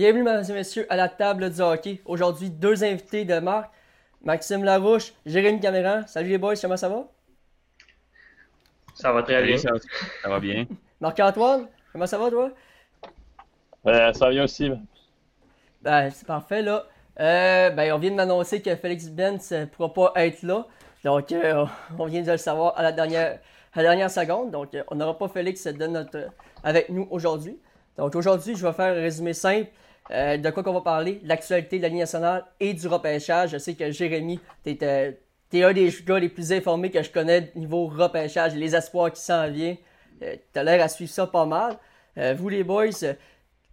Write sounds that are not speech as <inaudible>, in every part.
Bienvenue, mesdames et messieurs, à la table du hockey. Aujourd'hui, deux invités de marque. Maxime Larouche, Jérémy Caméran. Salut les boys, comment ça va? Ça va très bien. Ça, ça va bien. <laughs> Marc-Antoine, comment ça va toi? Euh, ça va bien aussi. Ben, c'est parfait là. Euh, ben, on vient de m'annoncer que Félix Benz ne pourra pas être là. Donc, euh, on vient de le savoir à la dernière, à la dernière seconde. Donc, euh, on n'aura pas Félix de notre, avec nous aujourd'hui. Donc, aujourd'hui, je vais faire un résumé simple euh, de quoi qu'on va parler, l'actualité de la Ligue nationale et du repêchage. Je sais que Jérémy, tu es, un des gars les plus informés que je connais niveau repêchage, les espoirs qui s'en viennent. Euh, tu as l'air à suivre ça pas mal. Euh, vous, les boys,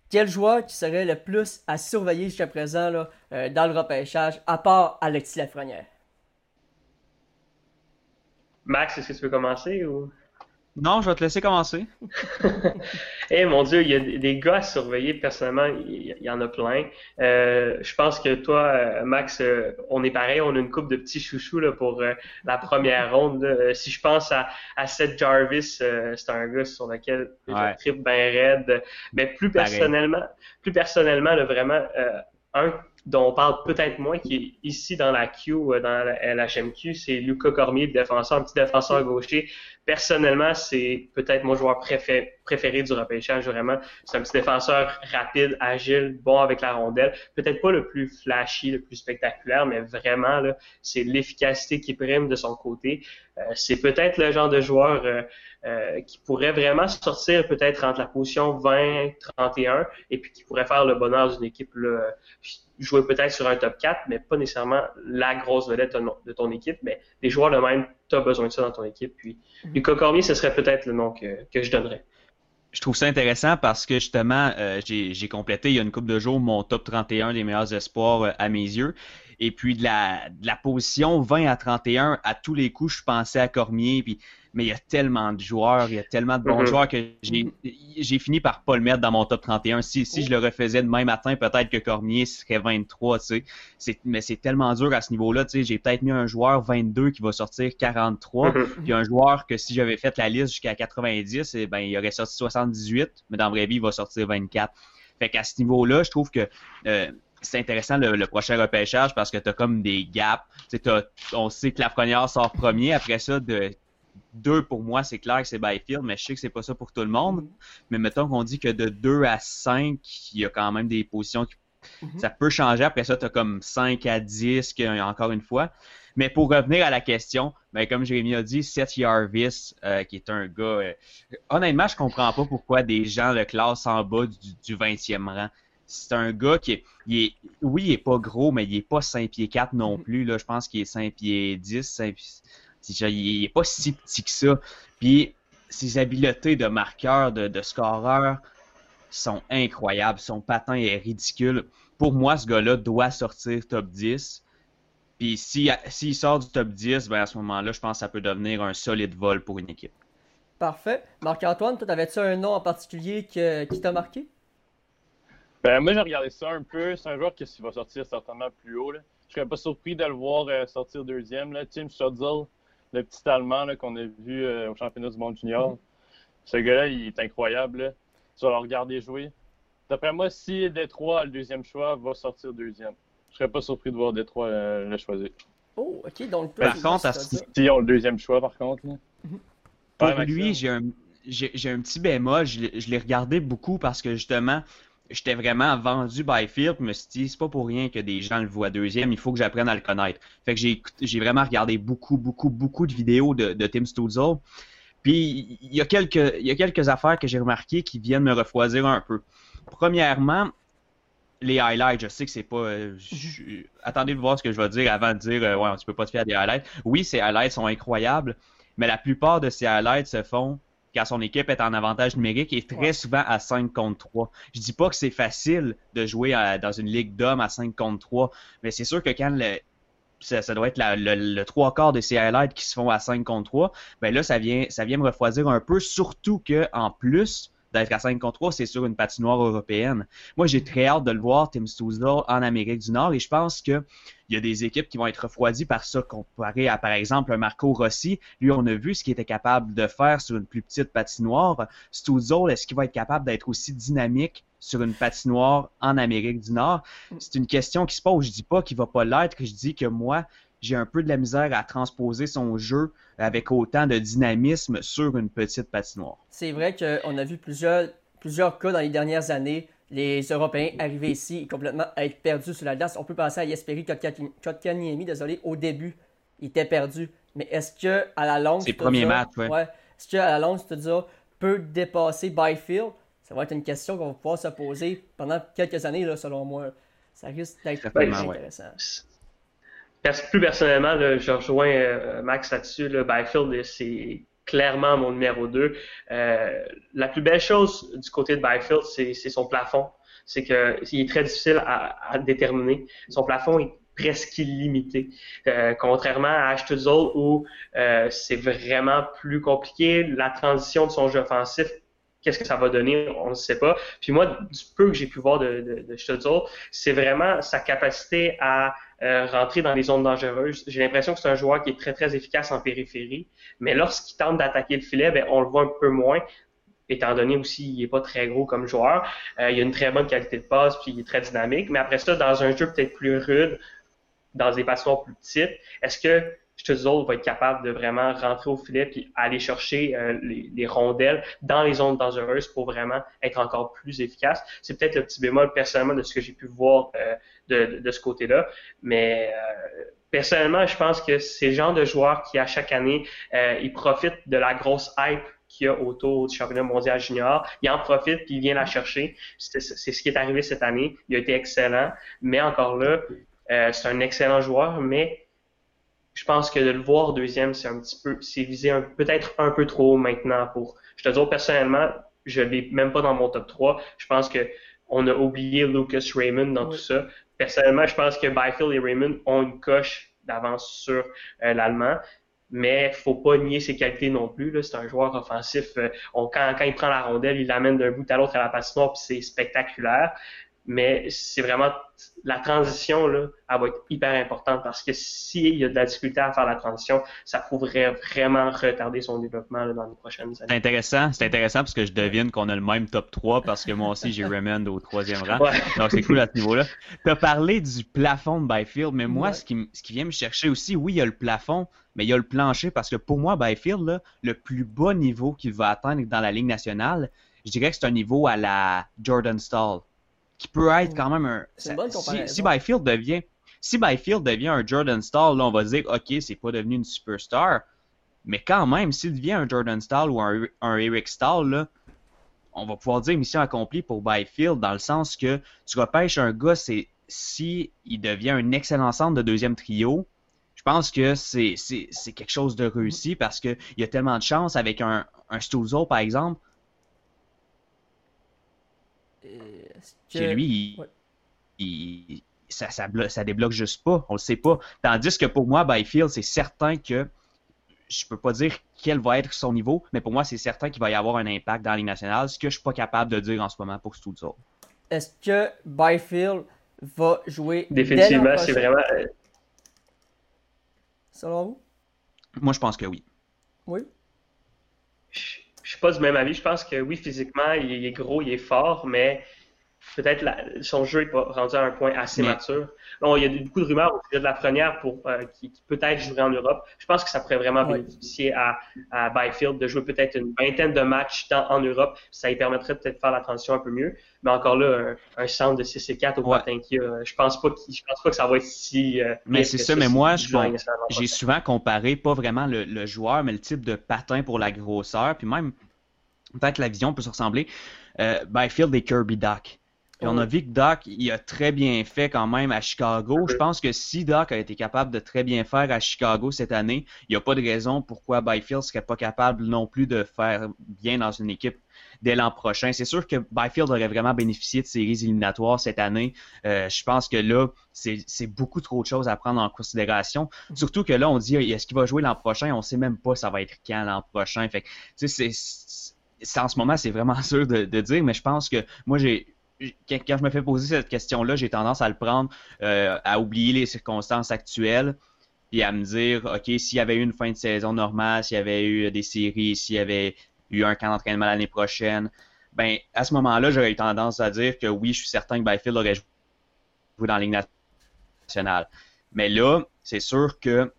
quel joueur qui serait le plus à surveiller jusqu'à présent là, dans le repêchage, à part Alexis Lafrenière? Max, est-ce que tu veux commencer ou... Non, je vais te laisser commencer. <laughs> eh mon Dieu, il y a des gars à surveiller. Personnellement, il y en a plein. Euh, je pense que toi, euh, Max, euh, on est pareil. On a une coupe de petits chouchous là, pour la première ronde. Si je pense à, à Seth Jarvis, c'est un gars sur lequel je tripe bien raide. Mais plus personnellement, plus personnellement, là, vraiment, un dont on parle peut-être moins, qui est ici dans la Q, dans la LHMQ, c'est Lucas Cormier, le défenseur, un petit défenseur gaucher personnellement, c'est peut-être mon joueur préféré, du repêchage, vraiment. C'est un petit défenseur rapide, agile, bon avec la rondelle. Peut-être pas le plus flashy, le plus spectaculaire, mais vraiment, c'est l'efficacité qui prime de son côté. Euh, c'est peut-être le genre de joueur euh, euh, qui pourrait vraiment sortir peut-être entre la position 20-31 et puis qui pourrait faire le bonheur d'une équipe là, jouer peut-être sur un top 4, mais pas nécessairement la grosse vedette de ton équipe, mais des joueurs de même, tu as besoin de ça dans ton équipe. Puis. Lucas Cormier, ce serait peut-être le nom que, que, je donnerais. Je trouve ça intéressant parce que justement, euh, j'ai complété il y a une couple de jours mon top 31 des meilleurs espoirs euh, à mes yeux. Et puis de la, de la position 20 à 31, à tous les coups, je pensais à Cormier. Puis mais il y a tellement de joueurs, il y a tellement de bons mhm. joueurs que j'ai fini par pas le mettre dans mon top 31. Si, si je le refaisais demain matin, peut-être que Cormier serait 23, tu sais. Mais c'est tellement dur à ce niveau-là, tu sais. J'ai peut-être mis un joueur 22 qui va sortir 43, mhm. puis un joueur que si j'avais fait la liste jusqu'à 90, eh ben, il aurait sorti 78, mais dans la vraie vie, il va sortir 24. Fait qu'à ce niveau-là, je trouve que euh, c'est intéressant le, prochain repêchage parce que tu as comme des gaps. on sait que la première sort premier. Après ça, de deux, pour moi, c'est clair que c'est Byfield, mais je sais que c'est pas ça pour tout le monde. Mm-hmm. Mais mettons qu'on dit que de 2 à 5, il y a quand même des positions qui. Mm-hmm. Ça peut changer. Après ça, tu as comme 5 à 10, encore une fois. Mais pour revenir à la question, ben, comme Jérémy a dit, Seth Jarvis, euh, qui est un gars. Euh, honnêtement, je comprends pas pourquoi des gens le classent en bas du, 20e rang. C'est un gars qui est, est, Oui, il est pas gros, mais il est pas 5 pieds 4 non mm-hmm. plus. Là. Je pense qu'il est 5 pieds 10, 5 il n'est pas si petit que ça. Puis ses habiletés de marqueur, de, de scoreur sont incroyables. Son patin est ridicule. Pour moi, ce gars-là doit sortir top 10. Puis s'il sort du top 10, ben à ce moment-là, je pense que ça peut devenir un solide vol pour une équipe. Parfait. Marc-Antoine, toi, avais-tu un nom en particulier qui t'a marqué? Ben, moi, j'ai regardé ça un peu. C'est un joueur qui va sortir certainement plus haut. Là. Je serais pas surpris de le voir euh, sortir deuxième. Là. Tim Schutzel, le petit Allemand qu'on a vu euh, au championnat du monde junior. <laughs> Ce gars-là, il est incroyable. Là. Tu vas le regarder jouer. D'après moi, si Détroit a le deuxième choix, va sortir deuxième. Je serais pas surpris de voir Détroit euh, le choisir. Oh, ok. Donc, par contre, si ont le deuxième choix, par contre. Là. Mhm. Pour lui, j'ai un, j'ai, un petit bémol. Je l'ai regardé beaucoup parce que justement, j'étais vraiment vendu Byfield, je me suis dit, c'est pas pour rien que des gens le voient deuxième, il faut que j'apprenne à le connaître. Fait que j'ai, vraiment regardé beaucoup, beaucoup, beaucoup de vidéos de, Tim Stutzel. Puis il y, a quelques, il y a quelques affaires que j'ai remarquées qui viennent me refroidir un peu. Premièrement, les highlights, je sais que c'est pas. Euh, attendez de voir ce que je vais dire avant de dire, euh, ouais, tu peux pas te faire des highlights. Oui, ces highlights sont incroyables, mais la plupart de ces highlights se font quand son équipe est en avantage numérique et très souvent à 5 contre 3. Je dis pas que c'est facile de jouer dans une ligue d'hommes à 5 contre 3, mais c'est sûr que quand le, ça, doit être le, trois quarts de ces highlights qui se font à 5 contre 3, ben là, ça vient, ça vient me refroidir un peu, surtout que en plus, d'être à 5 contre 3, c'est sur une patinoire européenne. Moi, j'ai très hâte de le voir, Tim Stousdale, en Amérique du Nord, et je pense qu'il y a des équipes qui vont être refroidies par ça comparé à, par exemple, un Marco Rossi. Lui, on a vu ce qu'il était capable de faire sur une plus petite patinoire. Stousdale, est-ce qu'il va être capable d'être aussi dynamique sur une patinoire en Amérique du Nord? Mm. C'est une question qui se pose. Je dis pas qu'il va pas l'être, je dis que moi, j'ai un peu de la misère à transposer son jeu avec autant de dynamisme sur une petite patinoire. C'est vrai qu'on a vu plusieurs, plusieurs cas dans les dernières années. Les Européens arrivés ici et complètement être perdus sur la glace. On peut penser à Jesperi Kotkaniemi, désolé, au début, il était perdu. Mais est-ce que à la longue, c'est le premier match, ouais. ouais est-ce que à la longue, peut dépasser Byfield? Ça va être une question qu'on va pouvoir se poser pendant quelques années, là, selon moi. Ça risque d'être très intéressant. Plus personnellement, je rejoins euh, Max là-dessus. Byfield, c'est clairement mon numéro 2. Euh, la plus belle chose du côté de Byfield, c'est son plafond. C'est qu'il est très difficile à, déterminer. Son plafond est presque illimité. Euh, contrairement à Ashtuzol où c'est vraiment plus compliqué. La transition de son jeu offensif, qu'est-ce que ça va donner, on ne sait pas. Puis moi, du peu que j'ai pu voir de, de, de c'est vraiment sa capacité à euh, rentrer dans les zones dangereuses. J'ai l'impression que c'est un joueur qui est très, très efficace en périphérie, mais lorsqu'il tente d'attaquer le filet, ben, on le voit un peu moins étant donné aussi il n'est pas très gros comme joueur. Euh, il a une très bonne qualité de passe, puis il est très dynamique. Mais après ça, dans un jeu peut-être plus rude, dans des passoires plus petites, est-ce que Stutzel va être capable de vraiment rentrer au filet puis aller chercher euh, les, rondelles dans les zones dangereuses pour vraiment être encore plus efficace. C'est peut-être le petit bémol personnellement de ce que j'ai pu voir euh, de, de, ce côté-là, mais euh, personnellement, je pense que c'est le genre de joueur qui, à chaque année, il profite de la grosse hype qu'il y a autour du championnat mondial junior. Il en profite puis il vient la chercher. C'est ce qui est arrivé cette année. Il a été excellent, mais encore là, euh, c'est un excellent joueur, mais je pense que de le voir deuxième, c'est un petit peu, c'est visé peut-être un peu trop haut maintenant pour. Je te dis personnellement, je l'ai même pas dans mon top 3. Je pense que on a oublié Lucas Raymond dans tout ça. Personnellement, je pense que Byfield et Raymond ont une coche d'avance sur euh, l'Allemand. Mais faut pas nier ses qualités non plus. C'est un joueur offensif. Euh, on, quand, quand il prend la rondelle, il l'amène d'un bout à l'autre à la patinoire, puis c'est spectaculaire mais c'est vraiment la transition là, elle va être hyper importante parce que s'il y a de la difficulté à faire la transition, ça pourrait vraiment retarder son développement là, dans les prochaines années. C'est intéressant, c'est intéressant parce que je devine qu'on a le même top 3 parce que moi aussi j'ai <laughs> Raymond au troisième rang. Donc c'est cool à ce niveau-là. Tu as parlé du plafond de Byfield, mais moi ce, qui, ce qui vient me chercher aussi, oui, il y a le plafond, mais il y a le plancher parce que pour moi, Byfield, là, le plus bas niveau qu'il va atteindre dans la Ligue nationale, je dirais que c'est un niveau à la Jordan Stall qui peut être quand même un. C'est une bonne si, si, Byfield devient, si Byfield devient un Jordan Stall, là, on va dire, ok, c'est pas devenu une superstar, mais quand même, s'il devient un Jordan Stall ou un, un Eric Stall, là, on va pouvoir dire mission accomplie pour Byfield dans le sens que tu repêches un gars, c'est si il devient un excellent centre de deuxième trio, je pense que c'est quelque chose de réussi parce qu'il y a tellement de chance avec un, un Stuzo, par exemple, Chez lui, il, ça, ça, débloque juste pas. On le sait pas. Tandis que pour moi, Byfield, c'est certain que je peux pas dire quel va être son niveau, mais pour moi, c'est certain qu'il va y avoir un impact dans la Ligue nationale, ce que je suis pas capable de dire en ce moment pour Stutzel. Est-ce que Byfield va jouer Définitivement, c'est vraiment. Euh, Selon vous? Moi, je pense que oui. Oui? Je, je suis pas du même avis. Je pense que oui, physiquement, il est gros, il est fort, mais peut-être son jeu n'est pas rendu à un point assez mature. il y a beaucoup de rumeurs au sujet de la première pour, euh, qui, peut-être jouerait en Europe. Je pense que ça pourrait vraiment bénéficier à, à Byfield de jouer peut-être une vingtaine de matchs en Europe. Ça lui permettrait peut-être de faire la transition un peu mieux. Mais encore là, un, centre de 6 et 4 au ouais. je pense pas je pense pas que ça va être si. Euh, mais c'est ça, mais moi, j'ai souvent comparé pas vraiment le, joueur, mais le type de patin pour la grosseur, puis même peut-être la vision peut se ressembler. Euh, Byfield et Kirby Duck. Et on a vu que Doc, il a très bien fait quand même à Chicago. Je pense que si Doc a été capable de très bien faire à Chicago cette année, il n'y a pas de raison pourquoi Byfield serait pas capable non plus de faire bien dans une équipe dès l'an prochain. C'est sûr que Byfield aurait vraiment bénéficié de séries éliminatoires cette année. Euh, je pense que là, c'est beaucoup trop de choses à prendre en considération. Surtout que là, on dit est-ce qu'il va jouer l'an prochain? On sait même pas ça va être quand l'an prochain. Fait c'est en ce moment, c'est vraiment <laughs> sûr de, de dire, mais je pense que moi, j'ai quand je me fais poser cette question-là, j'ai tendance à le prendre, euh, à oublier les circonstances actuelles, et à me dire, OK, s'il y avait eu une fin de saison normale, s'il y avait eu des séries, s'il y avait eu un camp d'entraînement l'année prochaine, ben à ce moment-là, j'aurais eu tendance à dire que oui, je suis certain que Byfield aurait joué dans la Ligue nationale. Mais là, c'est sûr que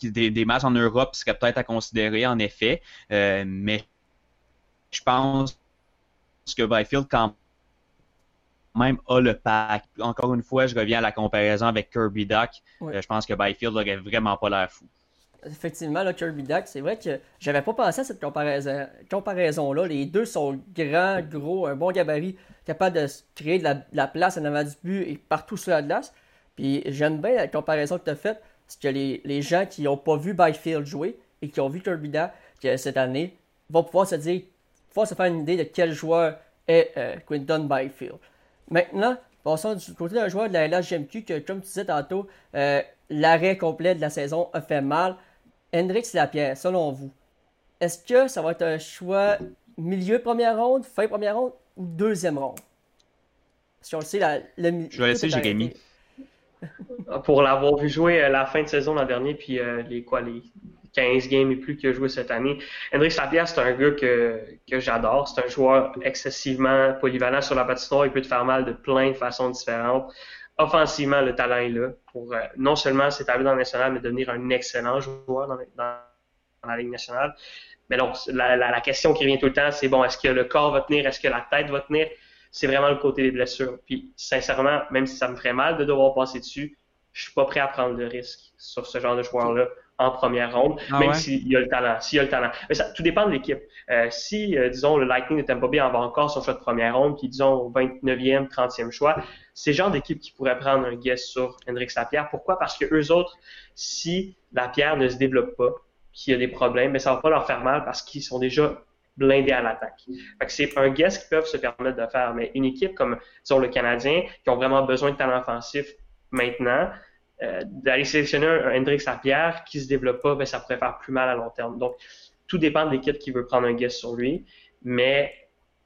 des, matchs en Europe seraient peut-être à considérer, en effet, euh, mais je pense que Byfield, quand même, a le pack. Encore une fois, je reviens à la comparaison avec Kirby Duck. Euh, je pense que Byfield n'aurait vraiment pas l'air fou. Effectivement, là, Kirby Duck, c'est vrai que j'avais pas pensé à cette comparaison-là. Les deux sont grands, gros, un bon gabarit, capable de créer de la, place en avant du but et partout sur la glace. Puis j'aime bien la comparaison que tu as faite, parce que les, gens qui n'ont pas vu Byfield jouer et qui ont vu Kirby Duck cette année vont pouvoir se dire, pouvoir se faire une idée de quel joueur est euh, Quinton Byfield. Maintenant, passons du côté d'un joueur de la LHGMQ que, comme tu disais tantôt, euh, l'arrêt complet de la saison a fait mal. Hendrix Lapierre, selon vous, est-ce que ça va être un choix milieu première ronde, fin première ronde ou deuxième ronde? Si on le sait, la, le, Je vais laisser Jérémy. Pour l'avoir vu jouer à la fin de saison l'an dernier, puis euh, les, quoi, les 15 games et plus qu'il a joué cette année. Hendrix Lapierre, c'est un gars que, que j'adore. C'est un joueur excessivement polyvalent sur la patinoire. Il peut te faire mal de plein de façons différentes offensivement, le talent est là pour euh, non seulement s'établir dans le national, mais devenir un excellent joueur dans, la Ligue nationale. Mais donc, la, question qui revient tout le temps, c'est bon, est-ce que le corps va tenir, est-ce que la tête va tenir? C'est vraiment le côté des blessures. Puis, sincèrement, même si ça me ferait mal de devoir passer dessus, je suis pas prêt à prendre de risque sur ce genre de joueur-là en première ronde, ah même s'il y a le talent. S'il y a le talent. Mais ça, tout dépend de l'équipe. Euh, si, euh, disons, le Lightning de Tampa Bay en va encore son choix de première ronde, puis disons au 29e, 30e choix, c'est le genre d'équipe qui pourrait prendre un guess sur Hendrix Lapierre. Pourquoi? Parce que eux autres, si Lapierre ne se développe pas, qu'il y a des problèmes, mais ça va pas leur faire mal parce qu'ils sont déjà blindés à l'attaque. c'est un guess qu'ils peuvent se permettre de faire. Mais une équipe comme, disons, le Canadien, qui ont vraiment besoin de talent offensif maintenant, d'aller sélectionner un, Hendrix Lapierre qui se développe pas, ben, ça pourrait faire plus mal à long terme. Donc, tout dépend de l'équipe qui veut prendre un guess sur lui. Mais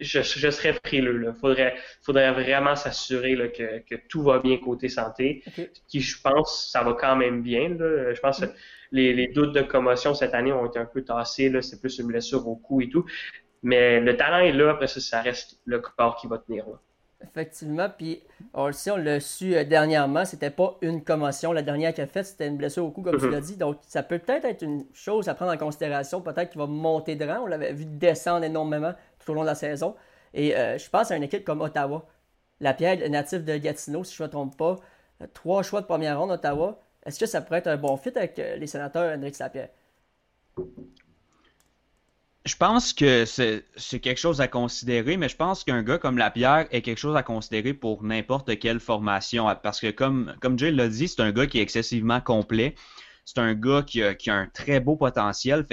je, je serais frileux. Il faudrait, faudrait vraiment s'assurer que, que, tout va bien côté santé. Qui, je pense, ça va quand même bien. Là. Je pense que les, les, doutes de commotion cette année ont été un peu tassés. C'est plus une blessure au cou et tout. Mais le talent est là. Après ça, ça reste le corps qui va tenir. Là. Effectivement, puis on le sait, on l'a su euh, dernièrement, c'était pas une commotion. La dernière qu'il a faite, c'était une blessure au cou, comme tu mhm. l'as dit. Donc, ça peut peut-être être une chose à prendre en considération. Peut-être qu'il va monter de rang. On l'avait vu descendre énormément tout au long de la saison. Et euh, je pense à une équipe comme Ottawa. La pierre natif de Gatineau, si je ne me trompe pas. Euh, trois choix de première ronde, Ottawa. Est-ce que ça pourrait être un bon fit avec les sénateurs Hendrix Lapierre? Je pense que c'est quelque chose à considérer, mais je pense qu'un gars comme Lapierre est quelque chose à considérer pour n'importe quelle formation. Parce que comme, comme Jay l'a dit, c'est un gars qui est excessivement complet. C'est un gars qui a, qui a, un très beau potentiel.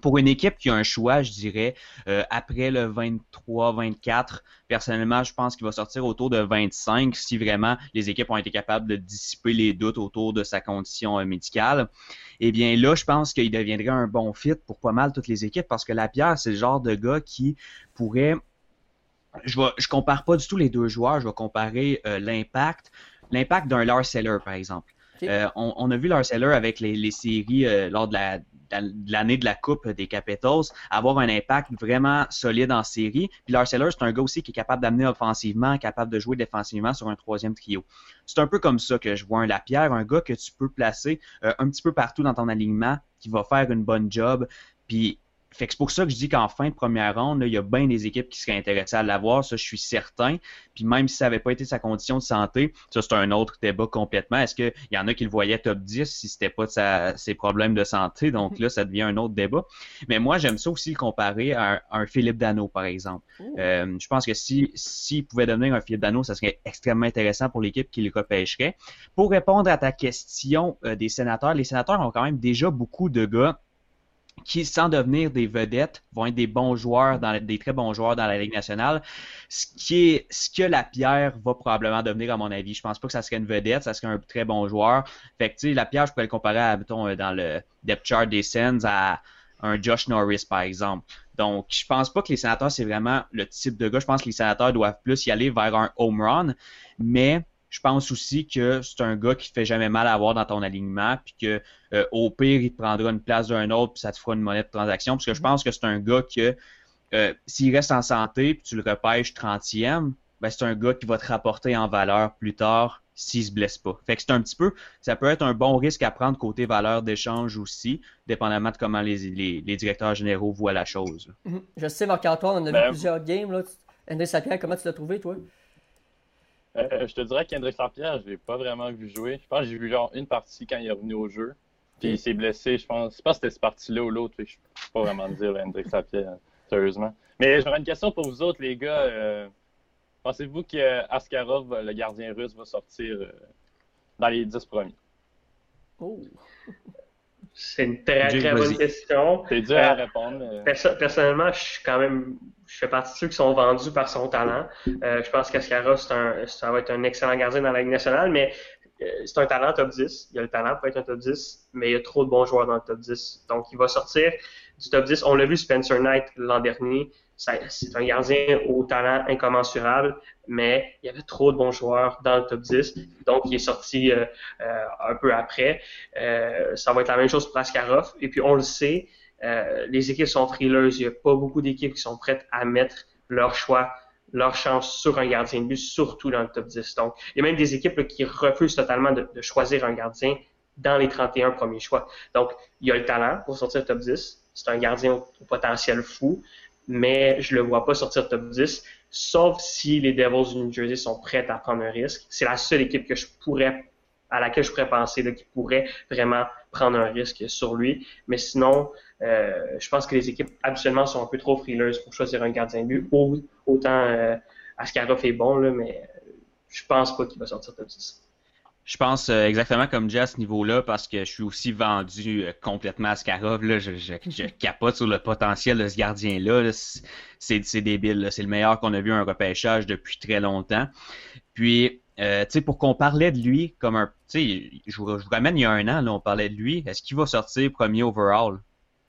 Pour une équipe qui a un choix, je dirais, euh, après le 23-24, personnellement, je pense qu'il va sortir autour de 25 si vraiment les équipes ont été capables de dissiper les doutes autour de sa condition euh, médicale. Eh bien là, je pense qu'il deviendrait un bon fit pour pas mal toutes les équipes parce que Lapierre, c'est le genre de gars qui pourrait je ne je compare pas du tout les deux joueurs, je vais comparer euh, l'impact, l'impact d'un Lars Seller, par exemple. on, a vu Lars Seller avec les, les séries lors de la, l'année de la Coupe des Capitals, avoir un impact vraiment solide en série. Puis Lars c'est un gars aussi qui est capable d'amener offensivement, capable de jouer défensivement sur un troisième trio. C'est un peu comme ça que je vois un Lapierre, un gars que tu peux placer euh, un petit peu partout dans ton alignement, qui va faire une bonne job. Puis fait que c'est pour ça que je dis qu'en fin de première ronde, il y a bien des équipes qui seraient intéressées à l'avoir, ça je suis certain. Puis même si ça n'avait pas été sa condition de santé, ça c'est un autre débat complètement. Est-ce qu'il y en a qui le voyaient top 10 si c'était pas de sa, ses problèmes de santé? Donc là, ça devient un autre débat. Mais moi, j'aime ça aussi le comparer à un, Philippe Dano, par exemple. Euh, je pense que si s'il pouvait devenir un Philippe Dano, ça serait extrêmement intéressant pour l'équipe qui le repêcherait. Pour répondre à ta question euh, des sénateurs, les sénateurs ont quand même déjà beaucoup de gars qui, sans devenir des vedettes, vont être des bons joueurs, dans, des très bons joueurs dans la Ligue nationale. Ce qui est, ce que la pierre va probablement devenir, à mon avis. Je pense pas que ça serait une vedette, ça serait un très bon joueur. Fait que, tu sais, la pierre, je pourrais le comparer, à, mettons, euh, dans le depth chart des Sens à un Josh Norris, par exemple. Donc, je pense pas que les sénateurs, c'est vraiment le type de gars. Je pense que les sénateurs doivent plus y aller vers un home run. Mais je pense aussi que c'est un gars qui te fait jamais mal à avoir dans ton alignement, puis que euh, au pire, il te prendra une place d'un autre, puis ça te fera une monnaie de transaction. Parce que je mhm. pense que c'est un gars que s'il reste en santé puis tu le repêches 30e, ben, c'est un gars qui va te rapporter en valeur plus tard s'il se blesse pas. Fait que c'est un petit peu, ça peut être un bon risque à prendre côté valeur d'échange aussi, dépendamment de comment les, les, directeurs généraux voient la chose. Mhm. Je sais, Marc-Antoine, on a vu ben, plusieurs games. Là. André Sapierre, comment tu l'as trouvé, toi? Euh, je te dirais qu'André Sapierre, je l'ai pas vraiment vu jouer. Je pense que j'ai vu genre une partie quand il est revenu au jeu. Puis il s'est blessé, je pense. Je pense que c'était cette partie-là ou l'autre. Je ne peux pas vraiment dire André Sapierre, sérieusement. Mais j'aurais une question pour vous autres, les gars. Euh, Pensez-vous qu'Askarov, le gardien russe, va sortir euh, dans les 10 premiers? Oh. C'est une très, très bonne question. C'est dur à répondre. personnellement, je suis quand même. Je fais partie de ceux qui sont vendus par son talent. Euh, je pense qu'Askarov, ça va être un excellent gardien dans la Ligue nationale, mais c'est un talent top 10. Il a le talent pour être un top 10, mais il y a trop de bons joueurs dans le top 10. Donc, il va sortir du top 10. On l'a vu Spencer Knight l'an dernier c'est un gardien au talent incommensurable, mais il y avait trop de bons joueurs dans le top 10, donc il est sorti euh, euh, un peu après. Euh, ça va être la même chose pour Askarov, et puis on le sait, les équipes sont frileuses, il n'y a pas beaucoup d'équipes qui sont prêtes à mettre leur choix, leur chance sur un gardien de but, surtout dans le top 10. Donc, il y a même des équipes qui refusent totalement de, choisir un gardien dans les 31 premiers choix. Donc, il y a le talent pour sortir le top 10, c'est un gardien au potentiel fou, mais je le vois pas sortir top 10, sauf si les Devils du New Jersey sont prêts à prendre un risque. C'est la seule équipe que je pourrais, à laquelle je pourrais penser, qui pourrait vraiment prendre un risque sur lui. Mais sinon, euh, je pense que les équipes absolument sont un peu trop frileuses pour choisir un gardien de but. Autant euh, Askarov est bon, mais je pense pas qu'il va sortir top 10. Je pense euh, exactement comme Jay à ce niveau-là parce que je suis aussi vendu euh, complètement à. Là. Je, capote sur le potentiel de ce gardien-là. C'est débile. C'est le meilleur qu'on a vu un repêchage depuis très longtemps. Puis, euh, tu sais, pour qu'on parlait de lui comme un... Tu sais, je, vous ramène il y a un an, on parlait de lui. Est-ce qu'il va sortir premier overall?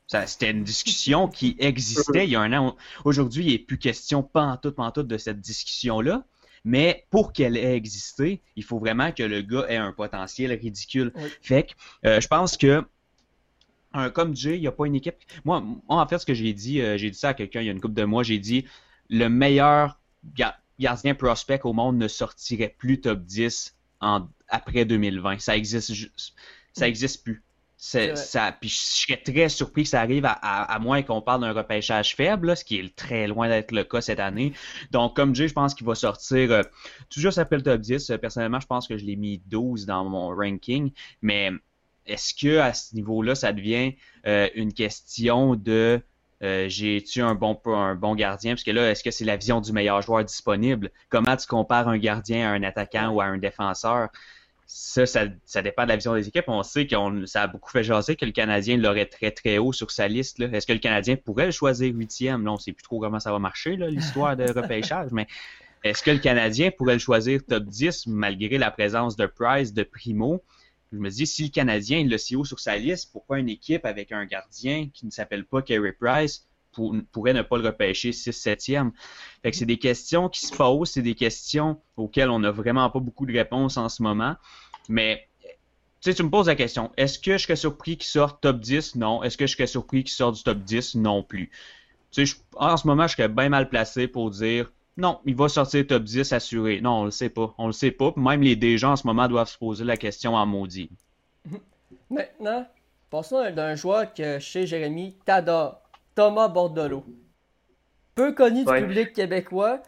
C'était une discussion qui existait il y a un an. Aujourd'hui, il n'est plus question pantoute, pantoute de cette discussion-là. Mais pour qu'elle ait existé, il faut vraiment que le gars ait un potentiel ridicule. Fait que euh, je pense que un, comme Jay, il n'y a pas une équipe. Moi, en fait, ce que j'ai dit, euh, j'ai dit ça à quelqu'un il y a une couple de mois, j'ai dit le meilleur gardien prospect au monde ne sortirait plus top 10 en, après 2020. Ça existe ça existe plus. Ça, puis je serais très surpris que ça arrive à, moins qu'on parle d'un repêchage faible, ce qui est très loin d'être le cas cette année. Donc, comme Jay, je pense qu'il va sortir euh, toujours juste après le top 10. Personnellement, je pense que je l'ai mis 12 dans mon ranking. Mais est-ce que à ce niveau-là, ça devient euh, une question de euh, j'ai-tu un bon, un bon gardien? Parce que là, est-ce que c'est la vision du meilleur joueur disponible? Comment tu compares un gardien à un attaquant ou à un défenseur? Ça, ça, dépend de la vision des équipes. On sait que ça a beaucoup fait jaser que le Canadien l'aurait très très haut sur sa liste. Est-ce que le Canadien pourrait le choisir huitième? Là, on ne sait plus trop comment ça va marcher, l'histoire de repêchage, mais est-ce que le Canadien pourrait le choisir top 10 malgré la présence de Price, de Primo? Je me dis, si le Canadien l'a si haut sur sa liste, pourquoi une équipe avec un gardien qui ne s'appelle pas Kerry Price pourrait ne pas le repêcher 6-7e. Fait que c'est des questions qui se posent, c'est des questions auxquelles on n'a vraiment pas beaucoup de réponses en ce moment. Mais tu me poses la question, est-ce que je serais surpris qu'il sorte top 10? Non. Est-ce que je serais surpris qu'il sorte du top 10? Non plus. En ce moment, je serais bien mal placé pour dire non, il va sortir top 10 assuré. Non, on le sait pas. On le sait pas. Même les déjà en ce moment doivent se poser la question en maudit. <laughs> Maintenant, passons d'un joueur que chez Jérémy t'adore. Thomas Bordelot. Peu connu du public québécois,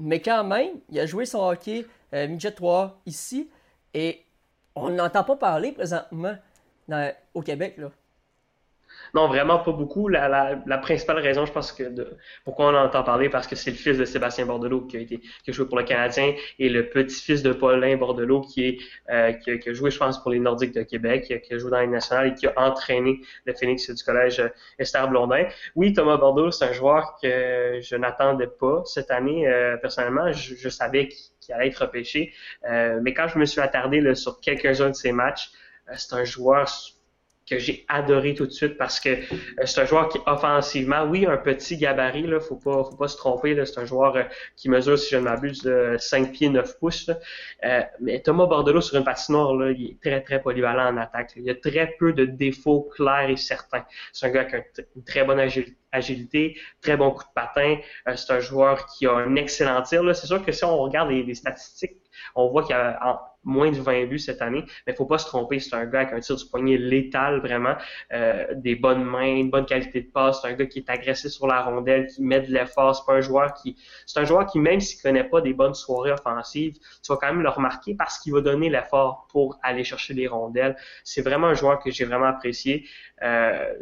mais quand même, il a joué son hockey euh, midget 3 ici et on n'entend pas parler présentement au Québec. Là. Non, vraiment pas beaucoup. La, principale raison, je pense que de, pourquoi on entend parler, parce que c'est le fils de Sébastien Bordelot qui a été qui a joué pour le Canadien et le petit-fils de Paulin Bordelot qui est euh, qui, a, joué, je pense, pour les Nordiques de Québec, qui a, joué dans les nationales et qui a entraîné le Phoenix du collège euh, Esther Blondin. Oui, Thomas Bordelot, c'est un joueur que je n'attendais pas cette année. Euh, personnellement, je, savais qu'il allait être repêché, mais quand je me suis attardé là, sur quelques-uns de ses matchs, c'est un joueur que j'ai adoré tout de suite parce que euh, c'est un joueur qui offensivement, oui, un petit gabarit, là, faut pas, faut pas se tromper, là, c'est un joueur euh, qui mesure, si je ne m'abuse, de 5 pieds 9 pouces. Euh, mais Thomas Bordelot sur une patinoire, là, il est très très polyvalent en attaque. Il y a très peu de défauts clairs et certains. C'est un gars qui a une très bonne agilité, très bon coup de patin. c'est un joueur qui a un excellent tir. C'est sûr que si on regarde les, statistiques on voit qu'il y a moins de 20 buts cette année, mais faut pas se tromper, c'est un gars avec un tir du poignet létal vraiment, euh, des bonnes mains, une bonne qualité de passe, c'est un gars qui est agressé sur la rondelle, qui met de l'effort, c'est pas un joueur qui c'est un joueur qui même s'il connaît pas des bonnes soirées offensives, tu vas quand même le remarquer parce qu'il va donner l'effort pour aller chercher les rondelles. C'est vraiment un joueur que j'ai vraiment apprécié. Euh,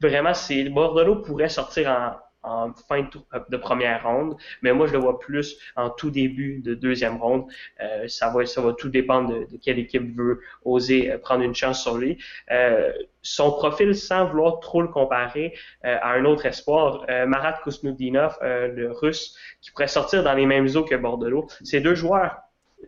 vraiment, c'est Bordelot pourrait sortir en en fin de, première ronde, mais moi je le vois plus en tout début de deuxième ronde. Euh, ça va ça va tout dépendre de, quelle équipe veut oser euh, prendre une chance sur lui. Euh, son profil, sans vouloir trop le comparer à un autre espoir, Marat Kusnudinov, le russe, qui pourrait sortir dans les mêmes eaux que Bordelot. Ces deux joueurs,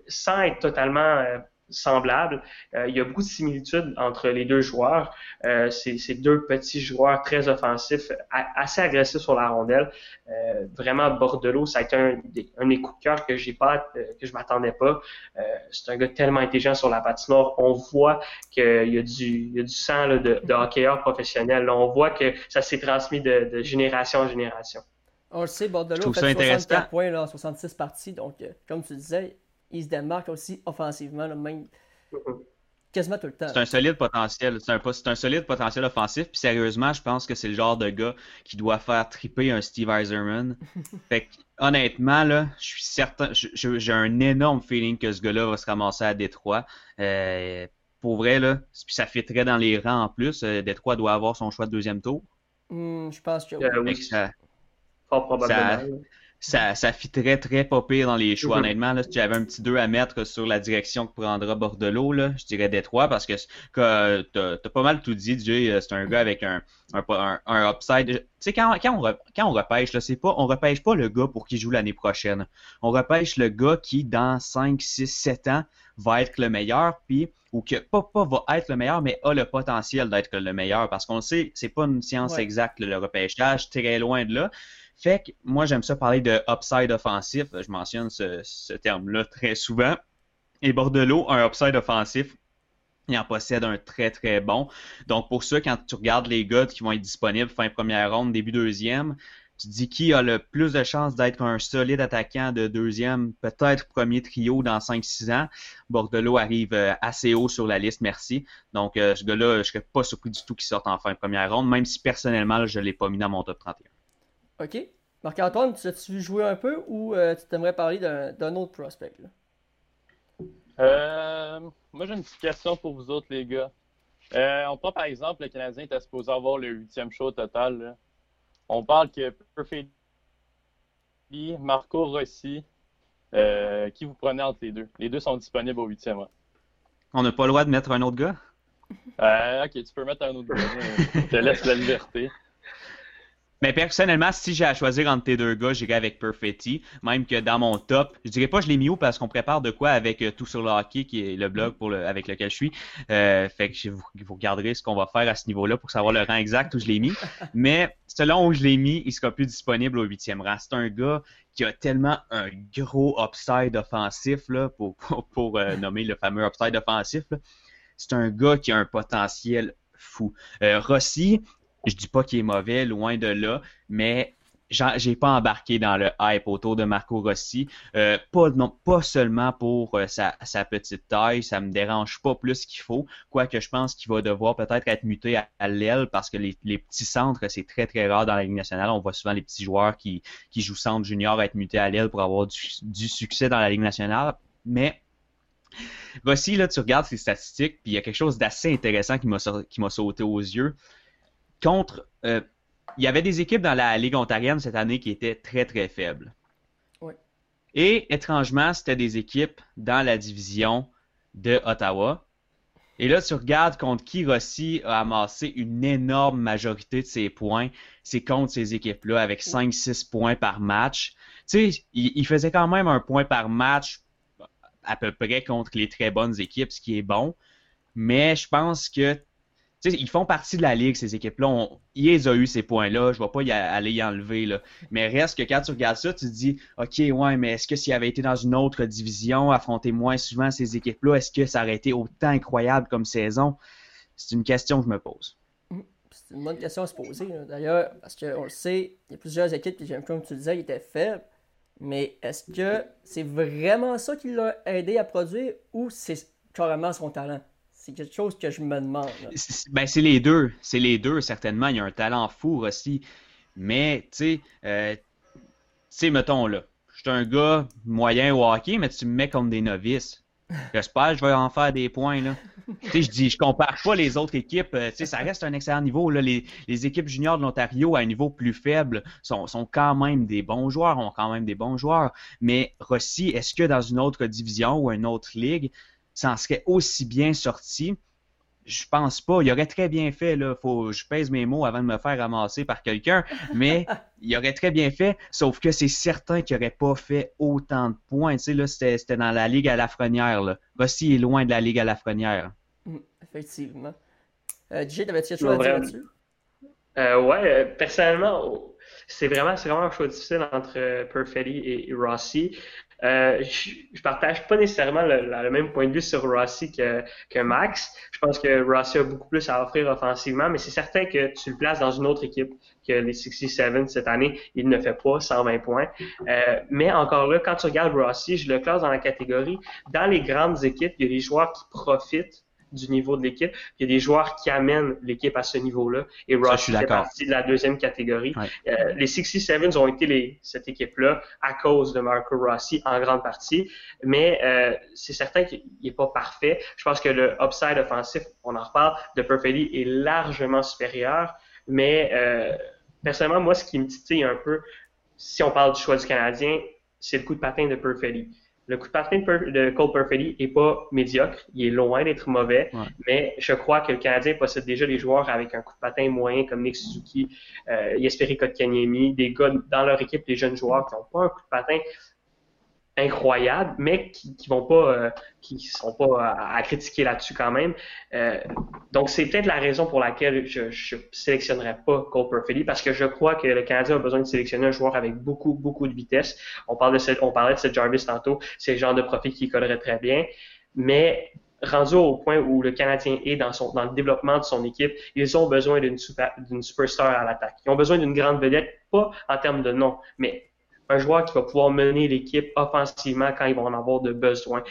sans être totalement semblable. Euh, il y a beaucoup de similitudes entre les deux joueurs. Euh, c'est deux petits joueurs très offensifs, assez agressifs sur la rondelle. Euh, vraiment, Bordelot, ça a été un, un des coups de cœur que j'ai pas, que je m'attendais pas. Euh, c'est un gars tellement intelligent sur la patinoire. On voit qu'il y a du, il y a du sang là, de, de hockeyeur professionnel. on voit que ça s'est transmis de, de, génération en génération. On le sait, Bordelot a fait 64 points là, en 66 parties. Donc, comme tu disais, il se démarque aussi offensivement, même quasiment tout le temps. C'est un solide potentiel. C'est un, un, solide potentiel offensif. Puis sérieusement, je pense que c'est le genre de gars qui doit faire triper un Steve Eiserman. <laughs> fait que, honnêtement, là, je suis certain, j'ai un énorme feeling que ce gars-là va se ramasser à Détroit. Euh, pour vrai, là, puis ça fait très dans les rangs en plus. Euh, Détroit doit avoir son choix de deuxième tour. Hmm, je pense que euh, oui. Ça, Fort probablement ça, ça très très pas pire dans les choix. Mhm. Honnêtement, là, si tu avais un petit 2 à mettre sur la direction que prendra Bordelot, là, je dirais Détroit parce que, que t'as as pas mal tout dit, Jay. Euh, c'est un gars avec un, un, un, upside. Tu sais, quand, quand, on, quand on repêche, là, pas, on repêche pas le gars pour qui joue l'année prochaine. On repêche le gars qui, dans 5, 6, 7 ans, va être le meilleur, puis ou que pas, pas va être le meilleur, mais a le potentiel d'être le meilleur. Parce qu'on le sait, c'est pas une science exacte, le repêchage, très loin de là. Fait que moi, j'aime ça parler de upside offensif. Je mentionne ce, terme-là très souvent. Et Bordelot, un upside offensif, il en possède un très très bon. Donc pour ça, quand tu regardes les gars qui vont être disponibles fin première ronde, début deuxième, tu dis qui a le plus de chances d'être un solide attaquant de deuxième, peut-être premier trio dans 5-6 ans. Bordelot arrive euh, assez haut sur la liste, merci. Donc euh, ce gars-là, je serais pas surpris du tout qu'il sorte en fin première ronde, même si personnellement, je ne l'ai pas mis dans mon top 31. OK. Marc-Antoine, tu as-tu joué un peu ou euh, tu t'aimerais parler d'un autre prospect? Euh, moi, j'ai une petite question pour vous autres, les gars. Euh, on prend par exemple, le Canadien était supposé avoir le huitième show total. On parle que Perfect Marco Rossi, qui vous prenez entre les deux? Les deux sont disponibles au huitième. On n'a pas le droit de mettre un autre gars? ok, tu peux mettre un autre gars. Je te laisse la liberté. Mais personnellement, si j'ai à choisir entre tes deux gars, j'irais avec Perfetti. Même que dans mon top, je dirais pas je l'ai mis où parce qu'on prépare de quoi avec euh, Tout sur le hockey, qui est le blog pour le, avec lequel je suis. Euh, fait que vous, vous regarderez ce qu'on va faire à ce niveau-là pour savoir le rang exact où je l'ai mis. <laughs> Mais selon où je l'ai mis, il sera plus disponible au huitième rang. C'est un gars qui a tellement un gros upside offensif, là, pour, pour, euh, <laughs> nommer le fameux upside offensif. C'est un gars qui a un potentiel fou. Euh, Rossi, je dis pas qu'il est mauvais, loin de là, mais j'ai pas embarqué dans le hype autour de Marco Rossi. Euh, pas, non, pas seulement pour euh, sa, petite taille, ça me dérange pas plus qu'il faut. Quoique je pense qu'il va devoir peut-être être muté à, l'aile parce que les, petits centres, c'est très très rare dans la Ligue nationale. On voit souvent les petits joueurs qui, jouent centre junior être mutés à l'aile pour avoir du, succès dans la Ligue nationale. Mais Rossi, là, tu regardes ses statistiques, puis il y a quelque chose d'assez intéressant qui m'a sauté aux yeux contre. Euh, il y avait des équipes dans la Ligue ontarienne cette année qui étaient très, très faibles. Et étrangement, c'était des équipes dans la division de Ottawa. Et là, tu regardes contre qui Rossi a amassé une énorme majorité de ses points. C'est contre ces équipes-là avec 5-6 points par match. Tu sais, il, faisait quand même un point par match à peu près contre les très bonnes équipes, ce qui est bon. Mais je pense que ils font partie de la ligue, ces équipes-là. Il les a eu ces points-là. Je ne vais pas y aller y enlever. Là. Mais reste que quand tu regardes ça, tu te dis OK, ouais, mais est-ce que s'il avait été dans une autre division, affronter moins souvent ces équipes-là, est-ce que ça aurait été autant incroyable comme saison? C'est une question que je me pose. C'est une bonne question à se poser. D'ailleurs, parce qu'on le sait, il y a plusieurs équipes qui, comme tu disais, étaient faibles. Mais est-ce que c'est vraiment ça qui l'a aidé à produire ou c'est carrément son talent? C'est quelque chose que je me demande. Ben, c'est les deux. C'est les deux, certainement. Il y a un talent fou aussi. Mais, tu sais, euh, tu sais, mettons là, je suis un gars moyen au hockey, mais tu me mets comme des novices. J'espère que je vais en faire des points. Là. je dis, je compare pas les autres équipes. Euh, ça reste un excellent niveau. Là. Les, les équipes juniors de l'Ontario à un niveau plus faible sont, sont, quand même des bons joueurs, ont quand même des bons joueurs. Mais Rossi, est-ce que dans une autre division ou une autre ligue, ça en serait aussi bien sorti. Je pense pas. Il aurait très bien fait, là. Faut, je pèse mes mots avant de me faire ramasser par quelqu'un, mais <laughs> il aurait très bien fait, sauf que c'est certain qu'il n'aurait pas fait autant de points. Tu sais, là, c'était dans la Ligue à la Frenière, là. Rossi est loin de la Ligue à la Frenière. Mm, effectivement. Euh, DJ, t'avais-tu quelque chose à dire là-dessus? Euh, ouais, euh, personnellement, c'est vraiment, vraiment un choix difficile entre Perfetti et Rossi. Euh, je, partage pas nécessairement le, même point de vue sur Rossi que, que Max. Je pense que Rossi a beaucoup plus à offrir offensivement, mais c'est certain que tu le places dans une autre équipe que les 67 cette année. Il ne fait pas 120 points. Euh, mais encore là, quand tu regardes Rossi, je le classe dans la catégorie. Dans les grandes équipes, il y a des joueurs qui profitent du niveau de l'équipe. Il y a des joueurs qui amènent l'équipe à ce niveau-là. Et Rossi fait partie de la deuxième catégorie. Euh, les 67 ont été les, cette équipe-là à cause de Marco Rossi en grande partie. Mais euh, c'est certain qu'il n'est pas parfait. Je pense que le upside offensif, on en reparle, de Perfetti est largement supérieur. Mais euh, personnellement, moi, ce qui me titille un peu, si on parle du choix du Canadien, c'est le coup de patin de Perfetti. Le coup de patin de Cole Perfetti est pas médiocre, il est loin d'être mauvais, mais je crois que le Canadien possède déjà des joueurs avec un coup de patin moyen comme Nick Suzuki, euh, Kotkaniemi, des gars dans leur équipe, des jeunes joueurs qui n'ont pas un coup de patin incroyables, mais qui, qui vont pas, euh, sont pas à, critiquer là-dessus quand même. Euh, donc c'est peut-être la raison pour laquelle je, je sélectionnerai pas Cole Perfetti parce que je crois que le Canadien a besoin de sélectionner un joueur avec beaucoup beaucoup de vitesse. On parle de cette, on parlait de ce Jarvis tantôt, c'est le genre de profil qui collerait très bien, mais rendu au point où le Canadien est dans, son, le développement de son équipe, ils ont besoin d'une superstar à l'attaque. Ils ont besoin d'une grande vedette, pas en termes de nom, mais un joueur qui va pouvoir mener l'équipe offensivement quand ils vont en avoir de besoin.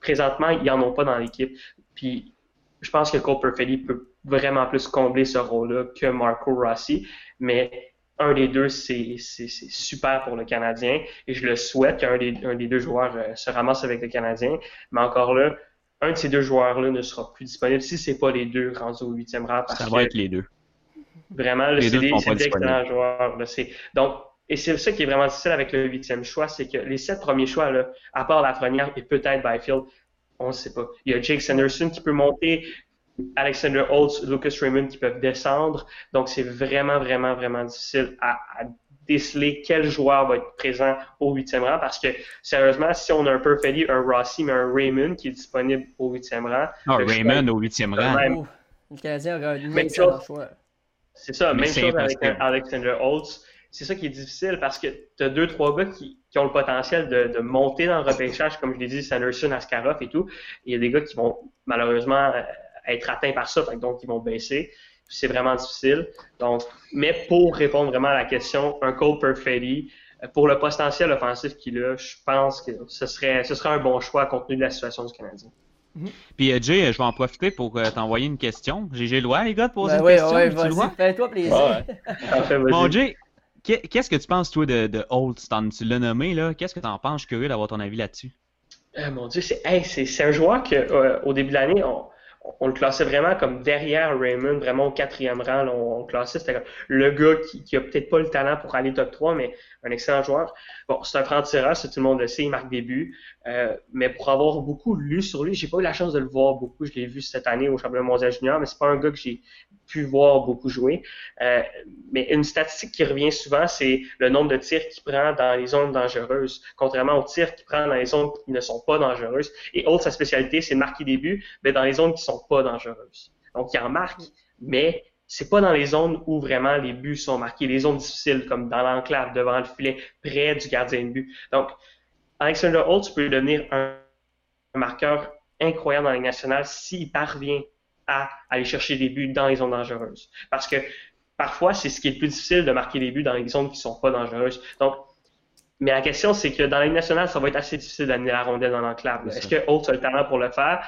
Présentement, ils n'en ont pas dans l'équipe. Puis je pense que Cole Perfetti peut vraiment plus combler ce rôle-là que Marco Rossi, mais un des deux, c'est super pour le Canadien et je le souhaite qu'un des, un des deux joueurs euh, se ramasse avec le Canadien. Mais encore là, un de ces deux joueurs-là ne sera plus disponible si c'est pas les deux rendus au huitième rang. Ça va être les deux. Vraiment, c'est des, excellents joueurs. Donc, et c'est ça qui est vraiment difficile avec le huitième choix, c'est que les sept premiers choix, là, à part la première et peut-être Byfield, on ne sait pas. Il y a Jake Sanderson qui peut monter, Alexander Holtz, Lucas Raymond qui peuvent descendre. Donc c'est vraiment, vraiment, vraiment difficile à, déceler quel joueur va être présent au huitième rang parce que sérieusement, si on a un Perfetti, un Rossi, mais un Raymond qui est disponible au huitième rang. Ah, Raymond au huitième rang. le Canadien aura une même choix. C'est ça, même chose avec Alexander Holtz c'est ça qui est difficile parce que tu as deux, trois gars qui, ont le potentiel de, monter dans le repêchage, comme je l'ai dit, Sanderson, Askarov et tout. il y a des gars qui vont malheureusement euh, être atteints par ça, donc ils vont baisser. C'est vraiment difficile. Donc, mais pour répondre vraiment à la question, un Cole Perfetti, euh, pour le potentiel offensif qu'il a, je pense que ce serait, ce serait un bon choix compte tenu de la situation du Canadien. Mm-hmm. Puis euh, Jay, je vais en profiter pour t'envoyer une question. J'ai le droit, les gars, de poser ben une question. Oui, vas-y, fais-toi plaisir. bon, Jay, Qu'est-ce que tu penses, toi, de, de Tu l'as nommé, là. Qu'est-ce que tu en penses? Je suis curieux d'avoir ton avis là-dessus. Euh, mon Dieu, c'est un joueur que euh, au début de l'année, on, le classait vraiment comme derrière Raymond, vraiment au quatrième rang. on, le classait, c'était le gars qui, qui a peut-être pas le talent pour aller top 3, mais un excellent joueur. Bon, c'est un franc-tireur, c'est tout le monde le sait, il marque des buts. Euh, mais pour avoir beaucoup lu sur lui, j'ai pas eu la chance de le voir beaucoup. Je l'ai vu cette année au championnat mondial junior, mais c'est pas un gars que j'ai pu voir beaucoup jouer. Euh, mais une statistique qui revient souvent, c'est le nombre de tirs qu'il prend dans les zones dangereuses, contrairement aux tirs qu'il prend dans les zones qui ne sont pas dangereuses. Et autre, sa spécialité, c'est de marquer des buts, mais dans les zones qui sont pas dangereuses. Donc, il en marque, Mais c'est pas dans les zones où vraiment les buts sont marqués, les zones difficiles, comme dans l'enclave, devant le filet, près du gardien de but. Donc, Alexander Holtz peut devenir un, marqueur incroyable dans la Ligue nationale s'il parvient à aller chercher des buts dans les zones dangereuses. Parce que parfois, c'est ce qui est le plus difficile de marquer des buts dans les zones qui sont pas dangereuses. Donc, mais la question, c'est que dans la Ligue nationale, ça va être assez difficile d'amener la rondelle dans l'enclave. Est-ce que Holtz a le talent pour le faire?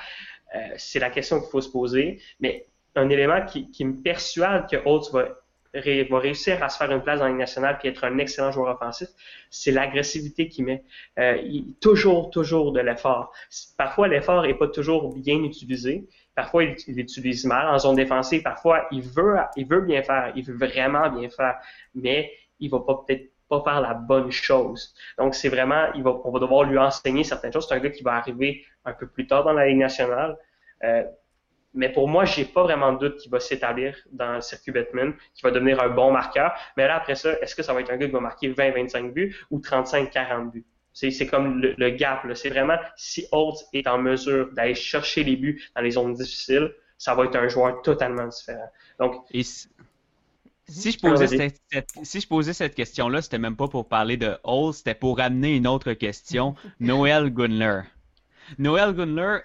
Euh, c'est la question qu'il faut se poser. Mais un élément qui, qui me persuade que Holtz va, va, réussir à se faire une place dans la Ligue nationale et être un excellent joueur offensif, c'est l'agressivité qu'il met. Euh, il, toujours, toujours de l'effort. Parfois, l'effort n'est pas toujours bien utilisé. Parfois, il l'utilise mal en zone défensive. Parfois, il veut, il veut bien faire. Il veut vraiment bien faire. Mais il va pas peut-être pas faire la bonne chose. Donc, c'est vraiment, il va, on va devoir lui enseigner certaines choses. C'est un gars qui va arriver un peu plus tard dans la Ligue nationale. Euh, mais pour moi, j'ai pas vraiment de doute qu'il va s'établir dans le circuit Batman, qu'il va devenir un bon marqueur. Mais là, après ça, est-ce que ça va être un gars qui va marquer 20-25 buts ou 35-40 buts? C'est comme le, gap. C'est vraiment si Holtz est en mesure d'aller chercher les buts dans les zones difficiles, ça va être un joueur totalement différent. Donc, si je posais cette, si je posais cette question-là, c'était même pas pour parler de Holtz, c'était pour amener une autre question. <laughs> Noël Gunler. Noël Gunler,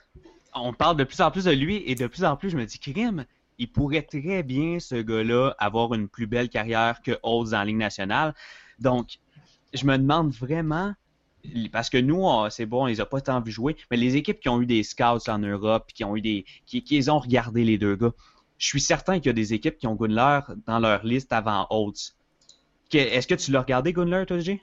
on parle de plus en plus de lui et de plus en plus, je me dis, crime, il pourrait très bien, ce gars-là, avoir une plus belle carrière que Holtz en Ligue nationale. Donc, je me demande vraiment, parce que nous, c'est bon, on les a pas tant vu jouer, mais les équipes qui ont eu des scouts en Europe, qui ont eu des, qui, qui ont regardé les deux gars, je suis certain qu'il y a des équipes qui ont Gunler dans leur liste avant Holtz. Est-ce que tu l'as regardé, Gunler, toi, J?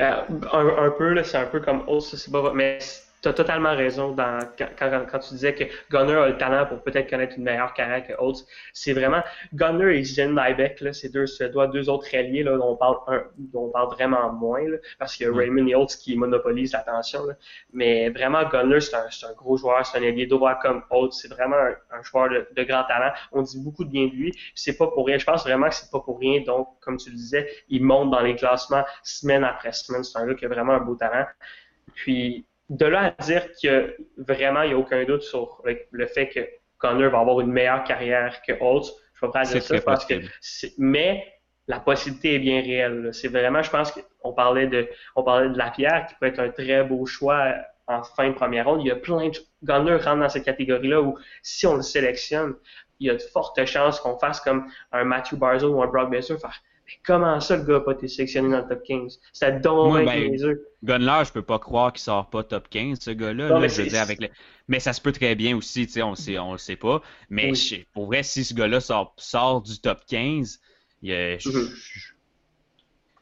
Euh, un, peu, c'est un peu comme Holtz, c'est pas, mais tu as totalement raison dans, quand, quand, tu disais que Gunner a le talent pour peut-être connaître une meilleure carrière que Holtz. C'est vraiment Gunner et Jen Liebeck, là, c'est deux Suédois, deux autres alliés là, dont, on parle un, dont on parle vraiment moins, là, parce qu'il y a Raymond et Holtz qui monopolisent l'attention. Mais vraiment, Gunner, c'est un, un, gros joueur, c'est un allié droit comme Holtz. C'est vraiment un, joueur de, de, grand talent. On dit beaucoup de bien de lui. C'est pas pour rien. Je pense vraiment que c'est pas pour rien. Donc, comme tu le disais, il monte dans les classements semaine après semaine. C'est un gars qui a vraiment un beau talent. Puis, de là à dire que vraiment, il n'y a aucun doute sur le, fait que Connor va avoir une meilleure carrière que Holtz. Je ne peux pas dire ça parce que. Mais la possibilité est bien réelle. C'est vraiment, je pense qu'on parlait de, on parlait de la pierre qui peut être un très beau choix en fin de première ronde. Il y a plein de Gunner rentre dans cette catégorie-là où si on le sélectionne, il y a de fortes chances qu'on fasse comme un Matthew Barzo ou un Brock Besser, faire comment ça, le gars n'a pas été sélectionné dans le top 15? C'était donc ben, yeux. Gunler, je peux pas croire qu'il sort pas top 15, ce gars-là. mais, je avec mais ça se peut très bien aussi, tu sais, on sait, on le sait pas. Mais pour vrai, si ce gars-là sort, sort du top 15, il y a, mm-hmm.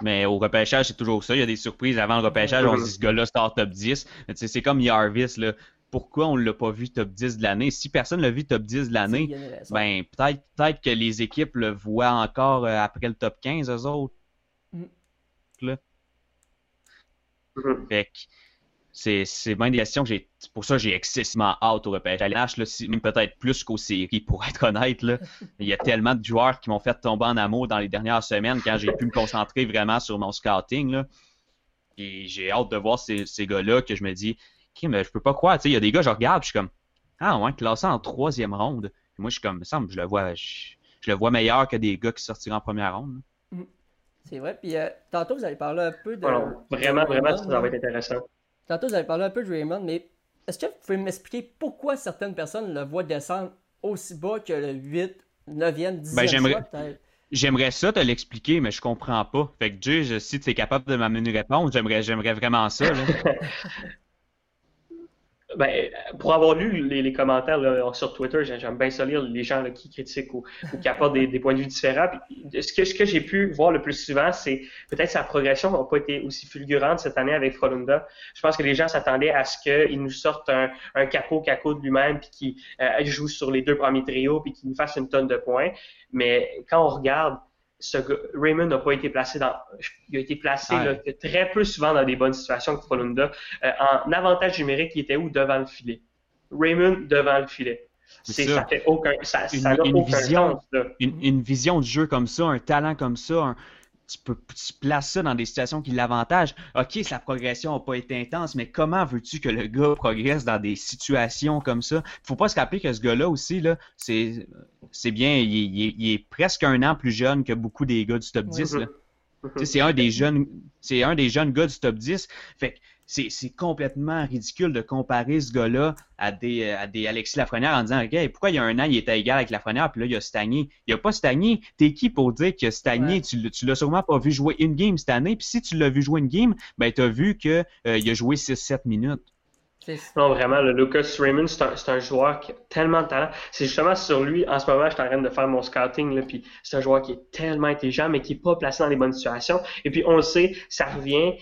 Mais au repêchage, c'est toujours ça. Il y a des surprises. Avant le repêchage, on se dit ce gars-là sort top 10. C'est comme Yarvis, là pourquoi on ne l'a pas vu top 10 de l'année. Si personne ne l'a vu top 10 de l'année, ben peut-être peut que les équipes le voient encore euh, après le top 15, eux autres. Mm. Là. Mm-hmm. Fait c'est, c'est bien des questions que j'ai. Pour ça, j'ai excessivement hâte au repêchage. Là, même peut-être plus qu'aux séries, pour être honnête. Là. <laughs> Il y a tellement de joueurs qui m'ont fait tomber en amour dans les dernières semaines quand j'ai pu me concentrer vraiment sur mon scouting. Là. Et j'ai hâte de voir ces, ces gars-là que je me dis, mais je peux pas croire. Il y a des gars, je regarde, je suis comme, ah ouais, classé en troisième ronde. moi, je suis comme, ça me je le vois, je, le vois meilleur que des gars qui sortiront en première ronde. Mm. C'est vrai. Puis euh, tantôt, vous avez parlé un peu de. vraiment, vraiment, ça va être intéressant. Tantôt, vous avez parlé un peu de Raymond, mais est-ce que vous pouvez m'expliquer pourquoi certaines personnes le voient descendre aussi bas que le 8, 9e, 10e ben, j'aimerais... J'aimerais ça te l'expliquer, mais je comprends pas. Fait que Jay, si tu es capable de m'amener une réponse, j'aimerais, j'aimerais vraiment ça. Là. <laughs> Ben, pour avoir lu les, commentaires sur Twitter, j'aime bien ça lire les gens qui critiquent ou, qui apportent des, points de vue différents. ce que, ce que j'ai pu voir le plus souvent, c'est peut-être sa progression n'a pas été aussi fulgurante cette année avec Frolunda. Je pense que les gens s'attendaient à ce qu'il nous sorte un, un capot caco de lui-même, puis qu'il euh, joue sur les deux premiers trios, puis qu'il nous fasse une tonne de points. Mais quand on regarde ce Raymond n'a pas été placé dans. Il a été placé très peu souvent dans des bonnes situations que Frolunda. Euh, en avantage numérique, il était où? Devant le filet. Raymond devant le filet. Ça. ça fait aucun. Ça, une, aucun vision, Une, vision de jeu comme ça, un talent comme ça, tu peux tu places ça dans des situations qui l'avantagent. OK, sa progression n'a pas été intense, mais comment veux-tu que le gars progresse dans des situations comme ça? Faut pas se rappeler que ce gars-là aussi, là, c'est, c'est bien, il, est presque un an plus jeune que beaucoup des gars du top 10. Là. C'est un des jeunes, c'est un des jeunes gars du top 10. Fait que c'est complètement ridicule de comparer ce gars-là à des, à des Alexis Lafrenière en disant OK, pourquoi il y a un an, il était égal avec Lafrenière, puis là, il a stagné. Il a pas stagné. T'es qui pour dire a stagné? Tu, tu l'as sûrement pas vu jouer une game cette année. Puis si tu l'as vu jouer une game, ben tu as vu qu'il euh, a joué 6-7 minutes. Non, vraiment, le Lucas Raymond, c'est un, joueur qui a tellement de talent. C'est justement sur lui, en ce moment, je suis en train de faire mon scouting, là, puis c'est un joueur qui est tellement intelligent, mais qui n'est pas placé dans les bonnes situations. Et puis, on le sait, ça revient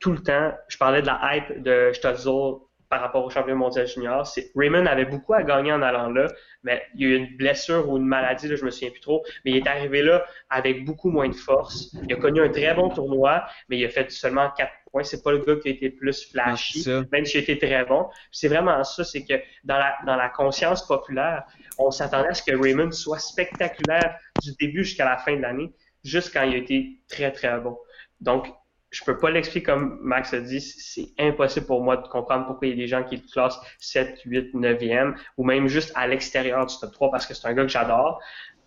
tout le temps. Je parlais de la hype de Stutzel par rapport au champion mondial junior. Raymond avait beaucoup à gagner en allant là, mais il y a eu une blessure ou une maladie, là, je me souviens plus trop, mais il est arrivé là avec beaucoup moins de force. Il a connu un très bon tournoi, mais il a fait seulement 4 points. C'est pas le gars qui a été le plus flashy, même s'il a été très bon. C'est vraiment ça, c'est que dans la, dans la conscience populaire, on s'attendait à ce que Raymond soit spectaculaire du début jusqu'à la fin de l'année, juste quand il a été très, très bon. Donc, je peux pas l'expliquer comme Max a dit, c'est impossible pour moi de comprendre pourquoi il y a des gens qui le classent 7, 8, 9e, ou même juste à l'extérieur du top 3 parce que c'est un gars que j'adore.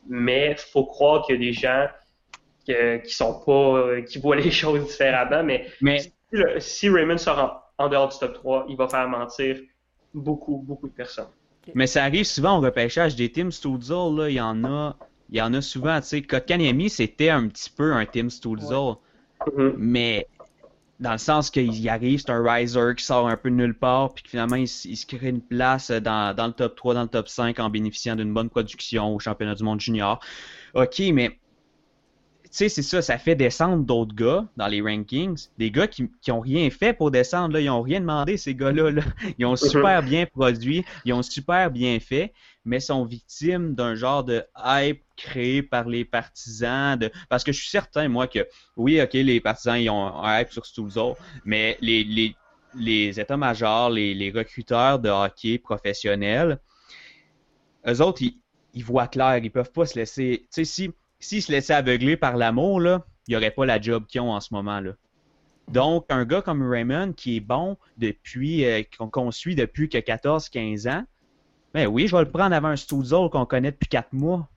Mais faut croire qu'il y a des gens qui sont pas, qui voient <laughs> les choses différemment. Mais, Si, Raymond sort en, dehors du top 3, il va faire mentir beaucoup, beaucoup de personnes. Mais ça arrive souvent au repêchage des Team Stutzel, là, il y en a, il y en a souvent, tu sais, Kotkaniemi, c'était un petit peu un Team Mm-hmm. Mais dans le sens qu'il arrive, c'est un riser qui sort un peu de nulle part, puis finalement il, se crée une place dans, dans, le top 3, dans le top 5 en bénéficiant d'une bonne production au championnat du monde junior. Ok, mais tu sais, c'est ça, ça fait descendre d'autres gars dans les rankings, des gars qui, qui ont rien fait pour descendre, là, ils ont rien demandé, ces gars-là. Là. <laughs> Ils ont super bien produit, ils ont super bien fait, mais sont victimes d'un genre de hype créé par les partisans. De... Parce que je suis certain, moi, que oui, OK, les partisans, ils ont un hype sur Stulzo, mais les, les, les états-majors, les, recruteurs de hockey professionnels, eux autres, ils, voient clair, ils peuvent pas se laisser. Tu sais, si s'ils se laissaient aveugler par l'amour, là, il n'y aurait pas la job qu'ils ont en ce moment. là. Donc, un gars comme Raymond qui est bon depuis, euh, qu'on suit depuis que 14-15 ans, ben oui, je vais le prendre avant un Studio qu'on connaît depuis 4 mois.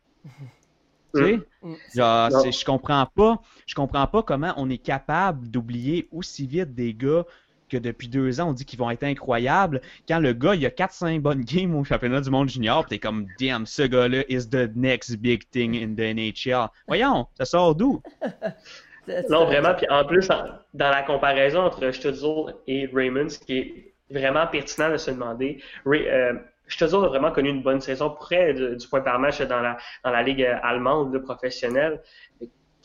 Tu sais? Mm. je comprends pas. Je comprends pas comment on est capable d'oublier aussi vite des gars que depuis deux ans, on dit qu'ils vont être incroyables. Quand le gars, il a 4-5 bonnes games au championnat du monde junior, t'es comme, damn, ce gars-là is the next big thing in the NHL. Voyons, ça sort d'où? <laughs> non, vraiment. Puis en plus, dans la comparaison entre Stutzel et Raymond, ce qui est vraiment pertinent de se demander, Ray, euh, a vraiment connu une bonne saison près du point par match dans la, dans la ligue allemande professionnelle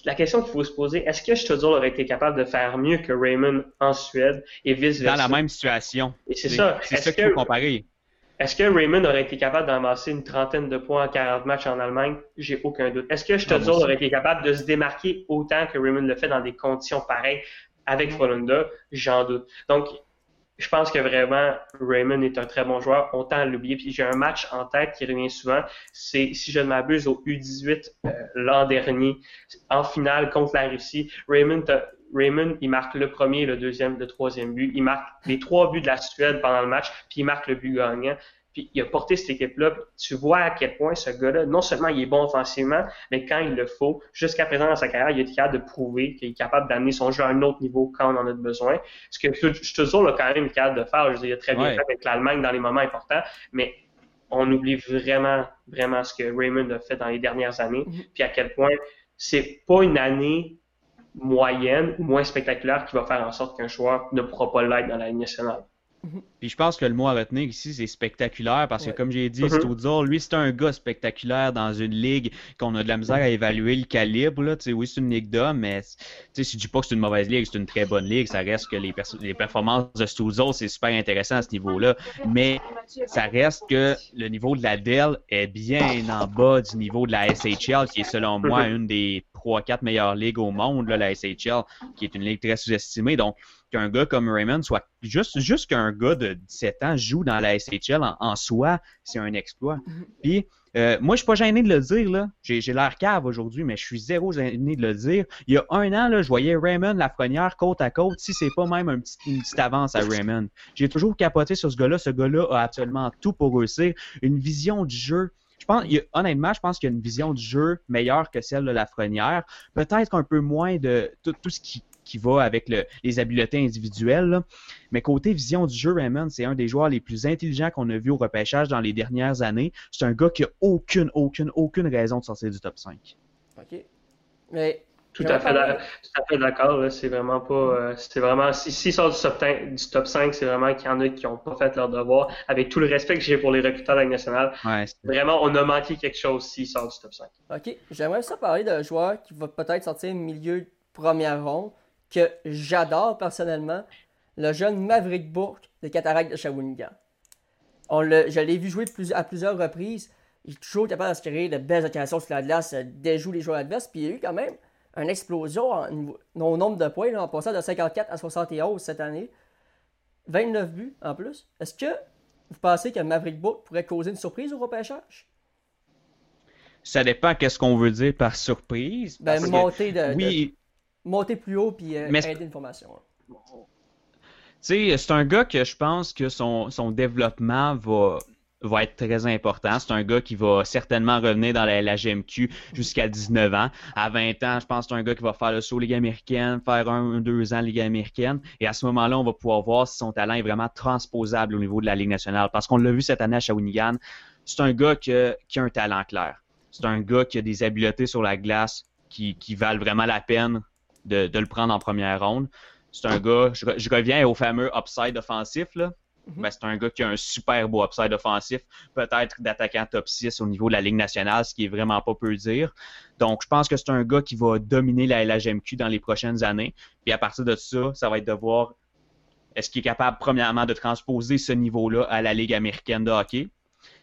la question qu'il faut se poser, est-ce que Stutzel aurait été capable de faire mieux que Raymond en Suède et vice-versa? Dans la même situation. Et c'est ça. C'est ça qu'il faut comparer. Est-ce que Raymond aurait été capable d'amasser une trentaine de points en 40 matchs en Allemagne? J'ai aucun doute. Est-ce que Stutzel aurait été capable de se démarquer autant que Raymond le fait dans des conditions pareilles avec Frolunda? J'en doute. Donc, je pense que vraiment Raymond est un très bon joueur. On tend à l'oublier. Puis j'ai un match en tête qui revient souvent. C'est, si je ne m'abuse, au U18 euh, l'an dernier, en finale contre la Russie. Raymond, Raymond, il marque le premier, le deuxième, le troisième but. Il marque les trois buts de la Suède pendant le match, puis il marque le but gagnant. Puis il a porté cette équipe-là. Tu vois à quel point ce gars-là, non seulement il est bon offensivement, mais quand il le faut, jusqu'à présent dans sa carrière, il est capable de prouver qu'il est capable d'amener son jeu à un autre niveau quand on en a besoin. Ce que je te toujours quand même capable de faire. Je veux dire, il a très bien fait avec l'Allemagne dans les moments importants, mais on oublie vraiment, vraiment ce que Raymond a fait dans les dernières années, mm-hmm. puis à quel point c'est pas une année moyenne ou moins spectaculaire qui va faire en sorte qu'un joueur ne pourra pas l'être dans la Ligue nationale. Mhm. Puis je pense que le mot à retenir ici, c'est spectaculaire, parce que comme j'ai dit, mm lui, c'est un gars spectaculaire dans une ligue qu'on a de la misère à évaluer le calibre. Là. oui, c'est une ligue d'hommes, mais si je dis pas que c'est une mauvaise ligue, c'est une très bonne ligue, ça reste que les, les performances de Stuzol, c'est super intéressant à ce niveau-là. Mais ça reste que le niveau de la Dell est bien en bas du niveau de la SHL, qui est selon moi une des 3-4 meilleures ligues au monde, là, la SHL, qui est une ligue très sous-estimée. Donc, qu'un gars comme Raymond soit juste, juste qu'un gars de 17 ans joue dans la SHL en, soi, c'est un exploit. Puis Euh, moi, je suis pas gêné de le dire, là. J'ai, l'air cave aujourd'hui, mais je suis zéro gêné de le dire. Il y a un an, là, je voyais Raymond Lafrenière côte à côte, si c'est pas même une petite avance à Raymond. J'ai toujours capoté sur ce gars-là. Ce gars-là a absolument tout pour réussir. Une vision du jeu. Je pense, honnêtement, je pense qu'il y a une vision du jeu meilleure que celle de Lafrenière. Peut-être un peu moins de tout, tout ce qui qui va avec les habiletés individuelles. Mais côté vision du jeu, Raymond, c'est un des joueurs les plus intelligents qu'on a vu au repêchage dans les dernières années. C'est un gars qui a aucune, aucune, aucune raison de sortir du top 5. OK. Mais tout à, fait, d'accord. C'est vraiment pas. Euh, c'est vraiment. S'il sort du top, du top 5, c'est vraiment qu'il y en a qui n'ont pas fait leur devoir. Avec tout le respect que j'ai pour les recruteurs de la nationale, vraiment, on a manqué quelque chose s'il sort du top 5. OK. J'aimerais ça parler d'un joueur qui va peut-être sortir milieu première ronde que j'adore personnellement, le jeune Maverick Bourque de Cataract de Shawinigan. On je l'ai vu jouer à plusieurs reprises. Il est toujours capable d'inspirer de belles occasions sur la glace, euh, déjoue les joueurs adverses. Puis il y a eu quand même une explosion en, au nombre de points, en passant de 54 à 71 cette année. 29 buts en plus. Est-ce que vous pensez que Maverick Bourque pourrait causer une surprise au repêchage? Ça dépend qu'est-ce qu'on veut dire par surprise. Ben, monter de, oui, monter plus haut puis euh, aider une formation. Tu sais, c'est un gars que je pense que son, son développement va, va être très important. C'est un gars qui va certainement revenir dans la, GMQ jusqu'à 19 ans. À 20 ans, je pense que c'est un gars qui va faire le saut Ligue américaine, faire un, deux ans Ligue américaine. Et à ce moment-là, on va pouvoir voir si son talent est vraiment transposable au niveau de la Ligue nationale. Parce qu'on l'a vu cette année à Shawinigan, c'est un gars qui a, qui a un talent clair. C'est un gars qui a des habiletés sur la glace qui, qui valent vraiment la peine de, le prendre en première ronde. C'est un gars, je, reviens au fameux upside offensif, là. Ben, c'est un gars qui a un super beau upside offensif, peut-être d'attaquant top 6 au niveau de la Ligue nationale, ce qui est vraiment pas peu dire. Donc, je pense que c'est un gars qui va dominer la LHMQ dans les prochaines années. Puis à partir de ça, ça va être de voir est-ce qu'il est capable, premièrement, de transposer ce niveau-là à la Ligue américaine de hockey.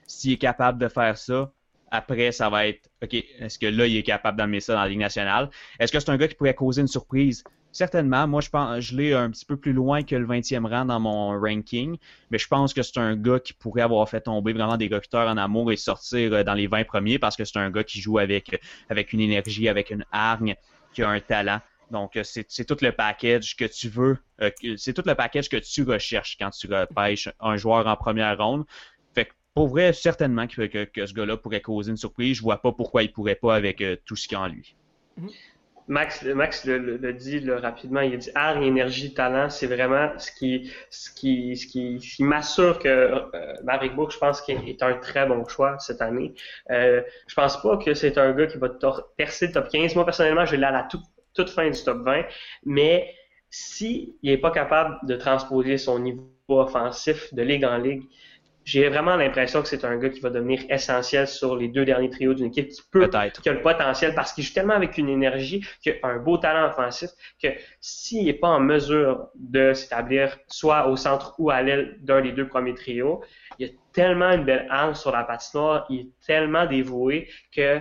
S'il est capable de faire ça, après, ça va être, OK, est-ce que là, il est capable d'amener ça dans la Ligue nationale? Est-ce que c'est un gars qui pourrait causer une surprise? Certainement. Moi, je pense, je l'ai un petit peu plus loin que le 20e rang dans mon ranking, mais je pense que c'est un gars qui pourrait avoir fait tomber vraiment des recruteurs en amour et sortir euh, dans les 20 premiers parce que c'est un gars qui joue avec, avec une énergie, avec une hargne, qui a un talent. Donc, euh, c'est tout le package que tu veux, euh, c'est tout le package que tu recherches quand tu repêches un joueur en première ronde. Pour vrai, certainement que, que, ce gars-là pourrait causer une surprise. Je vois pas pourquoi il pourrait pas avec euh, tout ce qu'il y a en lui. Mhm. Max, Max le, dit rapidement, il dit art, énergie, talent, c'est vraiment ce qui, ce qui, ce qui, qui m'assure que euh, Maverick Book, je pense qu'il est un très bon choix cette année. Euh, je pense pas que c'est un gars qui va percer le top 15. Moi, personnellement, je l'ai à la toute, toute fin du top 20, mais s'il n'est pas capable de transposer son niveau offensif de ligue en ligue, j'ai vraiment l'impression que c'est un gars qui va devenir essentiel sur les deux derniers trios d'une équipe qui peut, qui a le potentiel parce qu'il joue tellement avec une énergie, qu'il a un beau talent offensif, que s'il n'est pas en mesure de s'établir soit au centre ou à l'aile d'un des deux premiers trios, il a tellement une belle arme sur la patinoire, il est tellement dévoué que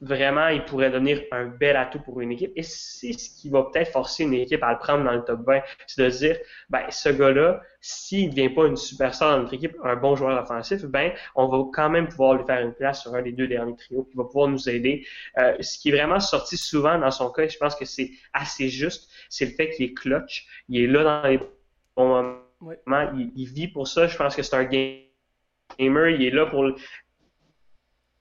vraiment, il pourrait devenir un bel atout pour une équipe. Et c'est ce qui va peut-être forcer une équipe à le prendre dans le top 20. C'est de se dire, ben, ce gars-là, s'il ne devient pas une superstar dans notre équipe, un bon joueur offensif, ben, on va quand même pouvoir lui faire une place sur un des deux derniers trios, qui va pouvoir nous aider. Euh, ce qui est vraiment sorti souvent dans son cas, et je pense que c'est assez juste, c'est le fait qu'il est clutch. Il est là dans les bons moments. Il, il, vit pour ça. Je pense que c'est un gamer. Il est là pour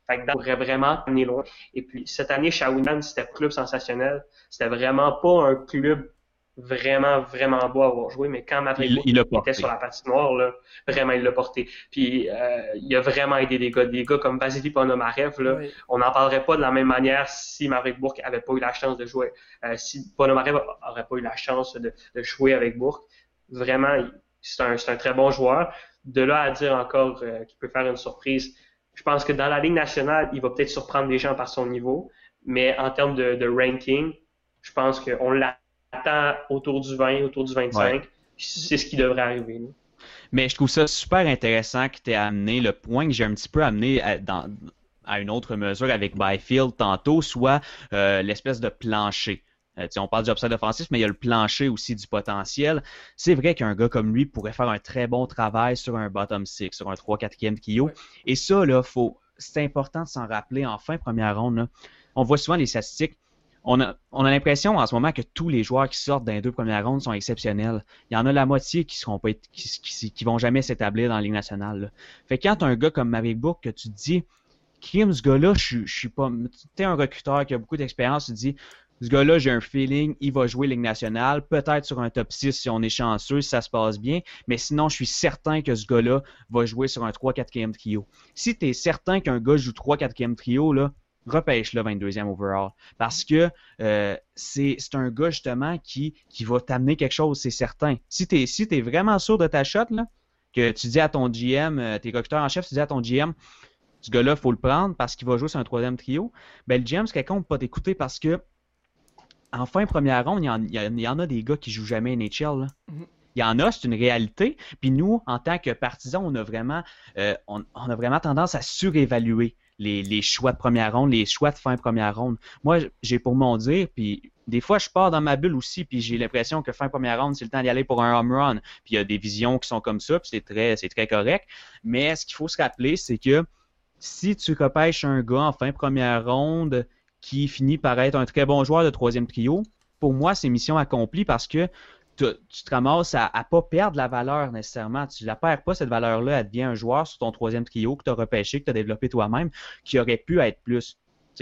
fait que pourrait vraiment amener loin. Et puis, cette année, Shawinigan, c'était un club sensationnel. C'était vraiment pas un club vraiment, vraiment beau à avoir joué, mais quand Maverick il, était sur la patinoire, là, vraiment, il l'a porté. Puis, euh, il a vraiment aidé des gars. Des gars comme Vasily Ponomarev, là, on n'en parlerait pas de la même manière si Maverick Bourque avait pas eu la chance de jouer. Euh, si Ponomarev aurait pas eu la chance de, jouer avec Bourque, vraiment, c'est un, un, très bon joueur. De là à dire encore euh, qu'il peut faire une surprise, je pense que dans la Ligue nationale, il va peut-être surprendre les gens par son niveau, mais en termes de, ranking, je pense qu'on l'attend autour du 20, autour du 25. C'est ce qui devrait arriver. Mais je trouve ça super intéressant que tu aies amené le point que j'ai un petit peu amené à, dans, à une autre mesure avec Byfield tantôt, soit euh, l'espèce de plancher. Euh, on parle du upside offensif, mais il y a le plancher aussi du potentiel. C'est vrai qu'un gars comme lui pourrait faire un très bon travail sur un bottom 6, sur un 3-4e Kyo. Et ça, là, faut, c'est important de s'en rappeler en fin première ronde. On voit souvent les statistiques. On a, on a l'impression en ce moment que tous les joueurs qui sortent dans les deux premières rondes sont exceptionnels. Il y en a la moitié qui seront pas qui, qui, vont jamais s'établir dans la Ligue nationale. Fait que quand tu as un gars comme Maverick Book que tu te dis Kim, ce gars-là, je, je suis pas. Tu es un recruteur qui a beaucoup d'expérience, tu te dis ce gars-là, j'ai un feeling, il va jouer Ligue nationale, peut-être sur un top 6 si on est chanceux, si ça se passe bien, mais sinon, je suis certain que ce gars-là va jouer sur un 3-4e trio. Si tu es certain qu'un gars joue 3-4e trio, là, repêche le 22e overall. Parce que euh, c'est un gars justement qui, qui va t'amener quelque chose, c'est certain. Si tu es, si es vraiment sûr de ta shot, là, que tu dis à ton GM, euh, tes recruteurs en chef, tu dis à ton GM, ce gars-là, il faut le prendre parce qu'il va jouer sur un troisième trio, ben le GM, c'est quelqu'un qui peut pas t'écouter parce que en fin première ronde, il y, en, a des gars qui jouent jamais NHL. Mhm. Il y en a, c'est une réalité. Puis nous, en tant que partisans, on a vraiment, euh, on, a vraiment tendance à surévaluer les, choix de première ronde, les choix de fin première ronde. Moi, j'ai pour mon dire, puis des fois, je pars dans ma bulle aussi, puis j'ai l'impression que fin première ronde, c'est le temps d'y aller pour un home run. Puis il y a des visions qui sont comme ça, puis c'est très, c'est très correct. Mais ce qu'il faut se rappeler, c'est que si tu repêches un gars en fin première ronde, qui finit par être un très bon joueur de troisième trio, pour moi, c'est mission accomplie parce que tu, te ramasses à ne pas perdre la valeur nécessairement. Tu la perds pas, cette valeur-là. Elle devient un joueur sur ton troisième trio que tu as repêché, que tu as développé toi-même, qui aurait pu être plus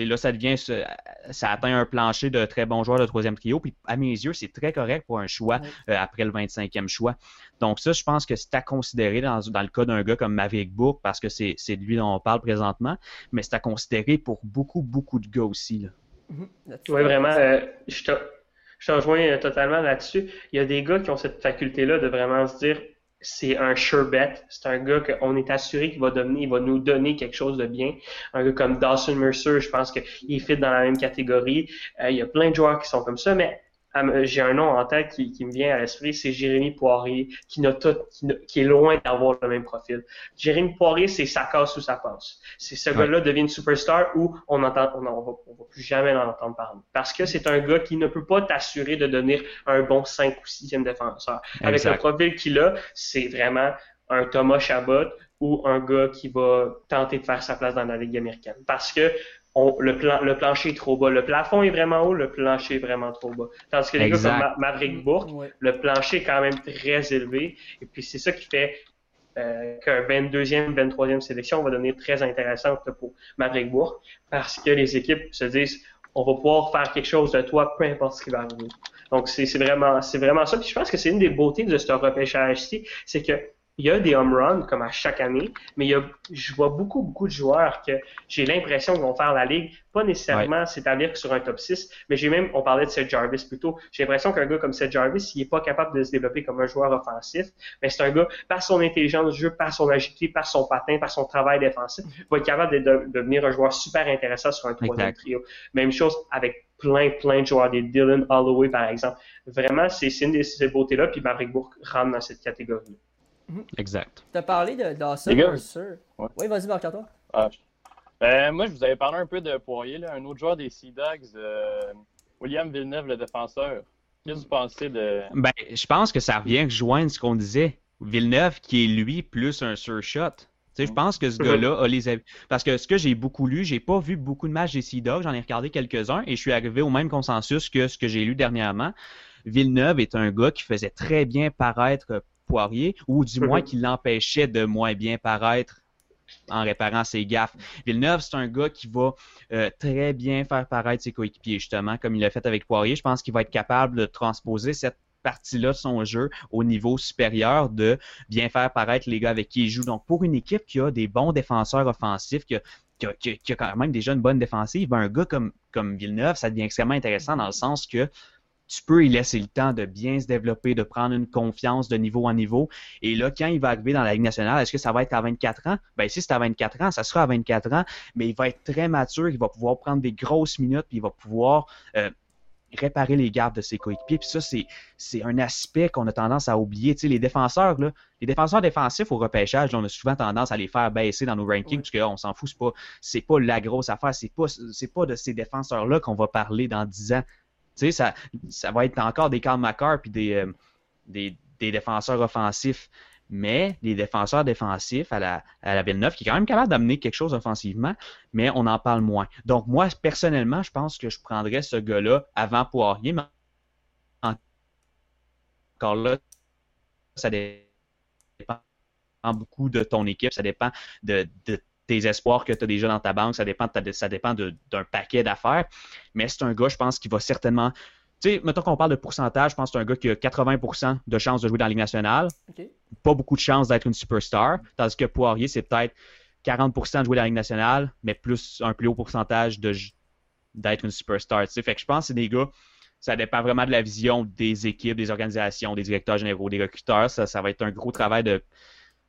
là, ça devient, ça atteint un plancher de très bons joueurs de troisième trio. Puis à mes yeux, c'est très correct pour un choix euh, après le 25e choix. Donc ça, je pense que c'est à considérer dans, le cas d'un gars comme Maverick Bourque, parce que c'est de lui dont on parle présentement, mais c'est à considérer pour beaucoup, beaucoup de gars aussi. Là. Mm-hmm. Oui, vraiment, euh, je, te, je te rejoins euh, totalement là-dessus. Il y a des gars qui ont cette faculté-là de vraiment se dire c'est un sure bet. C'est un gars qu'on est assuré qu'il va donner, il va nous donner quelque chose de bien. Un gars comme Dawson Mercer, je pense qu'il fit dans la même catégorie. Euh, il y a plein de joueurs qui sont comme ça, mais j'ai un nom en tête qui, me vient à l'esprit, c'est Jérémy Poirier, qui, qui, est loin d'avoir le même profil. Jérémy Poirier, c'est sa casse ou sa passe. C'est ce gars-là devient une superstar où on entend, on, va, va plus jamais en entendre parler. Parce que c'est un gars qui ne peut pas t'assurer de devenir un bon 5 ou 6e défenseur. Avec le profil qu'il a, c'est vraiment un Thomas Chabot ou un gars qui va tenter de faire sa place dans la Ligue américaine. Parce que le, plan, le plancher est trop bas. Le plafond est vraiment haut, le plancher est vraiment trop bas. Tandis que les gars comme Maverick Bourque, le plancher est quand même très élevé. Et puis c'est ça qui fait euh, qu'un 22e, 23e sélection va devenir très intéressante pour Maverick Bourque parce que les équipes se disent on va pouvoir faire quelque chose de toi, peu importe ce qui va arriver. Donc c'est vraiment, c'est vraiment ça. Puis je pense que c'est une des beautés de ce repêchage-ci, c'est que il y a des home runs comme à chaque année, mais il y a, je vois beaucoup, beaucoup de joueurs que j'ai l'impression qu'ils vont faire la ligue, pas nécessairement c'est-à-dire que sur un top 6, mais j'ai même, on parlait de Seth Jarvis plutôt, j'ai l'impression qu'un gars comme Seth Jarvis, il est pas capable de se développer comme un joueur offensif, mais c'est un gars, par son intelligence de jeu, par son agilité, par son patin, par son travail défensif, va être capable de, devenir un joueur super intéressant sur un troisième trio. Même chose avec plein, plein de joueurs, des Dylan Holloway par exemple. Vraiment, c'est une de ces beautés-là, puis Maverick Bourque rentre dans cette catégorie. Mhm. Exact. Tu as parlé de Dawson Mercer. Oui, vas-y, marc-toi. Ah, ben, moi, je vous avais parlé un peu de Poirier, là, un autre joueur des Sea Dogs, euh, William Villeneuve, le défenseur. Qu'est-ce que vous pensez de. Ben, je pense que ça revient joindre ce qu'on disait. Villeneuve, qui est lui plus un surshot. Tu sais, je pense que ce gars-là a les. Parce que ce que j'ai beaucoup lu, j'ai pas vu beaucoup de matchs des Sea Dogs, j'en ai regardé quelques-uns et je suis arrivé au même consensus que ce que j'ai lu dernièrement. Villeneuve est un gars qui faisait très bien paraître Poirier, ou du moins mhm. qui l'empêchait de moins bien paraître en réparant ses gaffes. Villeneuve, c'est un gars qui va euh, très bien faire paraître ses coéquipiers, justement, comme il l'a fait avec Poirier. Je pense qu'il va être capable de transposer cette partie-là de son jeu au niveau supérieur, de bien faire paraître les gars avec qui il joue. Donc, pour une équipe qui a des bons défenseurs offensifs, qui a, qui a, quand même déjà une bonne défensive, ben, un gars comme, comme Villeneuve, ça devient extrêmement intéressant dans le sens que tu peux y laisser le temps de bien se développer, de prendre une confiance de niveau en niveau. Et là, quand il va arriver dans la Ligue nationale, est-ce que ça va être à 24 ans? Ben, si c'est à 24 ans, ça sera à 24 ans, mais il va être très mature, il va pouvoir prendre des grosses minutes, puis il va pouvoir euh, réparer les gardes de ses coéquipiers. Puis ça, c'est un aspect qu'on a tendance à oublier. Tu sais, les défenseurs, là, les défenseurs défensifs au repêchage, on a souvent tendance à les faire baisser dans nos rankings, parce qu'on s'en fout, c'est pas, c'est pas la grosse affaire, c'est pas, c'est pas de ces défenseurs-là qu'on va parler dans 10 ans. Sais, ça, ça va être encore des Karl McCarr puis des, euh, des, des, défenseurs offensifs. mais les défenseurs défensifs à la, à la Villeneuve, qui est quand même capable d'amener quelque chose offensivement, mais on en parle moins. Donc, moi, personnellement, je pense que je prendrais ce gars-là avant Poirier, mais encore là, ça dépend beaucoup de ton équipe, ça dépend de, tes espoirs que tu as déjà dans ta banque, ça dépend, ça dépend d'un paquet d'affaires. Mais c'est un gars, je pense, qui va certainement tu sais, mettons qu'on parle de pourcentage, je pense que c'est un gars qui a 80% de chances de jouer dans la Ligue nationale. Pas beaucoup de chances d'être une superstar. Tandis que Poirier, c'est peut-être 40% de jouer dans la Ligue nationale, mais plus un plus haut pourcentage d'être une superstar. sais. Fait que je pense que c'est des gars, ça dépend vraiment de la vision des équipes, des organisations, des directeurs généraux, des recruteurs. Ça, ça va être un gros travail de,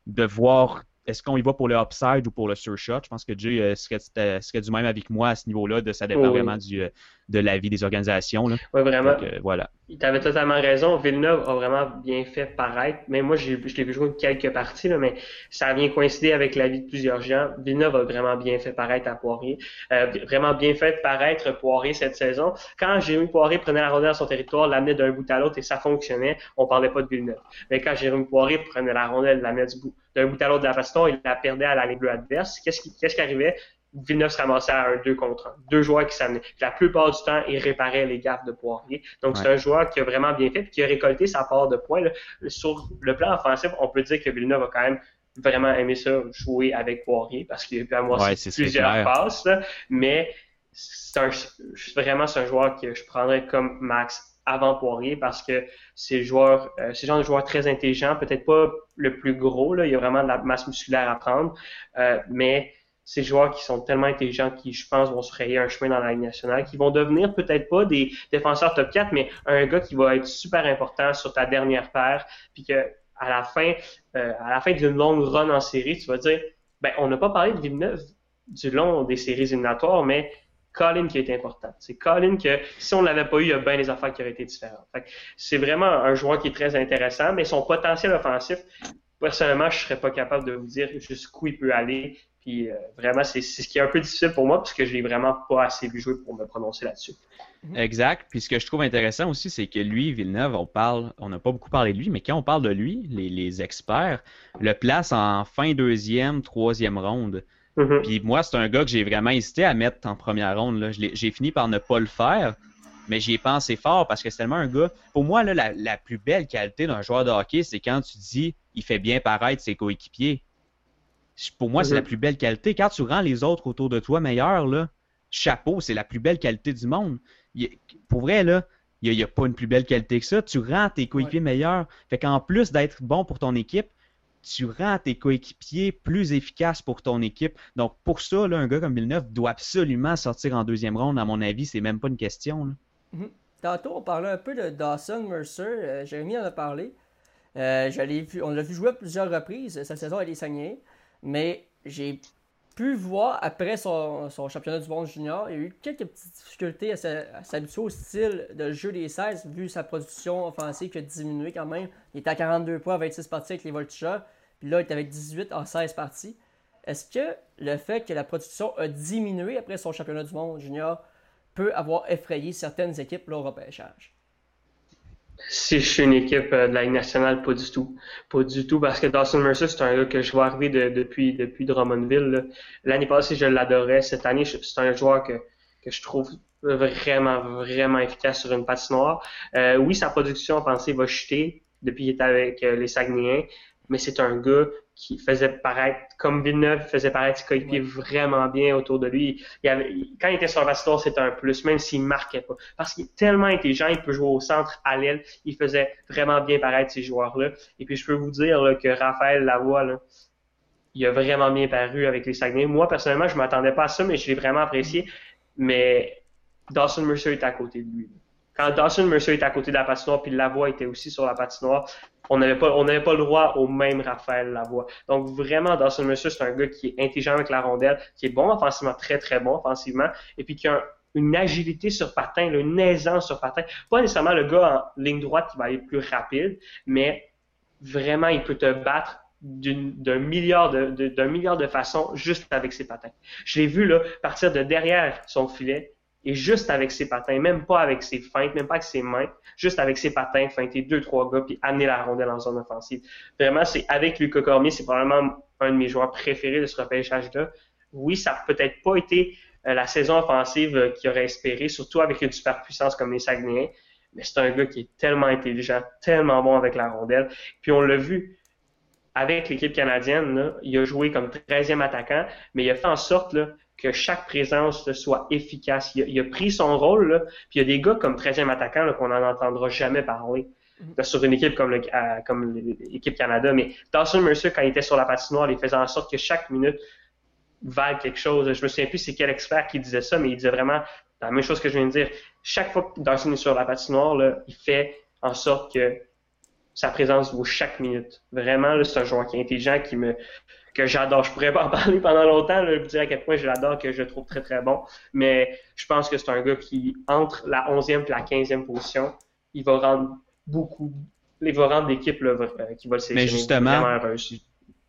de voir est-ce qu'on y va pour le upside ou pour le surshot? Je pense que Jay euh, serait, du même avec moi à ce niveau-là. De, ça dépend vraiment du, euh, de l'avis des organisations. Oui, vraiment. Euh, voilà. Tu avais totalement raison. Villeneuve a vraiment bien fait paraître. Mais moi, je l'ai vu jouer quelques parties, là, mais ça vient coïncider avec l'avis de plusieurs gens. Villeneuve a vraiment bien fait paraître à Poirier. vraiment bien fait paraître Poirier cette saison. Quand Jérémy Poirier prenait la rondelle à son territoire, l'amenait d'un bout à l'autre et ça fonctionnait, on parlait pas de Villeneuve. Mais quand Jérémy Poirier prenait la rondelle, l'amenait du bout d'un bout à l'autre de la baston, il la perdait à la ligne bleue adverse. Qu'est-ce qui, qu'est-ce qui arrivait? Villeneuve se ramassait à un 2 contre 1. Deux joueurs qui s'amenaient. La plupart du temps, il réparait les gaffes de Poirier. Donc, c'est un joueur qui a vraiment bien fait et qui a récolté sa part de points. Sur le plan offensif, on peut dire que Villeneuve a quand même vraiment aimé ça, jouer avec Poirier parce qu'il a pu avoir plusieurs passes. mais c'est un, vraiment c'est un joueur que je prendrais comme Max avant Poirier parce que c'est joueur, euh, c'est genre de joueur très intelligent, peut-être pas le plus gros, là, il y a vraiment de la masse musculaire à prendre, euh, mais ces joueurs qui sont tellement intelligents qui, je pense, vont se frayer un chemin dans la Ligue nationale, qui vont devenir peut-être pas des défenseurs top 4, mais un gars qui va être super important sur ta dernière paire, puis que à la fin, euh, à la fin d'une longue run en série, tu vas dire, ben, on n'a pas parlé de Villeneuve du long des séries éliminatoires, mais Colin qui est important. C'est Colin que si on ne l'avait pas eu, il y a bien des affaires qui auraient été différentes. C'est vraiment un joueur qui est très intéressant, mais son potentiel offensif, personnellement, je ne serais pas capable de vous dire jusqu'où il peut aller. Puis euh, vraiment, c'est ce qui est un peu difficile pour moi parce que je l'ai vraiment pas assez vu jouer pour me prononcer là-dessus. Mhm. Exact. Puis ce que je trouve intéressant aussi, c'est que lui, Villeneuve, on parle, on n'a pas beaucoup parlé de lui, mais quand on parle de lui, les, les experts le placent en fin deuxième, troisième ronde. Mm-hmm. Puis moi, c'est un gars que j'ai vraiment hésité à mettre en première ronde. J'ai fini par ne pas le faire, mais j'y ai pensé fort parce que c'est tellement un gars. Pour moi, là, la, plus belle qualité d'un joueur de hockey, c'est quand tu dis il fait bien paraître ses coéquipiers. Pour moi, c'est la mm-hmm. plus belle qualité. Quand tu rends les autres autour de toi meilleurs, là, chapeau, c'est la plus belle qualité du monde. pour vrai, là, il n'y a, pas une plus belle qualité que ça. Tu rends tes coéquipiers meilleurs. Fait qu'en plus d'être bon pour ton équipe, tu rends tes coéquipiers plus efficaces pour ton équipe. Donc, pour ça, un gars comme Villeneuve doit absolument sortir en deuxième ronde. À mon avis, c'est même pas une question. Mhm. Tantôt, on parlait un peu de Dawson Mercer. Euh, Jérémy en a parlé. Euh, vu, on l'a vu jouer à plusieurs reprises. Sa saison, elle est sagnée. Mais j'ai pu voir après son, championnat du monde junior, il y a eu quelques petites difficultés à s'habituer au style de jeu des 16, vu sa production offensive qui a diminué quand même. Il était à 42 points à 26 parties avec les Voltigeurs, puis là, il est avec 18 en 16 parties. Est-ce que le fait que la production a diminué après son championnat du monde junior peut avoir effrayé certaines équipes là, au repêchage? Si je suis une équipe euh, de la Ligue nationale, pas du tout. Pas du tout, parce que Dawson Mercer, c'est un gars que je vois arriver depuis, depuis Drummondville. L'année passée, je l'adorais. Cette année, c'est un joueur que, que je trouve vraiment, vraiment efficace sur une patinoire. Euh, oui, sa production offensive va chuter depuis qu'il est avec euh, les Saguenayens, mais c'est un gars qui faisait paraître, comme Villeneuve faisait paraître ses coéquipiers vraiment bien autour de lui. Il avait, quand il était sur la c'était un plus, même s'il marquait pas. Parce qu'il est tellement intelligent, il peut jouer au centre, à l'aile. Il faisait vraiment bien paraître ces joueurs-là. Et puis, je peux vous dire que Raphaël Lavoie, là, il a vraiment bien paru avec les Saguenay. Moi, personnellement, je m'attendais pas à ça, mais je l'ai vraiment apprécié. Mais Dawson Mercer est à côté de lui. Quand Dawson Mercer était à côté de la patinoire, puis Lavoie était aussi sur la patinoire, on n'avait pas, on n'avait pas le droit au même Raphaël Lavoie. Donc vraiment, Dawson Mercer, c'est un gars qui est intelligent avec la rondelle, qui est bon offensivement, très très bon offensivement, et puis qui a une agilité sur patin, une aisance sur patin. Pas nécessairement le gars en ligne droite qui va aller plus rapide, mais vraiment, il peut te battre d'un milliard de, d'un milliard de façons juste avec ses patins. Je l'ai vu là partir de derrière son filet et juste avec ses patins, même pas avec ses feintes, même pas avec ses mains, juste avec ses patins, feinter deux, trois gars, puis amener la rondelle en zone offensive. Vraiment, c'est avec Lucas Cormier, c'est probablement un de mes joueurs préférés de ce repêchage-là. Oui, ça n'a peut-être pas été euh, la saison offensive euh, qu'il aurait espéré, surtout avec une superpuissance comme les Saguenayens, mais c'est un gars qui est tellement intelligent, tellement bon avec la rondelle. Puis on l'a vu, avec l'équipe canadienne, il a joué comme 13e attaquant, mais il a fait en sorte que chaque présence soit efficace. Il a, pris son rôle, là, puis il y a des gars comme 13e attaquant qu'on n'en entendra jamais parler mm-hmm. sur une équipe comme, comme l'équipe Canada. Mais Dawson Mercer, quand il était sur la patinoire, il faisait en sorte que chaque minute valent quelque chose. Je me souviens plus c'est quel expert qui disait ça, mais il disait vraiment la même chose que je viens de dire. Chaque fois que Dawson est sur la patinoire, là, il fait en sorte que sa présence vaut chaque minute. Vraiment, c'est un joueur qui est intelligent, qui me, que j'adore. Je pourrais pas en parler pendant longtemps, là, dire à quel point je l'adore, que je trouve très très bon. Mais je pense que c'est un gars qui, entre la 11e et la 15e position, il va rendre beaucoup, il va rendre l'équipe euh, qui va le sélectionner Mais justement,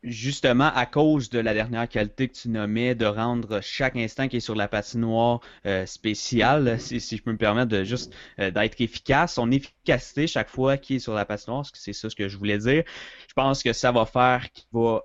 justement, à cause de la dernière qualité que tu nommais, de rendre chaque instant qui est sur la patinoire euh, spécial, si, je peux me permettre de juste euh, d'être efficace, son efficacité chaque fois qu'il est sur la patinoire, c'est ça ce que je voulais dire. Je pense que ça va faire qu'il va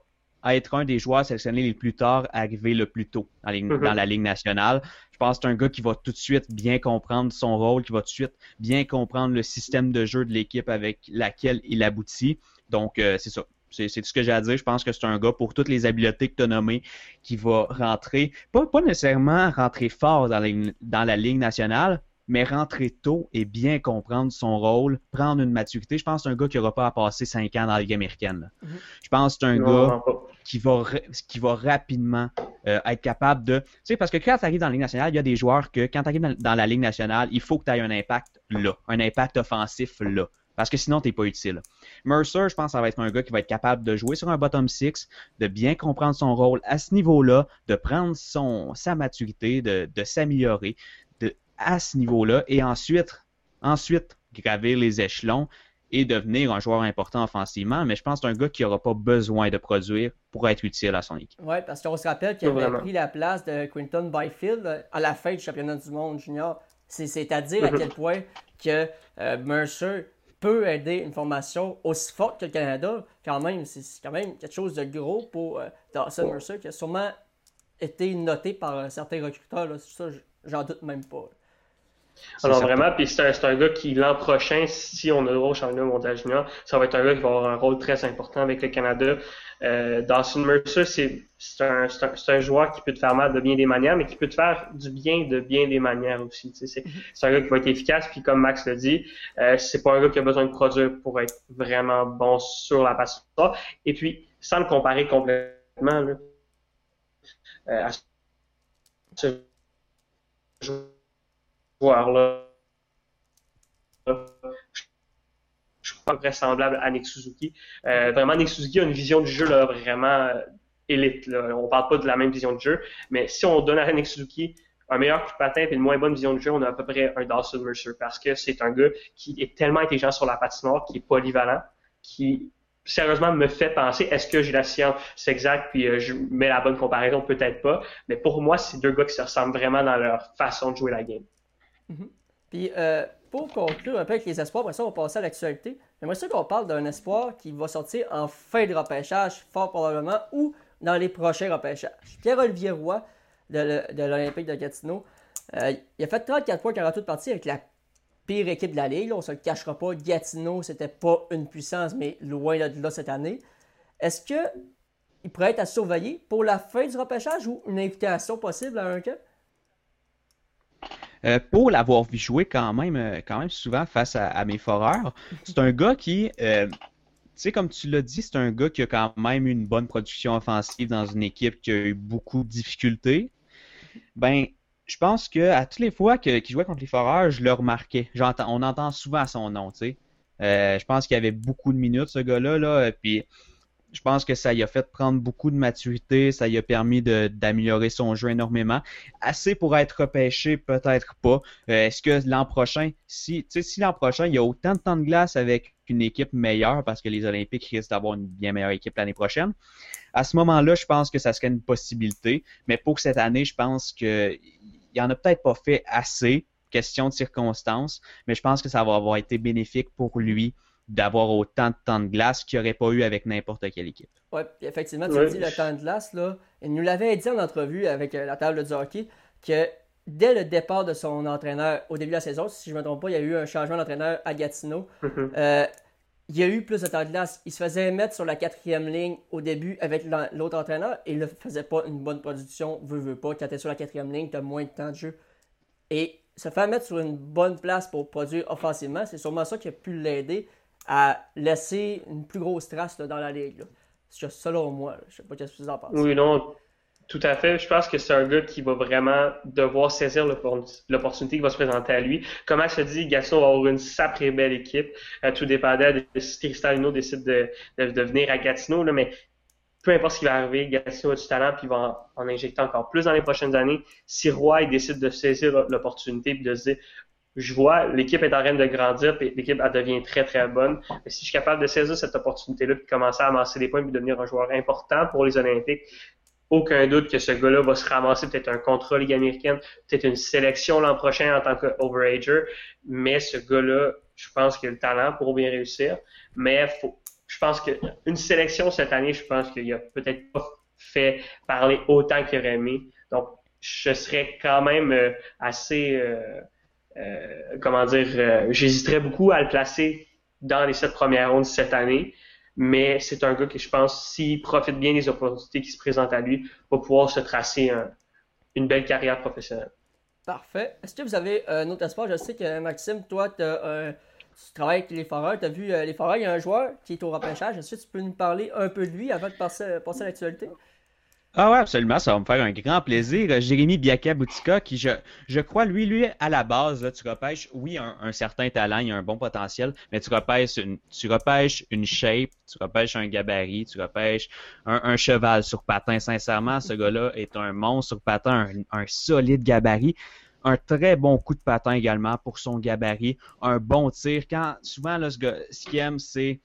être un des joueurs sélectionnés les plus tard, arriver le plus tôt dans, mm-hmm. dans la Ligue nationale. Je pense que c'est un gars qui va tout de suite bien comprendre son rôle, qui va tout de suite bien comprendre le système de jeu de l'équipe avec laquelle il aboutit. Donc, euh, c'est ça. C'est tout ce que j'ai à dire. Je pense que c'est un gars pour toutes les habiletés que tu as nommées qui va rentrer, pas, pas nécessairement rentrer fort dans la Ligue nationale, mais rentrer tôt et bien comprendre son rôle, prendre une maturité. Je pense que c'est un gars qui n'aura pas à passer cinq ans dans la Ligue américaine. Mm-hmm. Je pense que c'est un gars qui va, qui va rapidement euh, être capable de. Tu sais, parce que quand tu arrives dans la Ligue nationale, il y a des joueurs que quand tu arrives dans, la Ligue nationale, il faut que tu aies un impact là, un impact offensif là. Parce que sinon, tu n'es pas utile. Mercer, je pense que ça va être un gars qui va être capable de jouer sur un bottom six, de bien comprendre son rôle à ce niveau-là, de prendre son, sa maturité, de, de s'améliorer à ce niveau-là et ensuite, ensuite gravir les échelons et devenir un joueur important offensivement, mais je pense que c'est un gars qui n'aura pas besoin de produire pour être utile à son équipe. Oui, parce qu'on se rappelle qu'il avait pris la place de Quinton Byfield à la fin du championnat du monde junior. C'est-à-dire à mhm. quel point que euh, Mercer peut aider une formation aussi forte que le Canada. Quand même, c'est quand même quelque chose de gros pour euh, Dawson Mercer qui a sûrement été noté par euh, certains recruteurs. Ça, j'en doute même pas. Alors vraiment, puis c'est un, gars qui l'an prochain, si on a le droit au championnat mondial junior, ça va être un gars qui va avoir un rôle très important avec le Canada. Euh, Dawson Mercer, c'est un, un, joueur qui peut te faire mal de bien des manières, mais qui peut te faire du bien de bien des manières aussi. C'est un gars qui va être efficace, puis comme Max l'a dit, euh, c'est pas un gars qui a besoin de produire pour être vraiment bon sur la passoire. Et puis, sans le comparer complètement là, euh, à ce joueur-là. Je pas vraisemblable à Nick Suzuki. Euh, vraiment, Nick Suzuki a une vision du jeu là, vraiment euh, élite. Là. On parle pas de la même vision du jeu, mais si on donne à Nick Suzuki un meilleur coup de patin et une moins bonne vision du jeu, on a à peu près un Dawson Mercer parce que c'est un gars qui est tellement intelligent sur la patinoire, qui est polyvalent, qui sérieusement me fait penser est-ce que j'ai la science exact puis euh, je mets la bonne comparaison? Peut-être pas mais pour moi c'est deux gars qui se ressemblent vraiment dans leur façon de jouer la game Mhm. Puis, euh, pour conclure un peu avec les espoirs, après ça, on va passer à l'actualité. J'aimerais ça qu'on parle d'un espoir qui va sortir en fin de repêchage, fort probablement, ou dans les prochains repêchages. Pierre-Olivier Roy, de, l'Olympique de Gatineau, euh, il a fait 34 points 48 parties avec la pire équipe de la Ligue. on ne se le cachera pas. Gatineau, c'était pas une puissance, mais loin de là cette année. Est-ce qu'il pourrait être à surveiller pour la fin du repêchage ou une invitation possible à un cas? Euh, pour l'avoir vu jouer quand même, euh, quand même souvent face à, mes foreurs, c'est un gars qui, euh, tu sais, comme tu l'as dit, c'est un gars qui a quand même une bonne production offensive dans une équipe qui a eu beaucoup de difficultés. Ben, je pense que à toutes les fois qu'il jouait contre les foreurs, je le remarquais. on entend souvent son nom, tu sais. je pense qu'il y avait beaucoup de minutes, ce gars-là, là, puis je pense que ça lui a fait prendre beaucoup de maturité, ça lui a permis d'améliorer son jeu énormément. Assez pour être repêché, peut-être pas. Euh, est-ce que l'an prochain, si, si l'an prochain, il y a autant de temps de glace avec une équipe meilleure, parce que les Olympiques risquent d'avoir une bien meilleure équipe l'année prochaine, à ce moment-là, je pense que ça serait une possibilité. Mais pour cette année, je pense que il en a peut-être pas fait assez, question de circonstances, mais je pense que ça va avoir été bénéfique pour lui d'avoir autant de temps de glace qu'il n'y aurait pas eu avec n'importe quelle équipe. Oui, effectivement, tu dis le temps de glace, là, il nous l'avait dit en entrevue avec euh, la table de hockey que dès le départ de son entraîneur au début de la saison, si je ne me trompe pas, il y a eu un changement d'entraîneur à Gatineau. Mm-hmm. Euh, il y a eu plus de temps de glace. Il se faisait mettre sur la quatrième ligne au début avec l'autre entraîneur et il ne faisait pas une bonne production, veut, veut pas. Quand tu es sur la quatrième ligne, tu as moins de temps de jeu. Et se faire mettre sur une bonne place pour produire offensivement, c'est sûrement ça qui a pu l'aider à laisser une plus grosse trace dans la ligue. Là. Selon moi, je sais pas ce que vous en pensez. Oui, non, tout à fait. Je pense que c'est un gars qui va vraiment devoir saisir l'opportunité qui va se présenter à lui. Comme je te dis, Gaston va avoir une sacrée belle équipe. Euh, tout dépendant de si Tristan décide de, venir à Gatineau, mais peu importe ce qui va arriver, Gatineau a du talent puis il va en, injecter encore plus dans les prochaines années. Si Roy décide de saisir l'opportunité et de se dire je vois l'équipe est en train de grandir et l'équipe devient très très bonne. Mais si je suis capable de saisir cette opportunité-là puis commencer à amasser des points et devenir un joueur important pour les Olympiques, aucun doute que ce gars-là va se ramasser peut-être un contrat Ligue américaine, peut-être une sélection l'an prochain en tant qu'overager. Mais ce gars-là, je pense qu'il a le talent pour bien réussir. Mais faut, je pense qu'une sélection cette année, je pense qu'il a peut-être pas fait parler autant qu'il aurait aimé. Donc, je serais quand même euh, assez, euh, euh, comment dire, j'hésiterais beaucoup à le placer dans les sept premières rondes cette année. Mais c'est un gars que je pense, s'il profite bien des opportunités qui se présentent à lui, va pouvoir se tracer une belle carrière professionnelle. Parfait. Est-ce que vous avez un autre espoir? Je sais que Maxime, toi, tu travailles avec les Foreurs, tu as vu euh, les Foreurs, il y a un joueur qui est au repêchage. Est-ce que tu peux nous parler un peu de lui avant de passer, à l'actualité? Ah ouais, absolument, ça va me faire un grand plaisir. Euh, Jérémy Biaka Boutika, qui je, je crois, lui, lui, à la base, là, tu repêches, oui, un, certain talent, il a un bon potentiel, mais tu repêches une, tu repêches une shape, tu repêches un gabarit, tu repêches un, cheval sur patin. Sincèrement, ce gars-là est un monstre sur patin, un, un solide gabarit un très bon coup de patin également pour son gabarit, un bon tir. Quand souvent là, ce, ce qu'il aime, c'est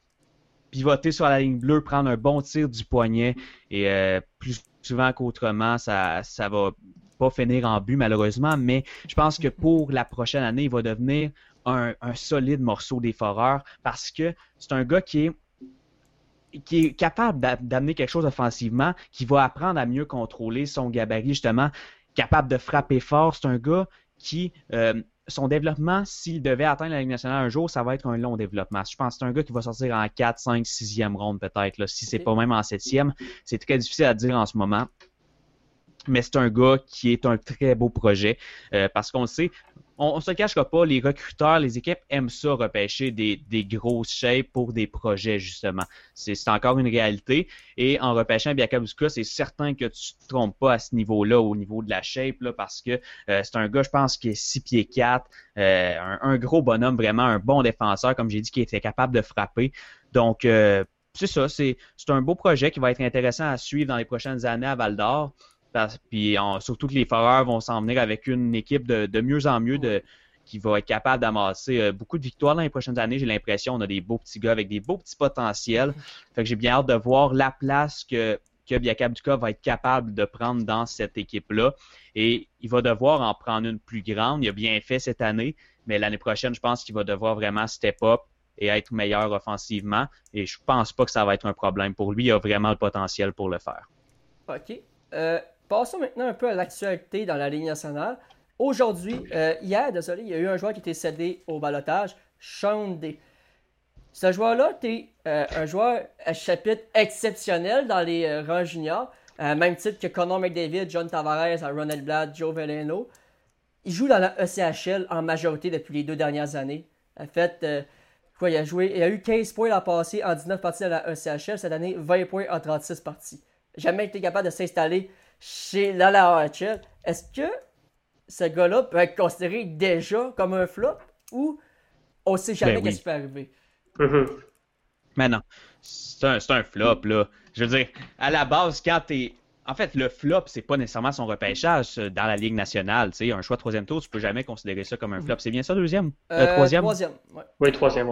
pivoter sur la ligne bleue, prendre un bon tir du poignet et euh, plus souvent qu'autrement, ça ça va pas finir en but malheureusement, mais je pense que pour la prochaine année, il va devenir un, solide morceau des foreurs parce que c'est un gars qui est capable d'amener quelque chose offensivement, qui va apprendre à mieux contrôler son gabarit justement capable de frapper fort. C'est un gars qui, euh, son développement, s'il devait atteindre la Ligue nationale un jour, ça va être un long développement. Je pense que c'est un gars qui va sortir en 4, 5, 6e ronde peut-être. Si c'est pas même en 7e, c'est très difficile à dire en ce moment. Mais c'est un gars qui est un très beau projet euh, parce qu'on le sait, on, ne se cachera pas, les recruteurs, les équipes aiment ça repêcher des, des grosses shapes pour des projets, justement. C'est encore une réalité. Et en repêchant Biakabuska, c'est certain que tu te trompes pas à ce niveau-là, au niveau de la shape, là, parce que euh, c'est un gars, je pense, qui est 6 pieds 4, euh, un, gros bonhomme, vraiment un bon défenseur, comme j'ai dit, qui était capable de frapper. Donc, euh, c'est ça, c'est un beau projet qui va être intéressant à suivre dans les prochaines années à Val d'Or. Puis surtout que les Foreurs vont s'en venir avec une équipe de, mieux en mieux de, qui va être capable d'amasser euh, beaucoup de victoires dans les prochaines années. J'ai l'impression qu'on a des beaux petits gars avec des beaux petits potentiels. <laughs> Fait que j'ai bien hâte de voir la place que, que Biakabduka va être capable de prendre dans cette équipe-là. Et il va devoir en prendre une plus grande. Il a bien fait cette année, mais l'année prochaine, je pense qu'il va devoir vraiment step up et être meilleur offensivement. Et je pense pas que ça va être un problème pour lui. Il a vraiment le potentiel pour le faire. OK. Euh, Passons maintenant un peu à l'actualité dans la Ligue nationale. Aujourd'hui, euh, hier, désolé, il y a eu un joueur qui était cédé au balotage, Sean Day. Ce joueur-là était euh, un joueur à chapitre exceptionnel dans les euh, rangs juniors, même titre que Connor McDavid, John Tavares, Ronald Blatt, Joe Veleno. Il joue dans la ECHL en majorité depuis les deux dernières années. En fait, quoi, il a joué, il a eu 15 points l'an passé en 19 parties dans la ECHL, cette année 20 points en 36 parties. Jamais été capable de s'installer chez la HL, est-ce que ce gars-là peut être considéré déjà comme un flop ou on sait jamais ben ce qui peut arriver? Mm-hmm. Mais non, c'est un, flop, là. Je veux dire, à la base, quand t'es. En fait, le flop, c'est pas nécessairement son repêchage dans la Ligue nationale. Tu sais, un choix de troisième tour, tu peux jamais considérer ça comme un flop. C'est bien ça, deuxième? Euh, troisième? Troisième, Oui, troisième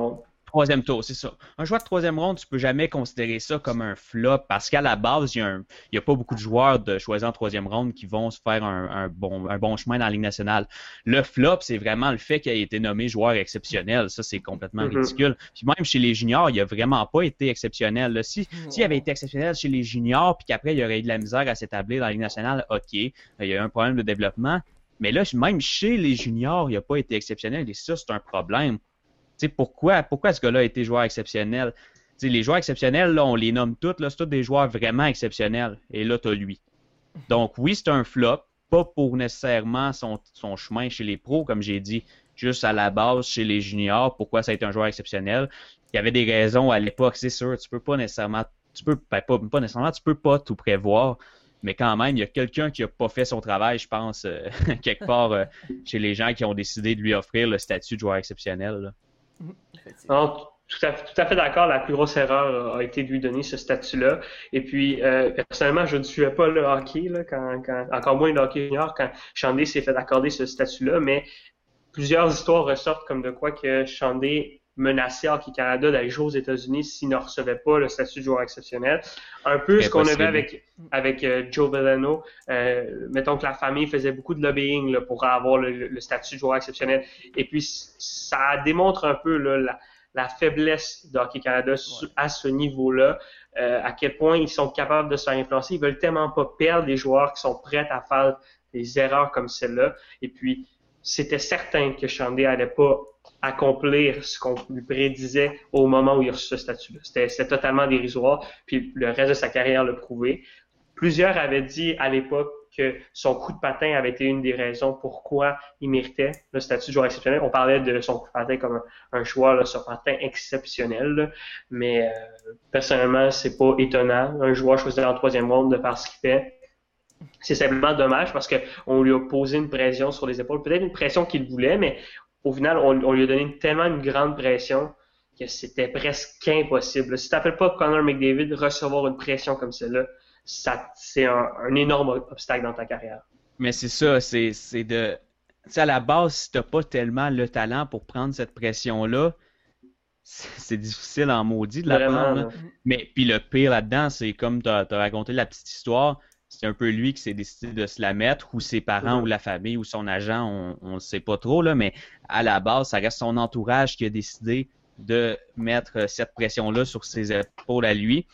Troisième tour, c'est ça. Un joueur de troisième ronde, tu peux jamais considérer ça comme un flop parce qu'à la base, il n'y a, pas beaucoup de joueurs de choisir en troisième ronde qui vont se faire un, bon, un bon chemin dans la Ligue nationale. Le flop, c'est vraiment le fait qu'il ait été nommé joueur exceptionnel. Ça, c'est complètement mm-hmm. ridicule. Puis même chez les juniors, il n'a vraiment pas été exceptionnel. Si, S'il avait été exceptionnel chez les juniors, puis qu'après, il y aurait eu de la misère à s'établir dans la Ligue nationale, OK, il y a eu un problème de développement. Mais là, même chez les juniors, il n'a pas été exceptionnel et ça, c'est un problème pourquoi, pourquoi ce gars-là a été joueur exceptionnel? les joueurs exceptionnels, on les nomme tous, là, c'est tous des joueurs vraiment exceptionnels. Et là, tu as lui. Donc, oui, c'est un flop, pas pour nécessairement son, chemin chez les pros, comme j'ai dit, juste à la base chez les juniors, pourquoi ça a été un joueur exceptionnel. Il y avait des raisons à l'époque, c'est sûr, tu peux pas nécessairement, peux ben, pas, nécessairement, tu peux pas tout prévoir, mais quand même, il y a quelqu'un qui a pas fait son travail, je pense, euh, <laughs> quelque part euh, chez les gens qui ont décidé de lui offrir le statut de joueur exceptionnel. Non, tout à, tout à fait d'accord. La plus grosse erreur a été de lui donner ce statut-là. Et puis, euh, personnellement, je ne suivais pas le hockey, là, quand, encore moins le hockey junior, quand Chandé s'est fait accorder ce statut-là. Mais plusieurs histoires ressortent comme de quoi que Chandé menaçait Hockey Canada d'aller jouer aux États-Unis s'il ne recevait pas le statut de joueur exceptionnel. Un peu ce qu'on avait avec, avec euh, Joe Villano. Euh, mettons que la famille faisait beaucoup de lobbying là, pour avoir le, statut de joueur exceptionnel. Et puis, ça démontre un peu là, la, faiblesse de Hockey Canada à ce niveau-là. Euh, à quel point ils sont capables de se faire influencer. Ils veulent tellement pas perdre des joueurs qui sont prêts à faire des erreurs comme celle-là. Et puis, c'était certain que Chandé allait pas accomplir ce qu'on lui prédisait au moment où il a ce statut-là. C'était totalement dérisoire, puis le reste de sa carrière l'a prouvé. Plusieurs avaient dit à l'époque que son coup de patin avait été une des raisons pourquoi il méritait le statut de joueur exceptionnel. On parlait de son coup de patin comme un, choix là, sur patin exceptionnel, mais euh, personnellement, c'est pas étonnant. Un joueur choisi en troisième ronde de faire ce qu'il fait. C'est simplement dommage parce qu'on lui a posé une pression sur les épaules, peut-être une pression qu'il voulait, mais au final, on, lui a donné tellement une grande pression que c'était presque impossible. Si tu n'appelles pas Connor McDavid, recevoir une pression comme celle-là, c'est un, énorme obstacle dans ta carrière. Mais c'est ça, c'est, de. Tu à la base, si tu n'as pas tellement le talent pour prendre cette pression-là, c'est difficile en maudit de la prendre. Mais puis le pire là-dedans, c'est comme tu as, raconté la petite histoire, c'est un peu lui qui s'est décidé de se la mettre, ou ses parents, ou la famille, ou son agent, on ne sait pas trop, là, mais à la base, ça reste son entourage qui a décidé de mettre cette pression-là sur ses épaules à lui.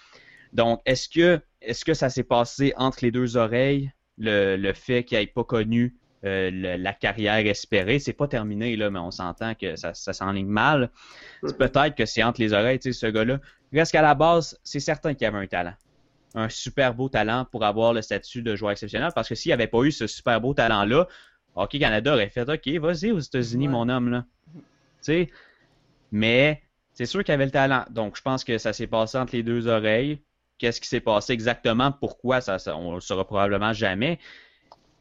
Donc, est-ce que, ça s'est passé entre les deux oreilles, le, le fait qu'il n'ait pas connu euh, la carrière espérée? C'est pas terminé, là, mais on s'entend que ça, ça s'enligne mal. Peut-être que c'est entre les oreilles, tu sais, ce gars-là. Reste qu'à la base, c'est certain qu'il avait un talent un super beau talent pour avoir le statut de joueur exceptionnel. Parce que s'il n'y avait pas eu ce super beau talent-là, Hockey Canada aurait fait OK, vas-y aux États-Unis, mon homme. là. Mais c'est sûr qu'il avait le talent. Donc, je pense que ça s'est passé entre les deux oreilles. Qu'est-ce qui s'est passé exactement? Pourquoi? Ça, on ne le saura probablement jamais.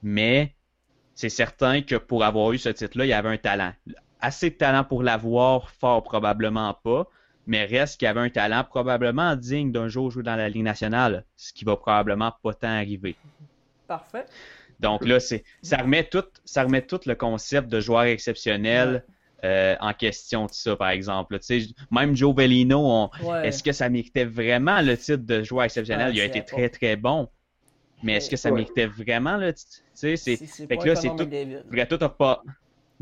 Mais c'est certain que pour avoir eu ce titre-là, il y avait un talent. Assez de talent pour l'avoir, fort probablement pas mais reste qu'il avait un talent probablement digne d'un jour jouer dans la Ligue nationale, ce qui va probablement pas tant arriver. Parfait. Donc là, c'est ça remet tout, ça remet tout le concept de joueur exceptionnel euh, en question de ça, par exemple. même Joe Bellino, est-ce que ça méritait vraiment le titre de joueur exceptionnel? il a été très très bon. Mais est-ce que ça méritait vraiment le titre? C'est, fait que là, c'est tout. tout pas.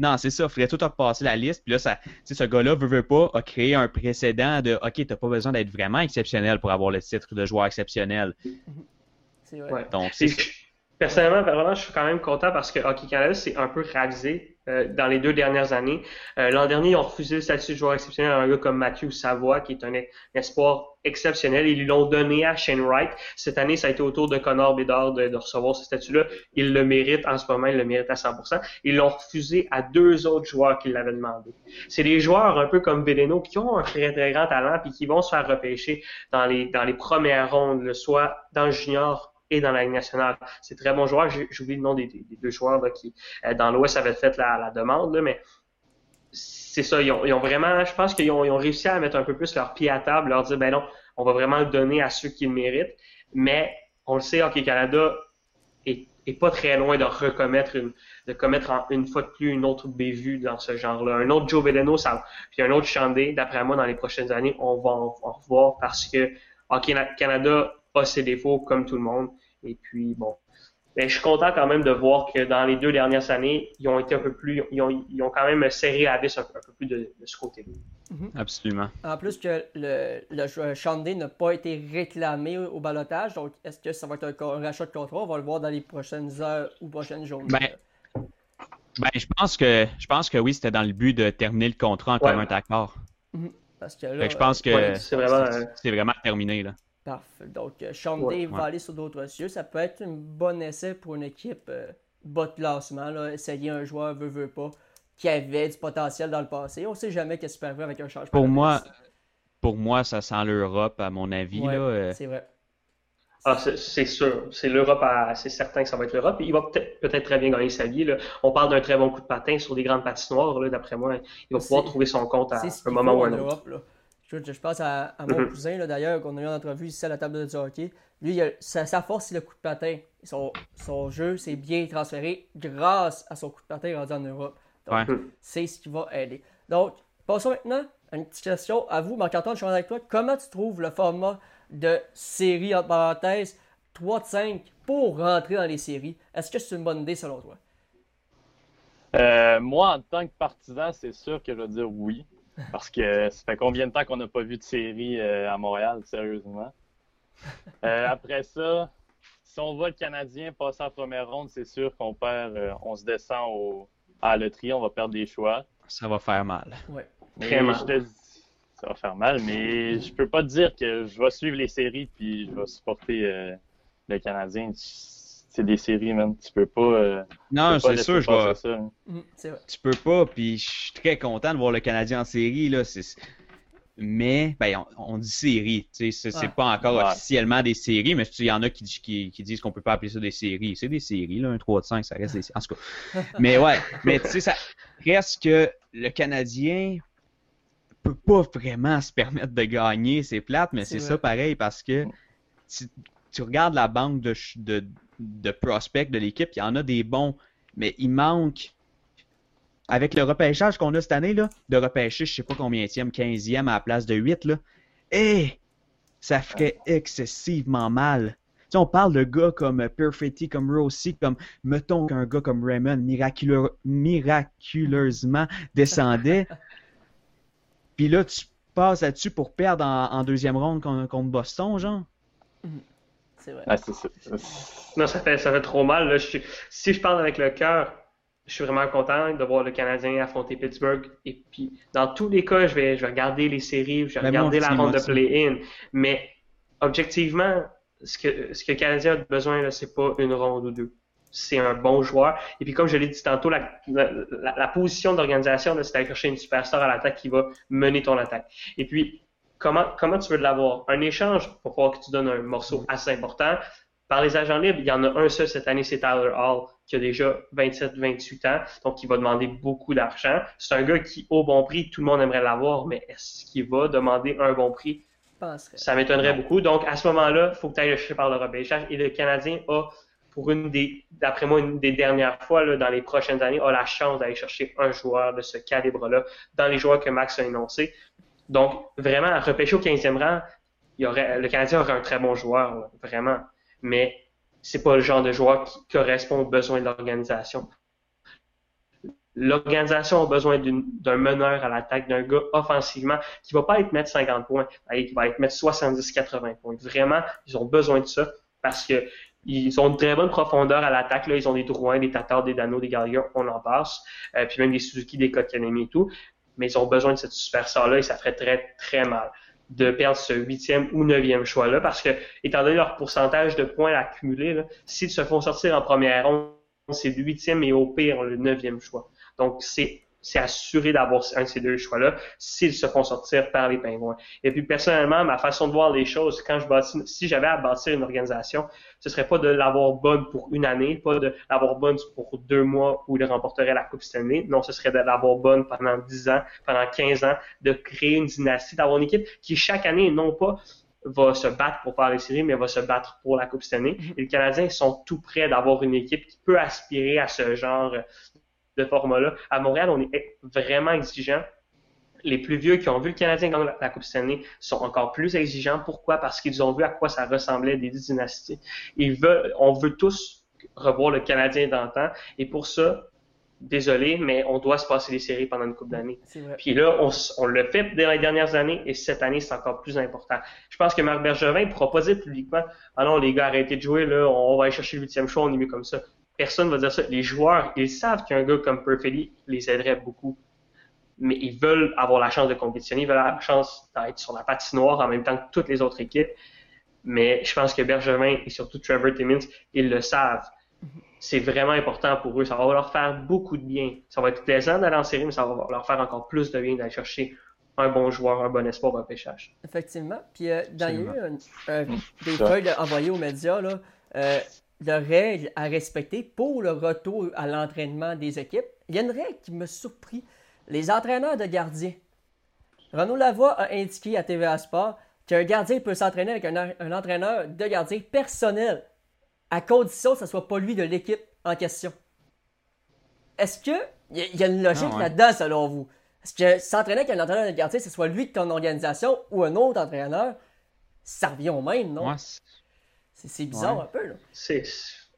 Non, c'est ça. Il faudrait tout repasser la liste. Puis là, ça, ce gars-là veut, veut pas a créé un précédent de OK, t'as pas besoin d'être vraiment exceptionnel pour avoir le titre de joueur exceptionnel. C'est vrai. Donc, c'est Personnellement, vraiment, je suis quand même content parce que Hockey Canada s'est un peu ravisé euh, dans les deux dernières années. Euh, l'an dernier, ils ont refusé le statut de joueur exceptionnel à un gars comme Matthew Savoie, qui est un, espoir exceptionnel. Ils l'ont donné à Shane Wright. Cette année, ça a été autour de Connor Bedard de, recevoir ce statut-là. Il le mérite en ce moment, il le mérite à 100%. Ils l'ont refusé à deux autres joueurs qui l'avaient demandé. C'est des joueurs un peu comme Veleno qui ont un très très grand talent puis qui vont se faire repêcher dans les dans les premières rondes, soit dans le junior et dans la Ligue nationale. C'est très bon joueur. J'oublie le nom des, deux joueurs qui, euh, dans l'Ouest, avaient fait la, demande, mais c'est ça. Ils ont, vraiment, je pense qu'ils ont, réussi à mettre un peu plus leur pied à table, leur dire, ben non, on va vraiment le donner à ceux qui le méritent. Mais on le sait, Hockey Canada est pas très loin de recommettre une, de commettre une fois de plus une autre bévue dans ce genre-là. Un autre Joe Veleno, ça, puis un autre Chandé, d'après moi, dans les prochaines années, on va en, revoir parce que Hockey Canada a ses défauts comme tout le monde. Et puis, bon. Mais je suis content quand même de voir que dans les deux dernières années, ils ont été un peu plus, ils ont, ils ont quand même serré la vis un, peu plus de, ce côté-là. Mhm. Absolument. En plus que le, le joueur Chandé n'a pas été réclamé au, balotage, donc est-ce que ça va être un, rachat de contrat? On va le voir dans les prochaines heures ou prochaines journées. Ben, ben je pense que je pense que oui, c'était dans le but de terminer le contrat en commun accord. Mhm. Parce que là, je pense que c'est vraiment, vraiment, terminé. Là. Parfait. Donc, Sean euh, va aller sur d'autres cieux. Ça peut être un bon essai pour une équipe euh, bas de classement. Là. Essayer un joueur veut, veut pas, qui avait du potentiel dans le passé. On sait jamais qu'est-ce qui peut arriver avec un changement. Pour moi, pour moi, ça sent l'Europe, à mon avis. là, euh. C'est vrai. Ah, c'est sûr. C'est l'Europe, c'est certain que ça va être l'Europe. Il va peut-être peut très bien gagner sa vie. Là. On parle d'un très bon coup de patin sur des grandes patinoires. D'après moi, il va pouvoir trouver son compte à un moment ou un autre. Je, pense à, mon mhm. cousin, d'ailleurs, qu'on a eu en entrevue ici à la table de hockey. Lui, sa, force, c'est le coup de patin. Son, son jeu s'est bien transféré grâce à son coup de patin rendu en Europe. Donc, c'est ce qui va aider. Donc, passons maintenant à une petite question à vous, Marc-Antoine, je suis avec toi. Comment tu trouves le format de série, entre parenthèses, 3 de 5 pour rentrer dans les séries? Est-ce que c'est une bonne idée selon toi? Euh, moi, en tant que partisan, c'est sûr que je vais dire oui. Parce que ça fait combien de temps qu'on n'a pas vu de série euh, à Montréal, sérieusement? <laughs> Euh, après ça, si on voit le Canadien passer en première ronde, c'est sûr qu'on perd, euh, on se descend au, à loterie, on va perdre des choix. Ça va faire mal. Ouais. ça va faire mal, mais je peux pas te dire que je vais suivre les séries puis je vais supporter le Canadien c'est des séries, même. Tu peux pas. Euh, non, c'est sûr, je vois. Mm, tu peux pas, puis je suis très content de voir le Canadien en série, là. Mais, ben, on, dit série, tu sais, c'est pas encore officiellement des séries, mais il y en a qui, qui, disent qu'on peut pas appeler ça des séries. C'est des séries, là, un 3 de 5, ça reste des séries. En tout cas. <laughs> mais ouais, mais tu sais, ça reste que le Canadien peut pas vraiment se permettre de gagner, c'est plate, mais c'est ça pareil parce que tu, tu regardes la banque de, de, de prospects de l'équipe, il y en a des bons, mais il manque. Avec le repêchage qu'on a cette année, là, de repêcher, je sais pas combien 15e à la place de 8, là, eh, ça ferait excessivement mal. Tu on parle de gars comme Perfetti, comme Rossi, comme, mettons qu'un gars comme Raymond miraculeusement descendait. <laughs> Puis là, tu passes là-dessus pour perdre en, deuxième ronde contre, Boston, genre. Mm-hmm. C'est vrai. Ah, non, ça fait, ça fait trop mal. si je parle avec le cœur, je suis vraiment content de voir le Canadien affronter Pittsburgh. Et puis, dans tous les cas, je vais, je vais regarder les séries, je vais regarder la ronde de play-in. Mais objectivement, ce que, ce que le Canadien a besoin, c'est pas une ronde ou deux. C'est un bon joueur. Et puis, comme je l'ai dit tantôt, la, la, position d'organisation, c'est d'aller chercher une superstar à l'attaque qui va mener ton attaque. Et puis, comment, comment tu veux l'avoir? Un échange pour pouvoir que tu donnes un morceau assez important. Par les agents libres, il y en a un seul cette année, c'est Tyler Hall, qui a déjà 27-28 ans, donc il va demander beaucoup d'argent. C'est un gars qui, au bon prix, tout le monde aimerait l'avoir, mais est-ce qu'il va demander un bon prix? Ça m'étonnerait beaucoup. Donc, à ce moment-là, il faut que tu ailles le chercher par le repêchage. Et le Canadien a, pour une des, d'après moi, une des dernières fois, là, dans les prochaines années, a la chance d'aller chercher un joueur de ce calibre-là dans les joueurs que Max a énoncés. Donc, vraiment, à repêcher au 15e rang, le Canadien aurait un très bon joueur, vraiment. Mais c'est pas le genre de joueur qui correspond aux besoins de l'organisation. L'organisation a besoin d'un meneur à l'attaque, d'un gars offensivement qui va pas être mettre 50 points, qui va être mettre 70-80 points. Vraiment, ils ont besoin de ça parce que ils ont une très bonne profondeur à l'attaque. Là, ils ont des Drouin, des Tatars, des Dano, des Gallagher, on en passe. Euh, puis même des Suzuki, des Kotkaniemi et tout mais ils ont besoin de cette superstar-là et ça ferait très, très mal de perdre ce huitième ou neuvième choix-là parce que, étant donné leur pourcentage de points accumulés, s'ils se font sortir en première ronde, c'est le huitième et au pire le neuvième choix. Donc, c'est c'est assuré d'avoir un de ces deux choix-là s'ils se font sortir par les pingouins. Et puis personnellement, ma façon de voir les choses, quand je bâtis, si j'avais à bâtir une organisation, ce serait pas de l'avoir bonne pour une année, pas de l'avoir bonne pour deux mois où il remporterait la Coupe cette année. Non, ce serait de l'avoir bonne pendant dix ans, pendant quinze ans, de créer une dynastie, d'avoir une équipe qui chaque année, non pas va se battre pour faire les séries, mais va se battre pour la Coupe cette année. Mhm. Et les Canadiens sont tout prêts d'avoir une équipe qui peut aspirer à ce genre de format-là. À Montréal, on est vraiment exigeant. Les plus vieux qui ont vu le Canadien gagner la, la Coupe cette année sont encore plus exigeants. Pourquoi? Parce qu'ils ont vu à quoi ça ressemblait des dynasties. Ils veulent, on veut tous revoir le Canadien d'antan. Et pour ça, désolé, mais on doit se passer les séries pendant une coupe d'années. Puis là, on, on l'a fait dans les dernières années et cette année, c'est encore plus important. Je pense que Marc Bergevin ne pourra pas dire publiquement Ah non, les gars, arrêtez de jouer, là, on va aller chercher le huitième choix, on est mieux comme ça. Personne ne va dire ça. Les joueurs, ils savent qu'un gars comme Perfetti les aiderait beaucoup. Mais ils veulent avoir la chance de compétitionner, ils veulent avoir la chance d'être sur la patinoire en même temps que toutes les autres équipes. Mais je pense que Bergevin et surtout Trevor Timmins, ils le savent. C'est vraiment important pour eux. Ça va leur faire beaucoup de bien. Ça va être plaisant d'aller en série, mais ça va leur faire encore plus de bien d'aller chercher un bon joueur, un bon espoir, un pêchage. Effectivement. Puis, euh, dans, il y a eu un- un- des Ça. feuilles envoyées aux médias, là, euh, de règles à respecter pour le retour à l'entraînement des équipes. Il y a une règle qui me surpris. Les entraîneurs de gardiens. Renaud Lavoie a indiqué à TVA Sport qu'un gardien peut s'entraîner avec un, un entraîneur de gardien personnel, à condition que ce ne soit pas lui de l'équipe en question. Est-ce que il y, a- une logique Ah ouais. là-dedans selon vous? Est-ce que s'entraîner avec un entraîneur de gardien, ce soit lui de ton organisation ou un autre entraîneur, ça revient au même, non? C'est- bizarre Ouais. un peu, là. C'est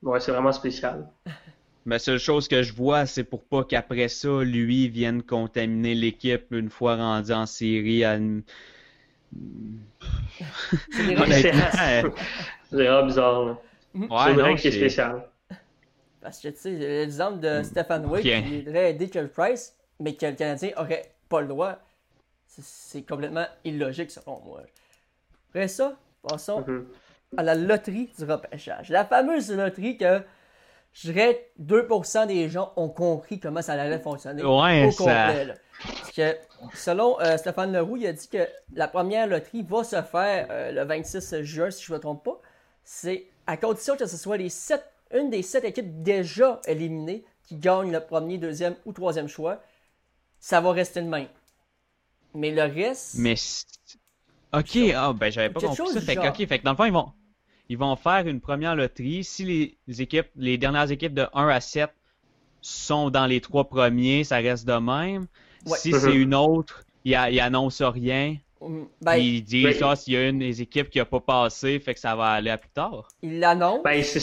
ouais, c'est vraiment spécial. <laughs> la seule chose que je vois, c'est pour pas qu'après ça, lui vienne contaminer l'équipe une fois rendu en série à une- <laughs> <laughs> C'est euh, c'est vraiment bizarre. là. ouais, c'est c'est- spéciale. Parce que, tu sais, l'exemple de Stéphane Wick Ok. qui voudrait aider Carey Price, mais que le Canadien aurait pas le droit, c'est- complètement illogique selon moi. Après ça, passons Mhm. À la loterie du repêchage. La fameuse loterie que je dirais 2% des gens ont compris comment ça allait fonctionner Ouais, au ça- complet. là. Parce que selon euh, Stéphane Leroux, il a dit que la première loterie va se faire euh, le 26 juin, si je ne me trompe pas. C'est à condition que ce soit les sept, une des sept équipes déjà éliminées qui gagne le premier, deuxième ou troisième choix. Ça va rester le même. Mais le reste. Mais ok, ah ben j'avais pas compris ça. Fait que, ok, fait que dans le fond ils vont ils vont faire une première loterie. Si les, équipes, les dernières équipes de 1 à 7 sont dans les trois premiers, ça reste de même. Ouais. Si c'est une autre, ils, a- ils annoncent rien. hum, ben, ils disent ben- ah, s'il y a une des équipes qui a pas passé, fait que ça va aller à plus tard. il l'annonce. Ben, c'est-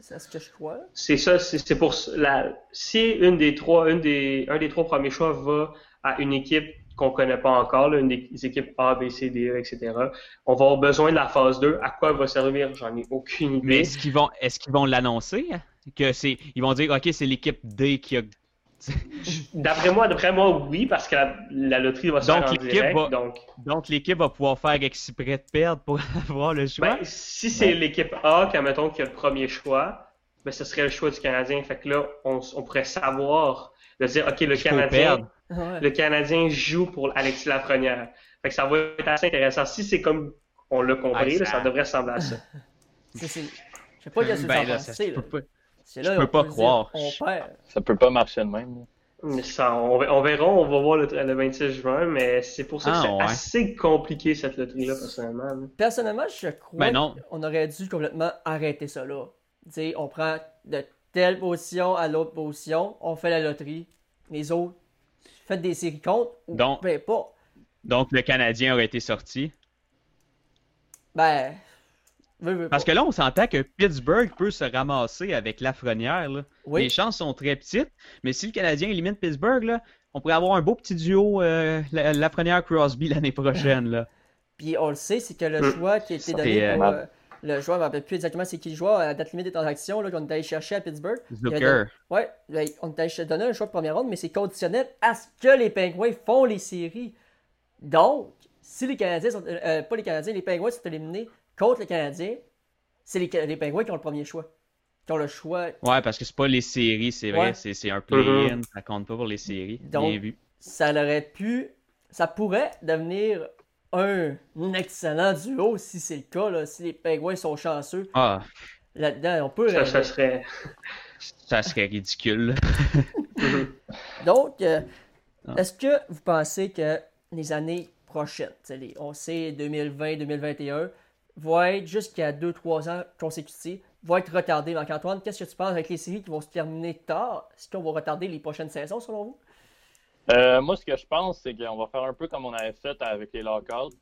ce que je crois. c'est ça, c'est pour la. Si une des trois, une des, un des trois premiers choix va à une équipe qu'on connaît pas encore, là, une des équipes A, B, C, D, E, etc. On va avoir besoin de la phase 2. À quoi elle va servir? J'en ai aucune idée. Mais est-ce qu'ils vont est-ce qu'ils vont l'annoncer? hein? Que c'est. Ils vont dire ok, c'est l'équipe D qui a. <laughs> D'après moi, d'après moi, oui, parce que la, la loterie va se Donc, faire en direct. va- Donc, Donc l'équipe va pouvoir faire exprès de perdre pour <laughs> avoir le choix? ben, si c'est l'équipe A, qui, mettons, qui a le premier choix, ben, ce serait le choix du Canadien. Fait que là, on pourrait savoir, de dire, OK, le Il Canadien, le Canadien joue pour Alexis Lafrenière. Fait que ça va être assez intéressant. Si c'est comme on l'a compris, Ah, là, ça- devrait ressembler à ça. <laughs> Je sais pas que Ben vous en là, ça pas. Je là, peux on pas peut dire, croire. on perd. Ça peut pas marcher de même. Mais ça, on, verra, on va voir le, le 26 juin, mais c'est pour ça que Ah, c'est ouais. assez compliqué cette loterie-là, personnellement. là. Personnellement, je crois Ben qu'on aurait dû complètement arrêter ça là. T'sais, on prend de telle position à l'autre position, on fait la loterie. Les autres, faites des séries contre ou Donc- peu importe. Donc le Canadien aurait été sorti? Ben, veux, veux Parce que là, on s'entend que Pittsburgh peut se ramasser avec Lafrenière. là. Oui. Les chances sont très petites, mais si le Canadien élimine Pittsburgh, là, on pourrait avoir un beau petit duo euh, La- Lafrenière-Crosby l'année prochaine. Là. <laughs> Puis on le sait, c'est que le Hmm. choix qui a été donné c'est, pour euh, euh, le joueur, je ne me rappelle plus exactement c'est qui le joueur à la date limite des transactions là, qu'on est allé chercher à Pittsburgh. Zucker. Ouais, ben, on t'a donné un choix de première ronde, mais c'est conditionnel à ce que les Penguins font les séries. Donc, si les Canadiens sont. euh, euh, pas les Canadiens, les Penguins sont éliminés contre les Canadiens, c'est les, les Penguins qui ont le premier choix. Qui ont le choix. Ouais, parce que c'est pas les séries, c'est vrai. Ouais. C'est, c'est un play-in, ça compte pas pour les séries. Donc- Bien vu. Ça aurait pu. Ça pourrait devenir un, excellent duo si c'est le cas, là, si les Penguins sont chanceux. Ah, Là-dedans, on peut. Ça, ça rêver. serait. <laughs> ça serait ridicule. <laughs> Donc, euh, Ah. est-ce que vous pensez que les années prochaines, on sait 2020-2021, vont être jusqu'à 2-3 ans consécutifs, vont être retardées. Marc-Antoine, qu'est-ce que tu penses avec les séries qui vont se terminer tard? Est-ce qu'on va retarder les prochaines saisons selon vous? Euh, moi, ce que je pense, c'est qu'on va faire un peu comme on avait fait avec les lockouts.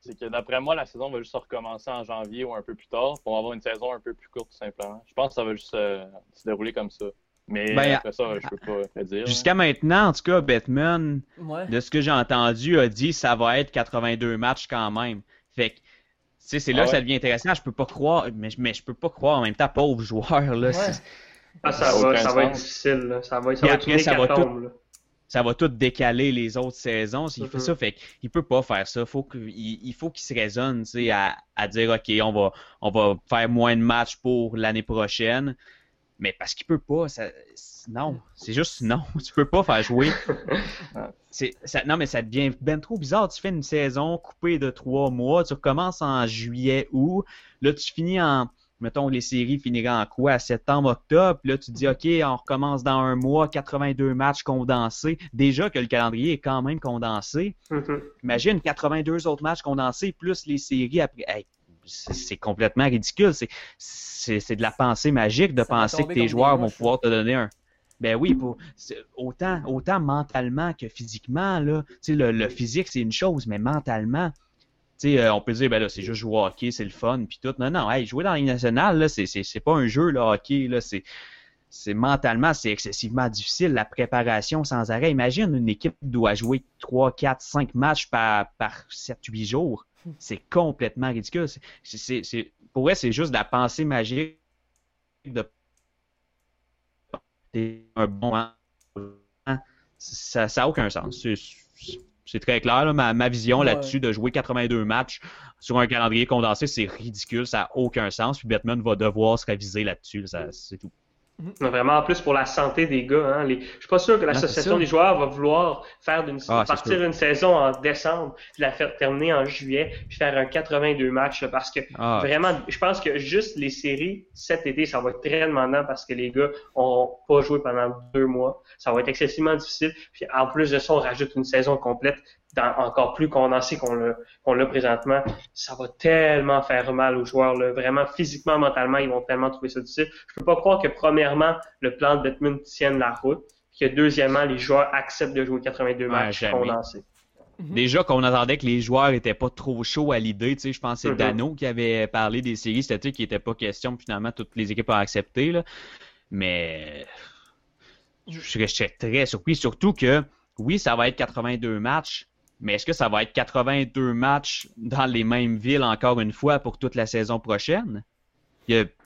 C'est que d'après moi, la saison va juste recommencer en janvier ou un peu plus tard pour avoir une saison un peu plus courte, tout simplement. Je pense que ça va juste euh, se dérouler comme ça. Mais ben, après ça, je peux pas dire. Jusqu'à maintenant, en tout cas, Batman, de ce que j'ai entendu, a dit que ça va être 82 matchs quand même. Fait que, c'est là ah que ça devient intéressant. Je peux pas croire, mais, mais je peux pas croire en même temps, pauvre joueur. Là, ah, ça, va, ça va être difficile. Ça va, ça va être ça va tout, ça va tout décaler les autres saisons s'il fait mm-hmm. ça. Fait qu'il peut pas faire ça. Faut il, faut qu'il se raisonne à, à dire OK, on va, on va faire moins de matchs pour l'année prochaine. Mais parce qu'il peut pas, ça, non, c'est juste non, <laughs> tu peux pas faire jouer. <laughs> ça, non, mais ça devient bien trop bizarre. Tu fais une saison coupée de trois mois, tu recommences en juillet, août, là tu finis en, mettons, les séries finiraient en quoi? Septembre, octobre, là tu dis, OK, on recommence dans un mois, 82 matchs condensés. Déjà que le calendrier est quand même condensé. Mm-hmm. Imagine 82 autres matchs condensés, plus les séries après c'est complètement ridicule. C'est de la pensée magique de penser que tes joueurs vont pouvoir te donner un. Ben oui, pour, autant, autant mentalement que physiquement, là. Le, le physique, c'est une chose, mais mentalement, euh, on peut dire, ben là, c'est juste jouer au hockey, c'est le fun, puis tout. Non, non, jouer dans la nationale, là, c'est, c'est, pas un jeu, le hockey, là, c'est, c'est mentalement, c'est excessivement difficile, la préparation sans arrêt. Imagine une équipe qui doit jouer 3, 4, 5 matchs par, par 7, 8 jours. C'est complètement ridicule. C'est, pour vrai, c'est juste de la pensée magique de un bon ça n'a aucun sens. C'est très clair, ma, ma, vision là-dessus de jouer 82 matchs sur un calendrier condensé, c'est ridicule, ça n'a aucun sens. Puis Batman va devoir se réviser là-dessus, c'est tout. Mhm. Vraiment, en plus pour la santé des gars. Hein, les... Je suis pas sûr que l'association des joueurs va vouloir faire d'une ah, partir une saison en décembre, puis la faire terminer en juillet, puis faire un 82 matchs. parce que ah. vraiment, je pense que juste les séries cet été, ça va être très demandant parce que les gars ont pas joué pendant deux mois. Ça va être excessivement difficile. Puis en plus de ça, on rajoute une saison complète encore plus condensé qu'on l'a qu'on l'a présentement, ça va tellement faire mal aux joueurs. Là. Vraiment, physiquement, mentalement, ils vont tellement trouver ça difficile. Je peux pas croire que, premièrement, le plan de Batman tienne la route, puis que, deuxièmement, les joueurs acceptent de jouer 82 matchs condensés. Mhm. Déjà qu'on attendait que les joueurs étaient pas trop chauds à l'idée, tu sais, je pense que c'est mhm. Dano qui avait parlé des séries, c'était qui était pas question, finalement toutes les équipes ont accepté là. Mais je serais très surpris, surtout que oui, ça va être 82 matchs, mais est-ce que ça va être 82 matchs dans les mêmes villes encore une fois pour toute la saison prochaine?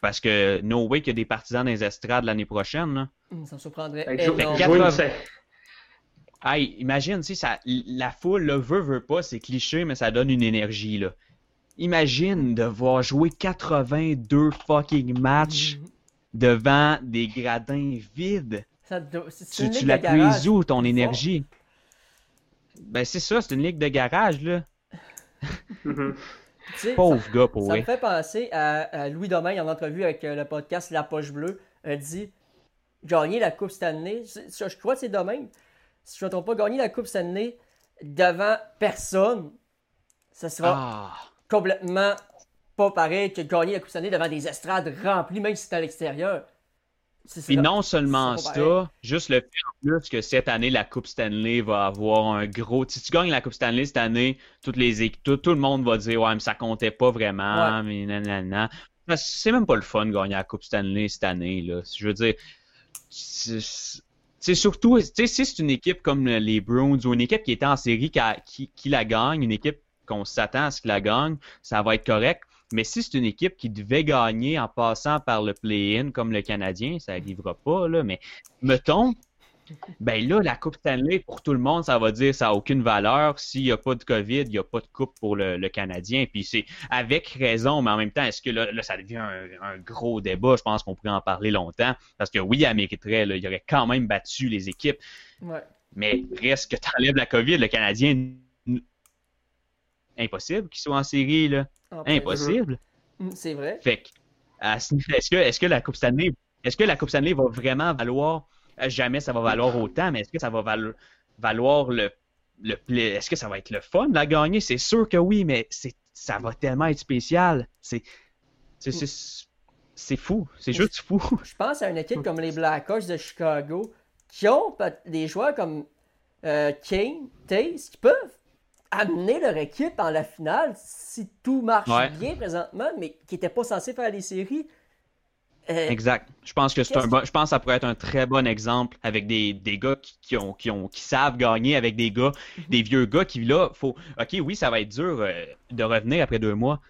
parce que no way qu'il y a des partisans des estrades l'année prochaine. Là. Hmm, ça me surprendrait. Hey, imagine, si ça, la foule le veut, veut pas, c'est cliché, mais ça donne une énergie. Là. Imagine de voir jouer 82 fucking matchs hmm. devant des gradins vides. Ça, tu, tu la puises où ton énergie? Ben, c'est ça, c'est une ligue de garage, là. Pauvre gars, pour Ça me fait penser à, Louis Domaine en entrevue avec euh, le podcast La Poche Bleue. a dit gagner la Coupe Stanley. Je, je crois que c'est Domaine. Si je ne me trompe pas, gagner la Coupe Stanley devant personne, ça sera ah. complètement pas pareil que gagner la Coupe Stanley devant des estrades remplies, même si c'est à l'extérieur. Puis non seulement ça, juste le fait en plus que cette année, la Coupe Stanley va avoir un gros. Si tu gagnes la Coupe Stanley cette année, toutes les tout, tout le monde va dire Ouais, mais ça comptait pas vraiment, mais nanana. C'est même pas le fun de gagner la Coupe Stanley cette année. Là. Je veux dire, c'est surtout, si c'est une équipe comme les Bruins ou une équipe qui était en série qui, qui la gagne, une équipe qu'on s'attend à ce qu'il la gagne, ça va être correct. Mais si c'est une équipe qui devait gagner en passant par le play-in comme le Canadien, ça n'arrivera pas, là, mais mettons, ben là, la Coupe Stanley, pour tout le monde, ça va dire ça n'a aucune valeur. S'il n'y a pas de COVID, il n'y a pas de Coupe pour le, Canadien. Puis c'est avec raison, mais en même temps, est-ce que là, ça devient un, gros débat? Je pense qu'on pourrait en parler longtemps. Parce que oui, elle mériterait, là, il aurait quand même battu les équipes. Mais reste que tu enlèves la COVID, le Canadien, impossible qu'il soit en série, là. Impossible. Mm, c'est vrai. Fait est-ce que, est-ce que la Coupe Stanley, est-ce que la Coupe Stanley va vraiment valoir, euh, jamais ça va valoir autant, mais est-ce que ça va valoir le, le est-ce que ça va être le fun de la gagner? C'est sûr que oui, mais c'est ça va tellement être spécial. C'est c'est fou. C'est juste fou. <laughs> Je pense à une équipe comme les Blackhawks de Chicago qui ont des joueurs comme euh, Kane, Taze, qui peuvent amener leur équipe en la finale si tout marche bien présentement, mais qui n'étaient pas censés faire les séries. Euh, exact. Je pense que c'est un bon, je pense que ça pourrait être un très bon exemple avec des, des gars qui, ont, qui, ont, qui savent gagner, avec des gars, mhm. des vieux gars qui là, faut. Ok, oui, ça va être dur euh, de revenir après deux mois,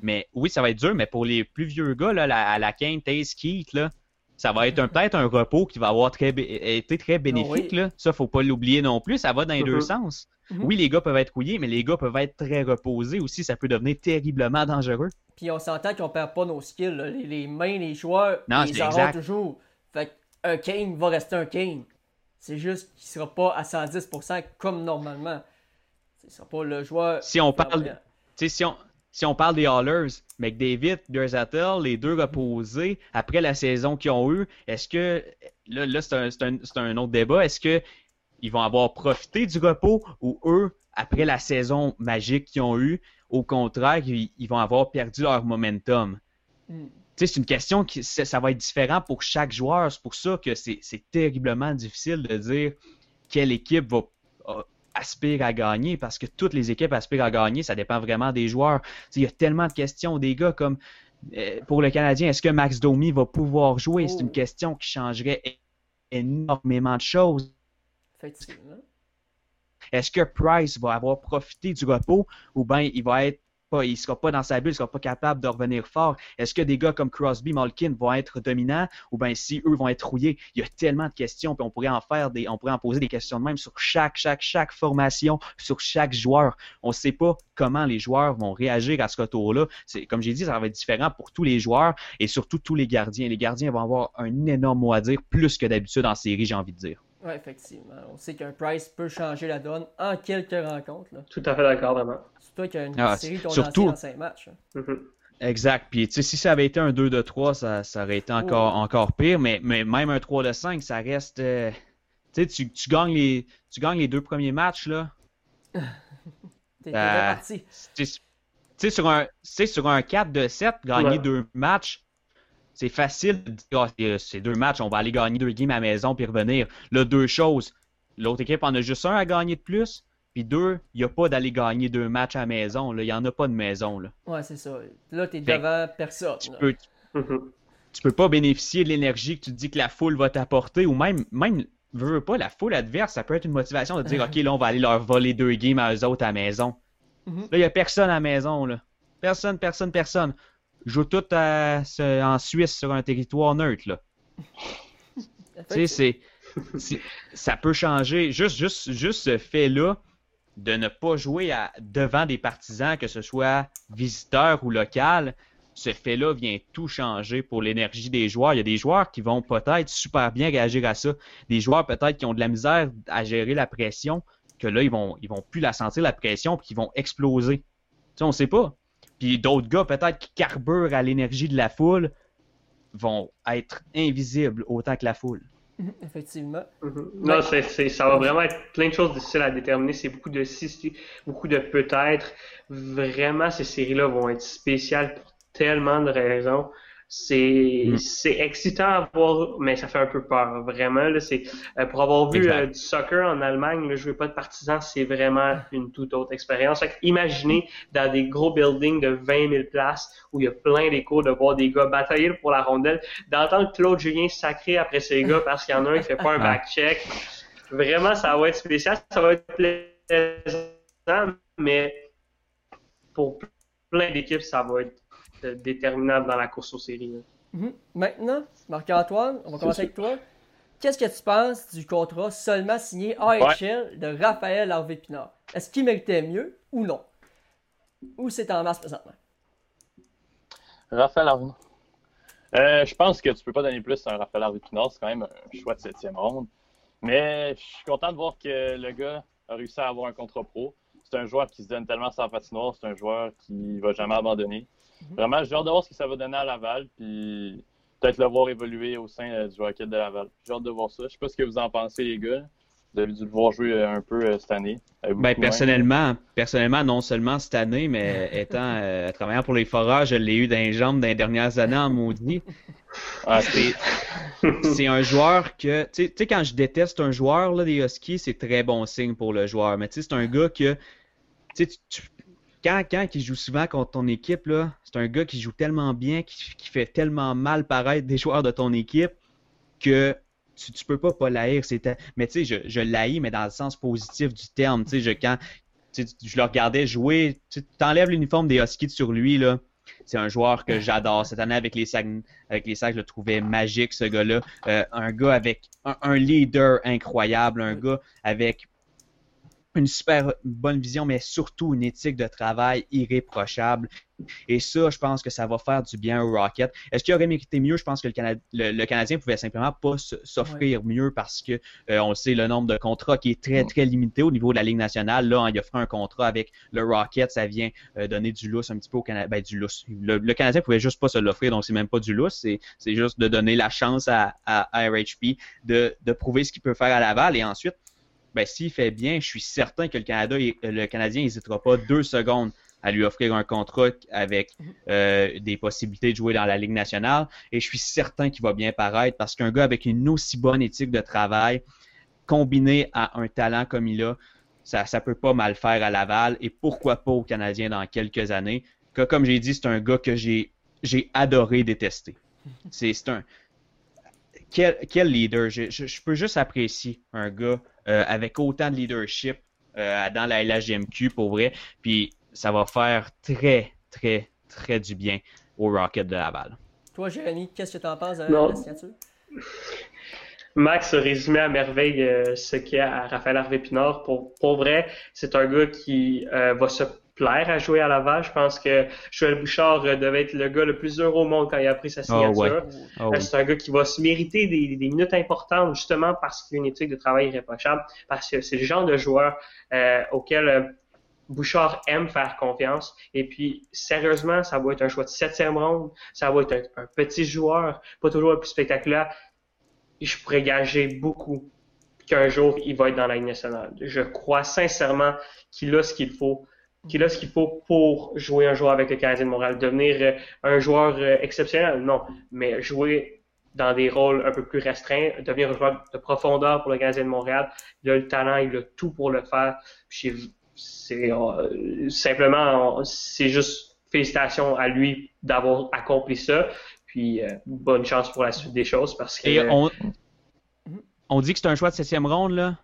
mais oui, ça va être dur, mais pour les plus vieux gars là, la, à la Kane, Taze, Keith là, ça va être peut-être un repos qui va avoir très été très bénéfique. Là. Ça, faut pas l'oublier non plus. Ça va dans les deux mm-hmm. Mm-hmm. Oui, les gars peuvent être couillés, mais les gars peuvent être très reposés aussi. Ça peut devenir terriblement dangereux. Puis on s'entend qu'on perd pas nos skills. Les, mains, les joueurs, non, ils auront toujours. Fait un Kane va rester un Kane. C'est juste qu'il sera pas à 110% comme normalement. Ce sera pas le joueur. Si on parle. Si on, si on parle des Hallers, McDavid, Gerzatel, les deux reposés, après la saison qu'ils ont eue, est-ce que, là, là c'est un, un, autre débat, est-ce que ils vont avoir profité du repos ou eux, après la saison magique qu'ils ont eue, au contraire, ils, vont avoir perdu leur momentum? Hmm. C'est une question qui ça va être différent pour chaque joueur. C'est pour ça que c'est terriblement difficile de dire quelle équipe va aspire à gagner parce que toutes les équipes aspirent à gagner. Ça dépend vraiment des joueurs. Il y a tellement de questions. Des gars comme euh, pour le Canadien, est-ce que Max Domi va pouvoir jouer? C'est une oh. question qui changerait énormément de choses. Est-ce que Price va avoir profité du repos ou bien il va être pas, il sera pas dans sa bulle, il sera pas capable de revenir fort? Est-ce que des gars comme Crosby, Malkin vont être dominants ou bien si eux vont être rouillés? Il y a tellement de questions, puis on pourrait en faire des, on pourrait en poser des questions de même sur chaque, chaque, chaque formation, sur chaque joueur. On ne sait pas comment les joueurs vont réagir à ce retour-là. Comme j'ai dit, ça va être différent pour tous les joueurs et surtout tous les gardiens. Les gardiens vont avoir un énorme mot à dire, plus que d'habitude en série, j'ai envie de dire. Oui, effectivement. On sait qu'un Price peut changer la donne en quelques rencontres. Tout à fait d'accord, vraiment. C'est toi qui as une ah, série surtout... en 5 matchs. Mm-hmm. Exact. Puis, tu sais, si ça avait été un 2 de 3, ça, ça aurait été encore, oh. encore pire. Mais, mais même un 3 de 5, ça reste. Euh, tu sais, tu, gagnes les, tu gagnes les deux premiers matchs, là. <laughs> T'es euh, parti. Tu sais, sur un, sur un 4 de 7, gagner deux matchs, c'est facile de dire, ah, c'est deux matchs, on va aller gagner deux games à la maison puis revenir. Là, deux choses. L'autre équipe en a juste un à gagner de plus. Puis deux, il n'y a pas d'aller gagner deux matchs à la maison. Il n'y en a pas de maison. Là. Ouais, c'est ça. Là, tu es devant personne. Tu peux, tu peux pas bénéficier de l'énergie que tu te dis que la foule va t'apporter. Ou même, même veux pas, la foule adverse, ça peut être une motivation de dire <laughs> OK, là, on va aller leur voler deux games à eux autres à la maison. Mhm. Là, il n'y a personne à la maison. Là. Personne, personne, personne joue tout en Suisse sur un territoire neutre. Là. tu sais, c'est, ça peut changer. Juste, juste, juste ce fait-là de ne pas jouer à, devant des partisans, que ce soit visiteurs ou local, ce fait-là vient tout changer pour l'énergie des joueurs. Il y a des joueurs qui vont peut-être super bien réagir à ça. Des joueurs peut-être qui ont de la misère à gérer la pression, que là, ils vont, ils vont plus la sentir, la pression, puis qu'ils vont exploser. Tu sais, on sait pas. Puis d'autres gars, peut-être, qui carburent à l'énergie de la foule, vont être invisibles autant que la foule. <laughs> Effectivement. Mm-hmm. Non, c'est, ça va vraiment être plein de choses difficiles à déterminer. C'est beaucoup de si, beaucoup de peut-être. Vraiment, ces séries-là vont être spéciales pour tellement de raisons. C'est mm. c'est excitant à voir, mais ça fait un peu peur, vraiment. Là, c'est, euh, pour avoir vu euh, du soccer en Allemagne, le jouer pas de partisans, c'est vraiment une toute autre expérience. imaginez dans des gros buildings de 20 000 places où il y a plein d'échos, de voir des gars batailler pour la rondelle, d'entendre Claude Julien sacré après ces gars parce qu'il y en a un qui fait pas un back-check. Vraiment, ça va être spécial, ça va être plaisant, mais pour plein d'équipes, ça va être déterminable dans la course aux séries. Mhm. Maintenant, Marc-Antoine, on va commencer avec toi. Qu'est-ce que tu penses du contrat seulement signé AHL de Raphaël Harvey-Pinard? Est-ce qu'il méritait mieux ou non? Ou c'est en masse présentement? Raphaël Harvey. Euh, je pense que tu peux pas donner plus à un Raphaël Harvey-Pinard. C'est quand même un choix de septième ronde. Mais je suis content de voir que le gars a réussi à avoir un contrat pro. C'est un joueur qui se donne tellement sans patinoire. C'est un joueur qui va jamais abandonner. Mhm. Vraiment, j'ai hâte de voir ce que ça va donner à Laval, puis peut-être le voir évoluer au sein euh, du Rocket de Laval. J'ai hâte de voir ça. Je sais pas ce que vous en pensez, les gars. Vous avez dû le voir jouer un peu cette année. Ben, personnellement, personnellement, non seulement cette année, mais <laughs> étant travaillant pour les forages, je l'ai eu dans les jambes dans les dernières années en maudit. Ah, c'est un joueur que, tu sais, quand je déteste un joueur là, des Huskies, c'est très bon signe pour le joueur. Mais tu sais, c'est un gars que, tu sais, quand, quand il joue souvent contre ton équipe, là, c'est un gars qui joue tellement bien, qui, qui, fait tellement mal paraître des joueurs de ton équipe que tu, tu peux pas pas l'haïr. Mais tu sais, je, je l'haïs, mais dans le sens positif du terme. Tu sais, je, quand je le regardais jouer, tu t'enlèves l'uniforme des Huskies sur lui, là c'est un joueur que j'adore. Cette année, avec les Sags, avec les Sags je le trouvais magique, ce gars-là. Euh, un gars avec un, leader incroyable, un gars avec une super bonne vision, mais surtout une éthique de travail irréprochable. Et ça, je pense que ça va faire du bien au Rocket. Est-ce qu'il aurait mérité mieux? Je pense que le, Canadien pouvait simplement pas s'offrir mieux parce que euh, on sait le nombre de contrats qui est très, très limité au niveau de la Ligue nationale. Là, il a fait un contrat avec le Rocket, ça vient euh, donner du lousse un petit peu au Canadien. Ben, du lousse. Le, le, Canadien pouvait juste pas se l'offrir, donc c'est même pas du lousse. C'est juste de donner la chance à, à, RHP de, de prouver ce qu'il peut faire à Laval. Et ensuite, ben, s'il fait bien, je suis certain que le, Canada, le Canadien n'hésitera pas deux secondes à lui offrir un contrat avec mhm. euh, des possibilités de jouer dans la Ligue nationale. Et je suis certain qu'il va bien paraître parce qu'un gars avec une aussi bonne éthique de travail, combiné à un talent comme il a, ça ne peut pas mal faire à Laval et pourquoi pas au Canadien dans quelques années? Que, comme j'ai dit, c'est un gars que j'ai adoré détester. C'est un. Quel, quel leader? Je, je, peux juste apprécier un gars euh, avec autant de leadership euh, dans la LHGMQ pour vrai. Puis ça va faire très, très, très du bien au Rocket de Laval. Toi, Jérémy, qu'est-ce que tu en penses de la signature? Max a résumé à merveille euh, ce qu'il y a à Raphaël Harvey-Pinard. Pour, pour vrai, c'est un gars qui euh, va se plaire à jouer à Laval. Je pense que Joël Bouchard euh, devait être le gars le plus heureux au monde quand il a pris sa ah signature. Ah c'est un gars qui va se mériter des, des minutes importantes justement parce qu'il a une éthique de travail irréprochable, parce que c'est le genre de joueur auquel Bouchard aime faire confiance. Et puis, sérieusement, ça va être un choix de septième ronde. Ça va être un, petit joueur, pas toujours le plus spectaculaire. je pourrais gager beaucoup qu'un jour, il va être dans la Ligue nationale. Je crois sincèrement qu'il a ce qu'il faut qu'il a ce qu'il faut pour jouer un joueur avec le Canadien de Montréal? Devenir euh, un joueur euh, exceptionnel, non. Mais jouer dans des rôles un peu plus restreints, devenir un joueur de profondeur pour le Canadien de Montréal. Il a le talent, il a tout pour le faire c'est euh, simplement, c'est juste félicitations à lui d'avoir accompli ça. Puis bonne chance pour la suite des choses parce que. on, on dit que c'est un choix de septième ronde, là,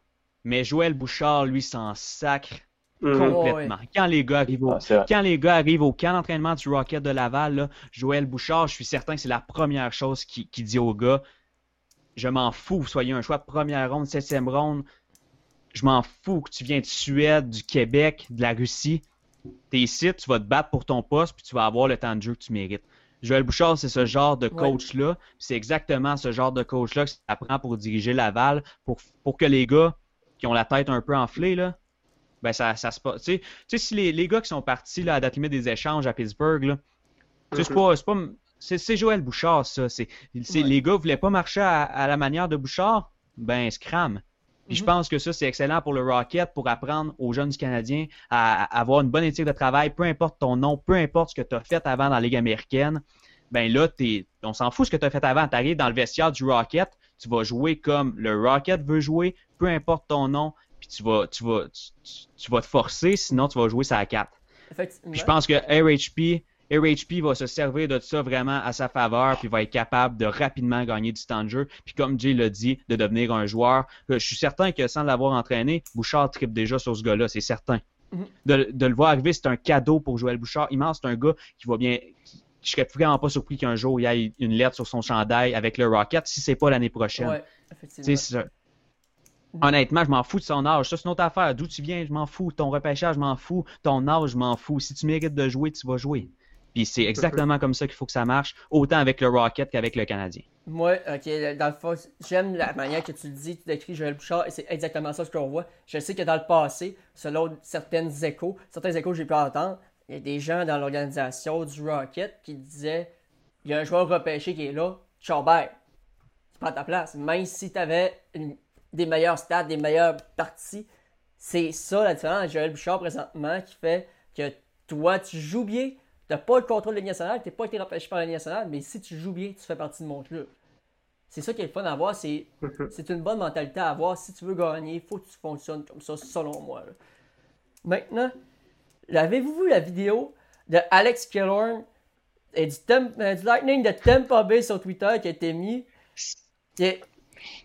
mais Joël Bouchard, lui, s'en sacre mm. complètement. Quand, les gars arrivent au, ah, quand les gars arrivent au camp d'entraînement du Rocket de Laval, là, Joël Bouchard, je suis certain que c'est la première chose qu'il dit aux gars. Je m'en fous, vous soyez un choix de première ronde, septième ronde je m'en fous que tu viens de Suède, du Québec, de la Russie. T'es ici, tu vas te battre pour ton poste, puis tu vas avoir le temps de jeu que tu mérites. Joël Bouchard, c'est ce genre de coach-là. C'est exactement ce genre de coach-là que ça prend pour diriger Laval, pour, pour que les gars qui ont la tête un peu enflée, là, ben ça, ça se passe. Tu sais, si les, les, gars qui sont partis là, à date limite des échanges à Pittsburgh, là, c'est pas. C'est pas c'est Joël Bouchard, ça. C'est, Les gars voulaient pas marcher à, à, la manière de Bouchard, ben scram. Puis je mhm. pense que ça, c'est excellent pour le Rocket pour apprendre aux jeunes Canadiens à, avoir une bonne éthique de travail, peu importe ton nom, peu importe ce que tu as fait avant dans la Ligue américaine. Ben là, on s'en fout ce que tu as fait avant. Tu arrives dans le vestiaire du Rocket, tu vas jouer comme le Rocket veut jouer, peu importe ton nom, puis tu vas, tu vas, tu, vas te forcer, sinon tu vas jouer ça à 4. Puis je pense que RHP, RHP va se servir de ça vraiment à sa faveur, puis va être capable de rapidement gagner du temps de jeu. Puis comme Jay l'a dit, de devenir un joueur. Je suis certain que sans l'avoir entraîné, Bouchard tripe déjà sur ce gars-là, c'est certain. Mhm. de, le voir arriver, c'est un cadeau pour Joël Bouchard. Immense, c'est un gars qui va bien. je serais vraiment pas surpris qu'un jour il y ait une lettre sur son chandail avec le Rocket, si c'est pas l'année prochaine. Ouais, effectivement. Honnêtement, je m'en fous de son âge. Ça, c'est une autre affaire. D'où tu viens, je m'en fous. Ton repêchage, je m'en fous. Ton âge, je m'en fous. Si tu mérites de jouer, tu vas jouer. Puis c'est exactement comme ça qu'il faut que ça marche, autant avec le Rocket qu'avec le Canadien. Moi, ok, dans le fond, j'aime la manière que tu le dis, tu décris Joël Bouchard, et c'est exactement ça ce qu'on voit. Je sais que dans le passé, selon certaines échos, certains échos que j'ai pu entendre, il y a des gens dans l'organisation du Rocket qui disaient il y a un joueur repêché qui est là, Chambert, tu prends ta place. Même si tu avais une des meilleurs stats, des meilleures parties. C'est ça la différence avec Joël Bouchard présentement qui fait que toi, tu joues bien, tu n'as pas le contrôle de la nationale, tu n'as pas été repêché par la nationale, mais si tu joues bien, tu fais partie de mon club. C'est ça qui est le fun à avoir, c'est, c'est une bonne mentalité à avoir. Si tu veux gagner, il faut que tu fonctionnes comme ça, selon moi. Maintenant, avez-vous vu la vidéo de Alex Killorn et du, euh, du, Lightning de Tampa Bay sur Twitter qui a été mis?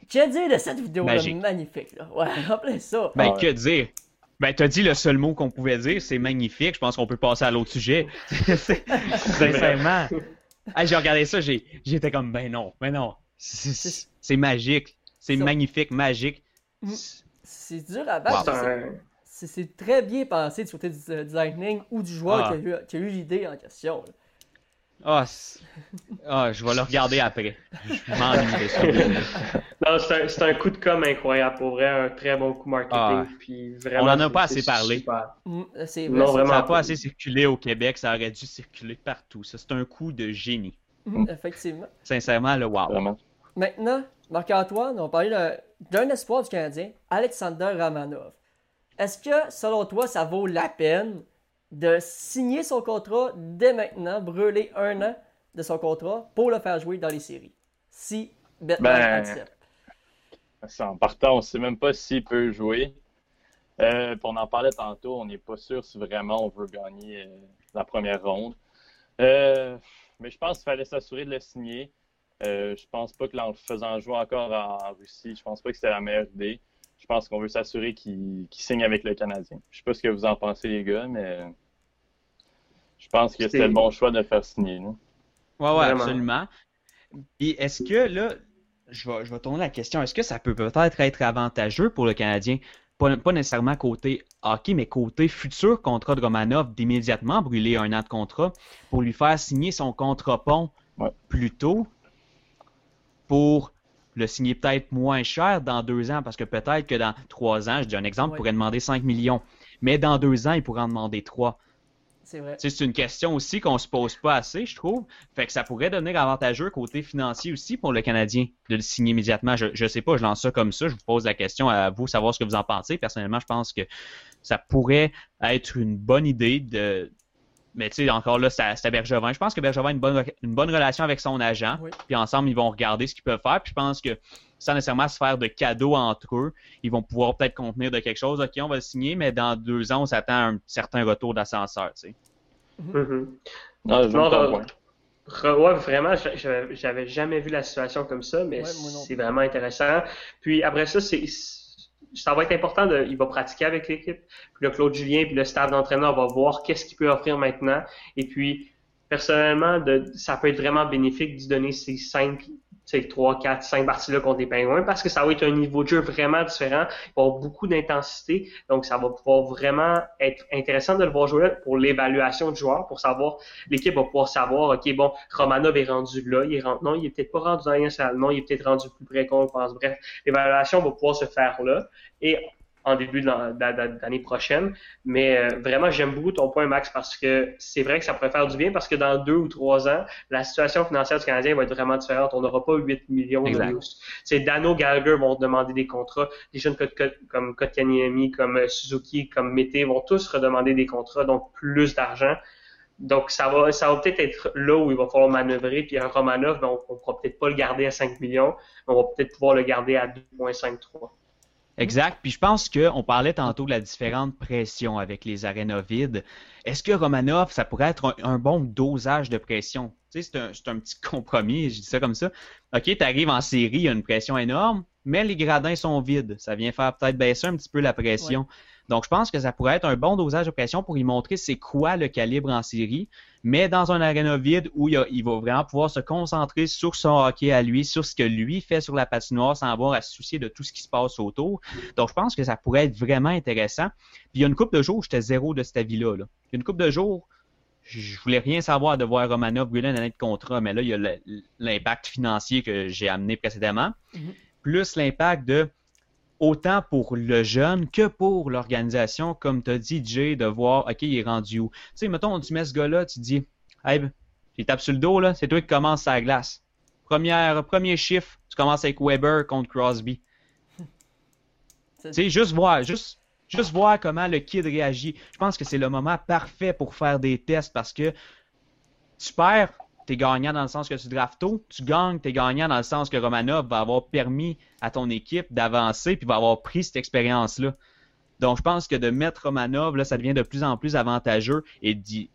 Que dire de cette vidéo là magnifique là? Ouais, <laughs> rappelez ça. Ben, que dire? Ben, t'as dit le seul mot qu'on pouvait dire, c'est magnifique. Je pense qu'on peut passer à l'autre sujet. <laughs> Sincèrement. j'ai regardé ça, j'étais comme, ben non, ben non. C'est magique. C'est magnifique, magique. Mm. C'est dur à battre. C'est très bien pensé du côté du, Lightning ou du joueur ah. qui a eu, l'idée en question. Ah, oh, je vais le regarder après. Je m'ennuie <laughs> Non, c'est un, coup de com incroyable pour vrai, un très bon coup marketing. Ah. Puis vraiment, On n'en a pas assez parlé. Mm, non, vraiment. Ça n'a pas assez circulé au Québec, ça aurait dû circuler partout. Ça, c'est un coup de génie. Mm, effectivement. Sincèrement, le wow. Maintenant, Marc-Antoine, on parlait d'un espoir du Canadien, Alexander Ramanov. Est-ce que, selon toi, ça vaut la peine de signer son contrat dès maintenant, brûler un an de son contrat pour le faire jouer dans les séries. Si Batman ben, accepte. En partant, on ne sait même pas s'il peut jouer. Euh, on en parlait tantôt, on n'est pas sûr si vraiment on veut gagner euh, la première ronde. Euh, mais je pense qu'il fallait s'assurer de le signer. Euh, je pense pas que en le faisant jouer encore en, Russie, je pense pas que c'était la meilleure idée. Je pense qu'on veut s'assurer qu'il signe avec le Canadien. Je sais pas ce que vous en pensez, les gars, mais je pense que c'était le bon choix de le faire signer. Oui, Ouais, ouais, absolument. Et est-ce que là, je vais, je vais tourner la question, est-ce que ça peut peut-être être avantageux pour le Canadien? Pas, nécessairement côté hockey, mais côté futur contrat de Romanov, d'immédiatement brûler un an de contrat pour lui faire signer son contrat pont plus tôt pour le signer peut-être moins cher dans deux ans, parce que peut-être que dans trois ans, je dis un exemple, il pourrait demander 5 millions, mais dans deux ans, il pourrait en demander trois. C'est vrai. C'est une question aussi qu'on se pose pas assez, je trouve. Fait que ça pourrait devenir avantageux côté financier aussi pour le Canadien de le signer immédiatement. Je, je sais pas, je lance ça comme ça. Je vous pose la question à vous, savoir ce que vous en pensez. Personnellement, je pense que ça pourrait être une bonne idée de, mais tu sais, encore là, c'est Bergevin. Je pense que Bergevin a une bonne, une bonne relation avec son agent. Puis ensemble, ils vont regarder ce qu'ils peuvent faire. Puis je pense que sans nécessairement se faire de cadeaux entre eux, ils vont pouvoir peut-être contenir de quelque chose. OK, on va le signer, mais dans deux ans, on s'attend à un certain retour d'ascenseur, tu sais. Mm-hmm. Non, je ouais, vraiment, j'avais jamais vu la situation comme ça, mais c'est vraiment intéressant. Puis après ça, c'est ça va être important. De, il va pratiquer avec l'équipe. Puis le Claude Julien puis le staff d'entraîneur va voir qu'est-ce qu'il peut offrir maintenant. Et puis, personnellement, ça peut être vraiment bénéfique de donner ces cinq, ces trois, quatre, cinq parties-là contre les Pingouins parce que ça va être un niveau de jeu vraiment différent. Il va y avoir beaucoup d'intensité. Donc, ça va pouvoir vraiment être intéressant de le voir jouer pour l'évaluation du joueur, pour savoir, l'équipe va pouvoir savoir, OK, bon, Romanov est rendu là, il est rendu, non, il est peut-être pas rendu dans la non, il est peut-être rendu plus près qu'on pense. Bref, l'évaluation va pouvoir se faire là. Et en début de l'année prochaine. Mais euh, vraiment, j'aime beaucoup ton point, Max, parce que c'est vrai que ça pourrait faire du bien parce que dans deux ou trois ans, la situation financière du Canadien va être vraiment différente. On n'aura pas 8 millions de plus. C'est Dano Gallagher vont demander des contrats. Des jeunes comme Kotkaniemi, comme euh, Suzuki, comme Mété vont tous redemander des contrats, donc plus d'argent. Donc, ça va, ça va peut-être être là où il va falloir manœuvrer. Puis un Romanov, ben, on ne pourra peut-être pas le garder à 5 millions, mais on va peut-être pouvoir le garder à 2,53. Exact. Puis je pense qu'on parlait tantôt de la différente pression avec les arénas vides. Est-ce que Romanov, ça pourrait être un, bon dosage de pression? Tu sais, c'est un, petit compromis, je dis ça comme ça. OK, tu arrives en série, il y a une pression énorme, mais les gradins sont vides. Ça vient faire peut-être baisser un petit peu la pression. Donc, je pense que ça pourrait être un bon dosage de pression pour lui montrer c'est quoi le calibre en série, mais dans un arena vide où il, va vraiment pouvoir se concentrer sur son hockey à lui, sur ce que lui fait sur la patinoire sans avoir à se soucier de tout ce qui se passe autour. Donc, je pense que ça pourrait être vraiment intéressant. Puis, il y a une coupe de jours où j'étais zéro de cet avis-là. Là. Il y a une coupe de jours je voulais rien savoir de voir Romanov brûler une année de contrat, mais là, il y a l'impact financier que j'ai amené précédemment, mm-hmm. plus l'impact de autant pour le jeune que pour l'organisation, comme tu as dit, Jay, de voir, OK, il est rendu où. Tu sais, mettons, tu mets ce gars-là, tu dis, hey, il tape sur le dos, là, c'est toi qui commences sa glace. Première, premier chiffre, tu commences avec Weber contre Crosby. <laughs> Tu sais, juste voir, juste, juste voir comment le kid réagit. Je pense que c'est le moment parfait pour faire des tests parce que tu perds, t'es gagnant dans le sens que tu draftes tôt, tu gagnes, t'es gagnant dans le sens que Romanov va avoir permis à ton équipe d'avancer puis va avoir pris cette expérience-là. Donc, je pense que de mettre Romanov, ça devient de plus en plus avantageux et dit.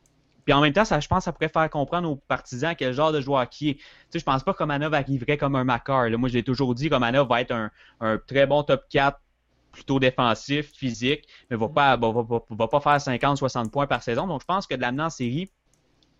Puis en même temps, ça, je pense que ça pourrait faire comprendre aux partisans quel genre de joueur qui est. Tu sais, je pense pas que Romanov arriverait comme un Macar. Moi, j'ai toujours dit Romanov va être un, très bon top 4, plutôt défensif, physique, mais va pas, va, va, va pas faire 50-60 points par saison. Donc, je pense que de l'amener en série,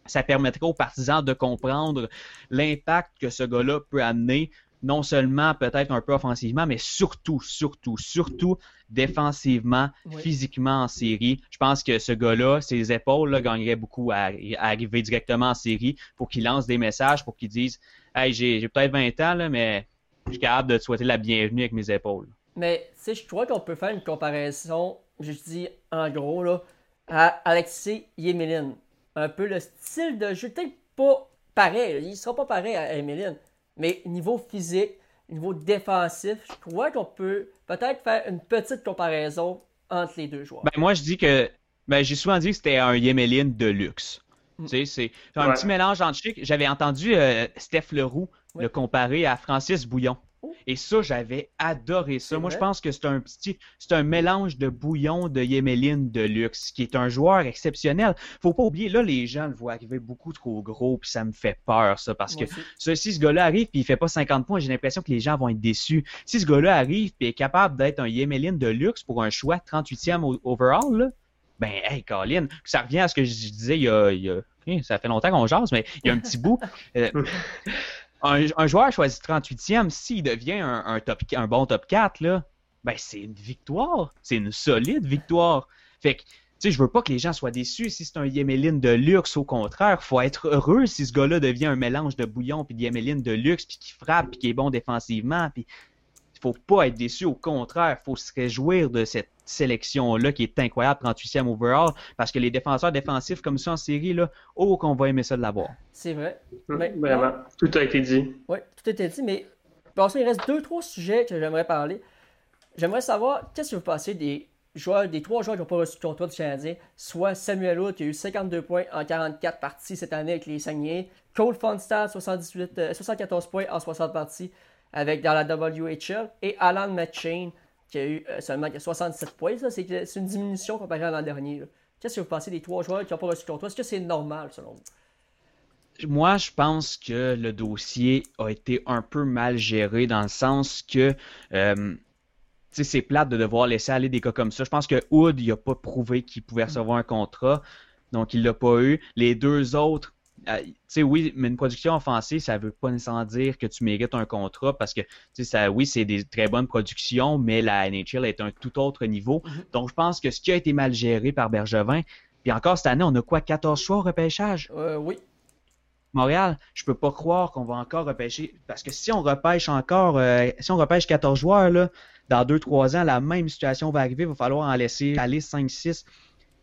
ça permettrait aux partisans de comprendre l'impact que ce gars-là peut amener, non seulement peut-être un peu offensivement, mais surtout, surtout, surtout défensivement, physiquement en série. Je pense que ce gars-là, ses épaules là, gagneraient beaucoup à, arriver directement en série pour qu'il lance des messages, pour qu'il dise Hey, j'ai peut-être 20 ans, là, mais je suis capable de te souhaiter la bienvenue avec mes épaules. Mais, tu sais, je crois qu'on peut faire une comparaison, je dis en gros, là, à Alexis Yemelin un peu le style de jeu. Peut-être pas pareil, il ne sera pas pareil à Emeline, mais niveau physique, niveau défensif, je crois qu'on peut peut-être faire une petite comparaison entre les deux joueurs. Ben, moi, je dis que. Ben, j'ai souvent dit que c'était un Yemelin de luxe. Mm. Tu sais, c'est un petit mélange entre chic. J'avais entendu euh, Steph Leroux le comparer à Francis Bouillon. Et ça, j'avais adoré ça. Moi, je pense que c'est un petit, c'est un mélange de bouillon de Yemeline de luxe, qui est un joueur exceptionnel. Faut pas oublier, là, les gens le voient arriver beaucoup trop gros, puis ça me fait peur, ça, parce que si ce gars-là arrive, puis il fait pas 50 points, j'ai l'impression que les gens vont être déçus. Si ce gars-là arrive, puis est capable d'être un Yemeline de luxe pour un choix 38e overall, là, ben, hey, Colin, ça revient à ce que je disais il y a, il y a hein, ça fait longtemps qu'on jase, mais il y a un petit bout. <laughs> Euh, <laughs> un, joueur choisi 38e, s'il devient un, un bon top 4, là, ben c'est une victoire. C'est une solide victoire. Fait que, tu sais, je veux pas que les gens soient déçus si c'est un Yemeline de luxe. Au contraire, faut être heureux si ce gars-là devient un mélange de bouillon puis de Yemeline de luxe puis qui frappe puis qui est bon défensivement. Puis faut pas être déçu. Au contraire, faut se réjouir de cette sélection-là qui est incroyable, 38e overall, parce que les défenseurs défensifs comme ça en série, là, oh qu'on va aimer ça de l'avoir. C'est vrai. Mais, Vraiment, tout a été dit. Oui, tout a été dit, mais bon, il reste deux, trois sujets que j'aimerais parler. J'aimerais savoir, qu'est-ce que vous pensez des joueurs, des trois joueurs qui n'ont pas reçu le contrat du Canadien, soit Samuel Wood qui a eu 52 points en 44 parties cette année avec les Saguenay, Cole Fonstad 78, 74 points en 60 parties, avec dans la WHL, et Alan McShane, qui a eu euh, seulement 67 points. C'est une diminution comparée à l'an dernier. Qu'est-ce que vous pensez des trois joueurs qui n'ont pas reçu le contrat? Est-ce que c'est normal selon vous? Moi, je pense que le dossier a été un peu mal géré dans le sens que euh, c'est plate de devoir laisser aller des cas comme ça. Je pense que Hood, n'a pas prouvé qu'il pouvait recevoir un contrat, donc il ne l'a pas eu. Les deux autres, sais, oui, mais une production offensive, ça veut pas nécessairement dire que tu mérites un contrat parce que, tu sais, ça, oui, c'est des très bonnes productions, mais la NHL est un tout autre niveau. Mhm. Donc, je pense que ce qui a été mal géré par Bergevin, puis encore cette année, on a quoi, 14 choix au repêchage? Euh, oui. Montréal, je peux pas croire qu'on va encore repêcher, parce que si on repêche encore, euh, si on repêche 14 joueurs, là, dans 2-3 ans, la même situation va arriver, il va falloir en laisser aller 5-6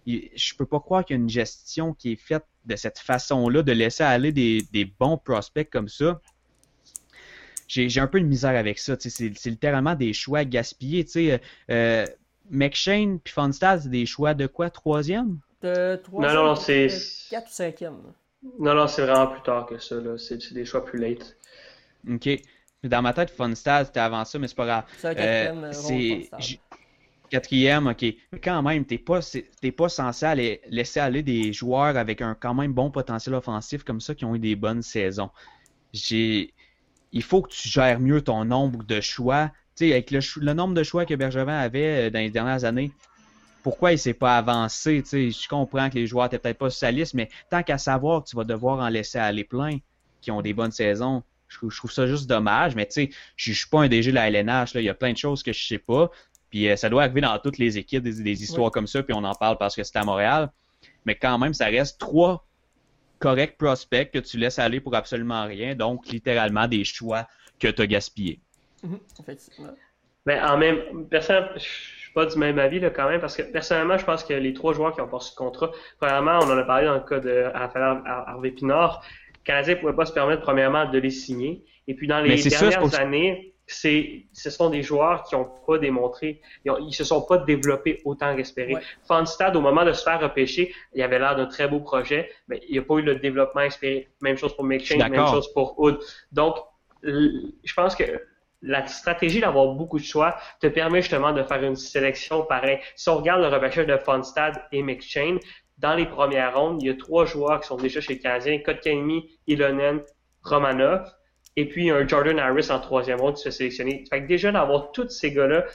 je peux pas croire qu'il y a une gestion qui est faite de cette façon-là, de laisser aller des, bons prospects comme ça. J'ai un peu de misère avec ça. C'est littéralement des choix gaspillés. Euh, euh, McShane puis Funstad, c'est des choix de quoi Troisième? De troisième. Non, non, c'est. Quatre ou cinquième? Non, non, c'est vraiment plus tard que ça. C'est des choix plus late. Ok. Dans ma tête, Funstad, c'était avant ça, mais c'est pas grave. C'est euh, Quatrième, ok. Mais quand même, t'es pas, pas censé aller, laisser aller des joueurs avec un quand même bon potentiel offensif comme ça qui ont eu des bonnes saisons. Il faut que tu gères mieux ton nombre de choix. Tu avec le, nombre de choix que Bergevin avait euh, dans les dernières années, pourquoi il s'est pas avancé? Tu je comprends que les joueurs étaient peut-être pas sur sa liste, mais tant qu'à savoir que tu vas devoir en laisser aller plein qui ont des bonnes saisons, je, trouve ça juste dommage. Mais tu sais, je, suis pas un DG de la LNH, il y a plein de choses que je sais pas. Puis euh, ça doit arriver dans toutes les équipes, des, histoires comme ça, puis on en parle parce que c'est à Montréal. Mais quand même, ça reste trois corrects prospects que tu laisses aller pour absolument rien. Donc, littéralement, des choix que tu as gaspillés. Mhm, effectivement. Mais en même, personne, je suis pas du même avis là, quand même, parce que personnellement, je pense que les trois joueurs qui ont passé le contrat, premièrement, on en a parlé dans le cas de Raphaël Harvey Pinard, le Canadien ne pouvait pas se permettre, premièrement, de les signer. Et puis, dans les dernières années, c'est, ce sont des joueurs qui n'ont pas démontré, ils, ne se sont pas développés autant qu'espéré. Ouais. au moment de se faire repêcher, il avait l'air d'un très beau projet, mais il n'y a pas eu le développement espéré. Même chose pour McShane, même chose pour Hood. Donc, je pense que la stratégie d'avoir beaucoup de choix te permet justement de faire une sélection pareille. Si on regarde le repêchage de Fonstad et McShane, dans les premières rondes, il y a trois joueurs qui sont déjà chez les Canadiens, Kotkaniemi, Ilonen, Romanov, et puis un Jordan Harris en troisième ronde qui se fait sélectionner. Fait que déjà d'avoir tous ces gars-là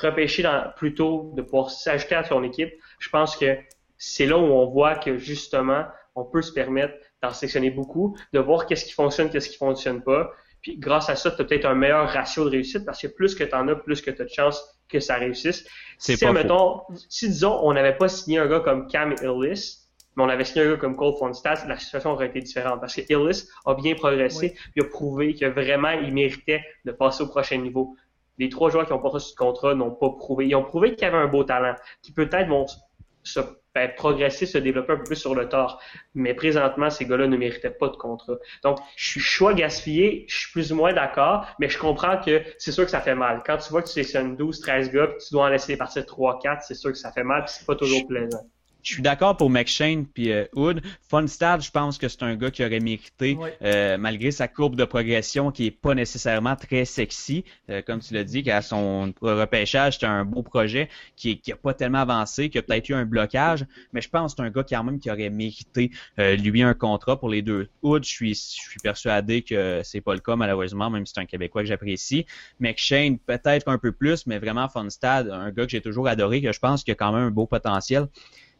repêchés dans, plutôt de pouvoir s'ajouter à son équipe, je pense que c'est là où on voit que justement, on peut se permettre d'en sélectionner beaucoup, de voir qu'est-ce qui fonctionne, qu'est-ce qui fonctionne pas, puis grâce à ça, tu as peut-être un meilleur ratio de réussite parce que plus que tu en as, plus que tu as de chances que ça réussisse. Si, mettons, si disons, on n'avait pas signé un gars comme Cam Illis, mais on avait signé un gars comme Cole Fonstad, la situation aurait été différente parce que Illis a bien progressé, puis a prouvé que vraiment il méritait de passer au prochain niveau. Les trois joueurs qui ont pas reçu de contrat n'ont pas prouvé. Ils ont prouvé qu'ils avaient un beau talent, qui peut-être vont se ben, progresser, se développer un peu plus sur le tort. Mais présentement, ces gars-là ne méritaient pas de contrat. Donc, je suis choix gaspillé, je suis plus ou moins d'accord, mais je comprends que c'est sûr que ça fait mal. Quand tu vois que tu sélectionnes 12, 13 gars, puis tu dois en laisser partir 3, 4, c'est sûr que ça fait mal, puis c'est pas toujours plaisant je suis d'accord pour McShane puis euh, Hood. Funstad, je pense que c'est un gars qui aurait mérité, euh, malgré sa courbe de progression qui est pas nécessairement très sexy, euh, comme tu l'as dit, qu'à son repêchage, c'était un beau projet qui, qui a pas tellement avancé, qui a peut-être eu un blocage, mais je pense que c'est un gars quand même qui aurait mérité lui un contrat pour les deux. Hood, je suis, je suis persuadé que c'est pas le cas malheureusement, même si c'est un Québécois que j'apprécie. McShane, peut-être un peu plus, mais vraiment Funstad, un gars que j'ai toujours adoré, que je pense qu'il a quand même un beau potentiel.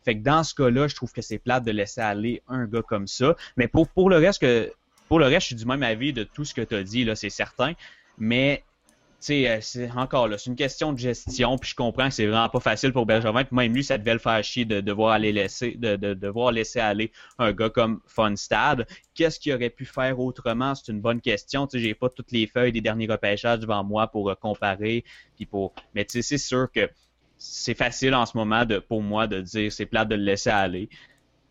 Fait que dans ce cas-là, je trouve que c'est plate de laisser aller un gars comme ça. Mais pour, pour le reste, que, pour le reste, je suis du même avis de tout ce que tu as dit, là, c'est certain. Mais euh, c'est encore là, c'est une question de gestion, puis je comprends que c'est vraiment pas facile pour Bergevin, puis même lui, ça devait le faire chier de devoir aller laisser, de, de, devoir laisser aller un gars comme Funstad. Qu'est-ce qu'il aurait pu faire autrement? C'est une bonne question. Tu sais, j'ai pas toutes les feuilles des derniers repêchages devant moi pour euh, comparer, puis pour, mais tu sais, c'est sûr que c'est facile en ce moment pour moi de dire c'est plate de le laisser aller.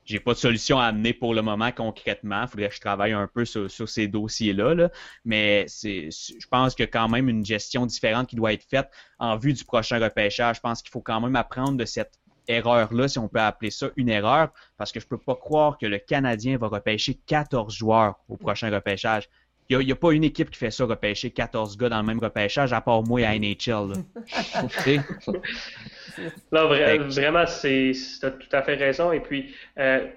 J'ai pas de solution à amener pour le moment concrètement. Il faudrait que je travaille un peu sur, ces dossiers-là. Là. Mais je pense a quand même une gestion différente qui doit être faite en vue du prochain repêchage. Je pense qu'il faut quand même apprendre de cette erreur-là, si on peut appeler ça une erreur, parce que je peux pas croire que le Canadien va repêcher 14 joueurs au prochain repêchage. Il n'y a, pas une équipe qui fait ça, repêcher 14 gars dans le même repêchage, à part moi à NHL. <laughs> non, vraiment, tu as tout à fait raison. Et puis, euh,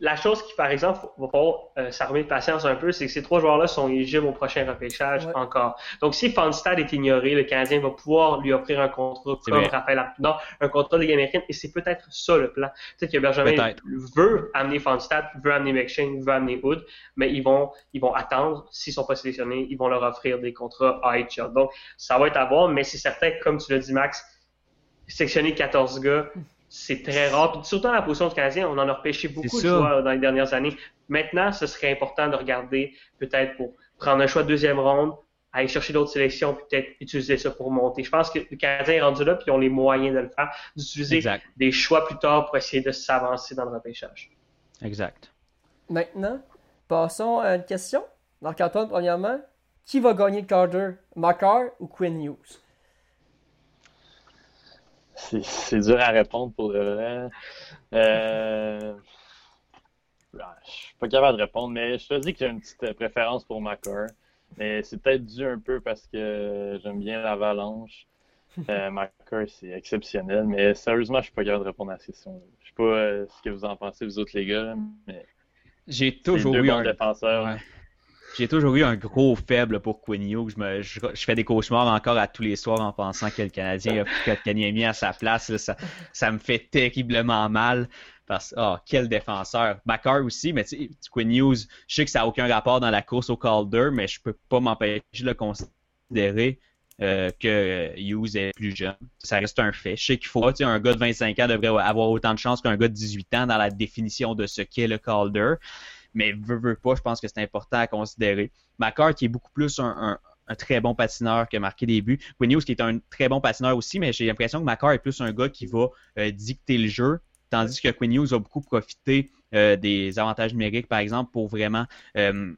la chose qui, par exemple, va falloir euh, s'armer de patience un peu, c'est que ces trois joueurs-là sont éligibles au prochain repêchage encore. Donc, si Fonstad est ignoré, le Canadien va pouvoir lui offrir un contrat comme Raphaël Arpidon, un contrat de Ligue américaine, et c'est peut-être ça le plan. Sais que Benjamin veut amener Fonstad, veut amener McShane, veut amener Hood, mais ils vont, ils vont attendre, s'ils sont pas sélectionnés, ils vont leur offrir des contrats AHL. Donc, ça va être à voir, mais c'est certain, comme tu l'as dit, Max, sélectionner 14 gars, c'est très rare. Puis surtout dans la position du Canadien, on en a repêché beaucoup de fois dans les dernières années. Maintenant, ce serait important de regarder peut-être pour prendre un choix de deuxième ronde, aller chercher d'autres sélections, puis peut-être utiliser ça pour monter. Je pense que le Canadien est rendu là, puis ils ont les moyens de le faire, d'utiliser des choix plus tard pour essayer de s'avancer dans le repêchage. Exact. Maintenant, passons à une question. Marc-Antoine, premièrement, qui va gagner le Carter, Makar ou Quinn News? C'est dur à répondre pour le vrai. Euh... Je suis pas capable de répondre, mais je te dis que j'ai une petite préférence pour Macar. Mais c'est peut-être dû un peu parce que j'aime bien l'avalanche. Euh, c'est exceptionnel, mais sérieusement, je suis pas capable de répondre à la question. Je sais pas euh, ce que vous en pensez, vous autres les gars, mais j'ai toujours eu un défenseur. J'ai toujours eu un gros faible pour Hughes. Je, je, fais des cauchemars encore à tous les soirs en pensant que le Canadien a mis à sa place. ça, me fait terriblement mal. Parce oh, quel défenseur. Bakar aussi, mais Quinn Hughes, je sais que ça n'a aucun rapport dans la course au Calder, mais je peux pas m'empêcher de le considérer euh, que Hughes est plus jeune. Ça reste un fait. Je sais qu'il faut, un gars de 25 ans devrait avoir autant de chances qu'un gars de 18 ans dans la définition de ce qu'est le Calder mais veut, veut pas, je pense que c'est important à considérer. McCart qui est beaucoup plus un, très bon patineur qui a marqué des buts. Quinn qui est un très bon patineur aussi, mais j'ai l'impression que McCart est plus un gars qui va euh, dicter le jeu, tandis que Quinn Hughes a beaucoup profité euh, des avantages numériques, par exemple, pour vraiment euh,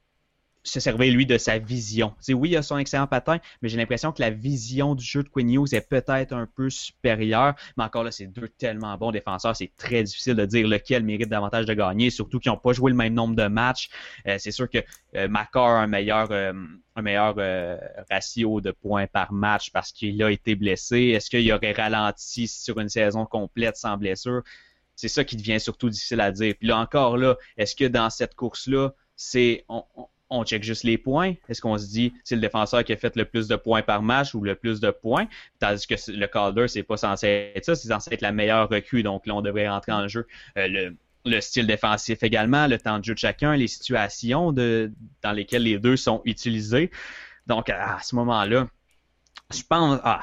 se servait, lui, de sa vision. C'est oui, il a son excellent patin, mais j'ai l'impression que la vision du jeu de Quinn Hughes est peut-être un peu supérieure. Mais encore là, c'est deux tellement bons défenseurs, c'est très difficile de dire lequel mérite davantage de gagner, surtout qu'ils n'ont pas joué le même nombre de matchs. Euh, c'est sûr que euh, a un meilleur, euh, un meilleur euh, ratio de points par match parce qu'il a été blessé. Est-ce qu'il aurait ralenti sur une saison complète sans blessure? C'est ça qui devient surtout difficile à dire. Puis là encore là, est-ce que dans cette course-là, c'est on check juste les points? Est-ce qu'on se dit c'est le défenseur qui a fait le plus de points par match ou le plus de points? Tandis que le Calder, c'est pas censé être ça, c'est censé être la meilleure recrue. Donc là, on devrait rentrer en jeu euh, le, style défensif également, le temps de jeu de chacun, les situations dans lesquelles les deux sont utilisés. Donc à, ce moment-là, je pense. Ah,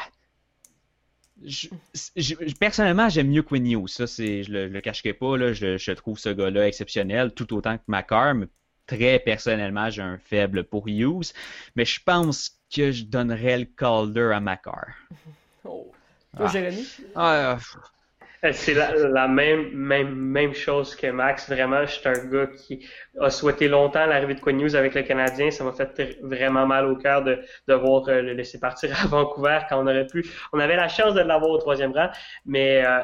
personnellement, j'aime mieux Quinn. Ça, je le, le cacherai pas. Je, trouve ce gars-là exceptionnel, tout autant que Macar, très personnellement, j'ai un faible pour Hughes, mais je pense que je donnerais le Calder à Macar. Oh. Toi, ah. Jérémy? Ah, euh, c'est la, même, même, même chose que Max. Vraiment, je suis un gars qui a souhaité longtemps l'arrivée de Quinn Hughes avec le Canadien. Ça m'a fait vraiment mal au cœur de devoir euh, le laisser partir <laughs> à Vancouver quand on aurait pu. On avait la chance de l'avoir au troisième rang, mais euh,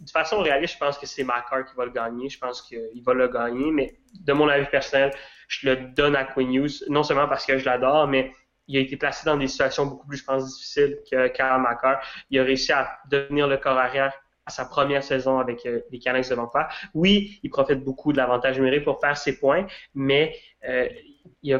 de façon réaliste, je pense que c'est Macar qui va le gagner. Je pense qu'il va le gagner, mais de mon avis personnel, je le donne à Quinn Hughes, non seulement parce que je l'adore, mais il a été placé dans des situations beaucoup plus, je pense, difficiles que Karl Macar. Il a réussi à devenir le corps arrière à sa première saison avec euh, les Canucks de Vancouver. Oui, il profite beaucoup de l'avantage numérique pour faire ses points, mais euh, il, a,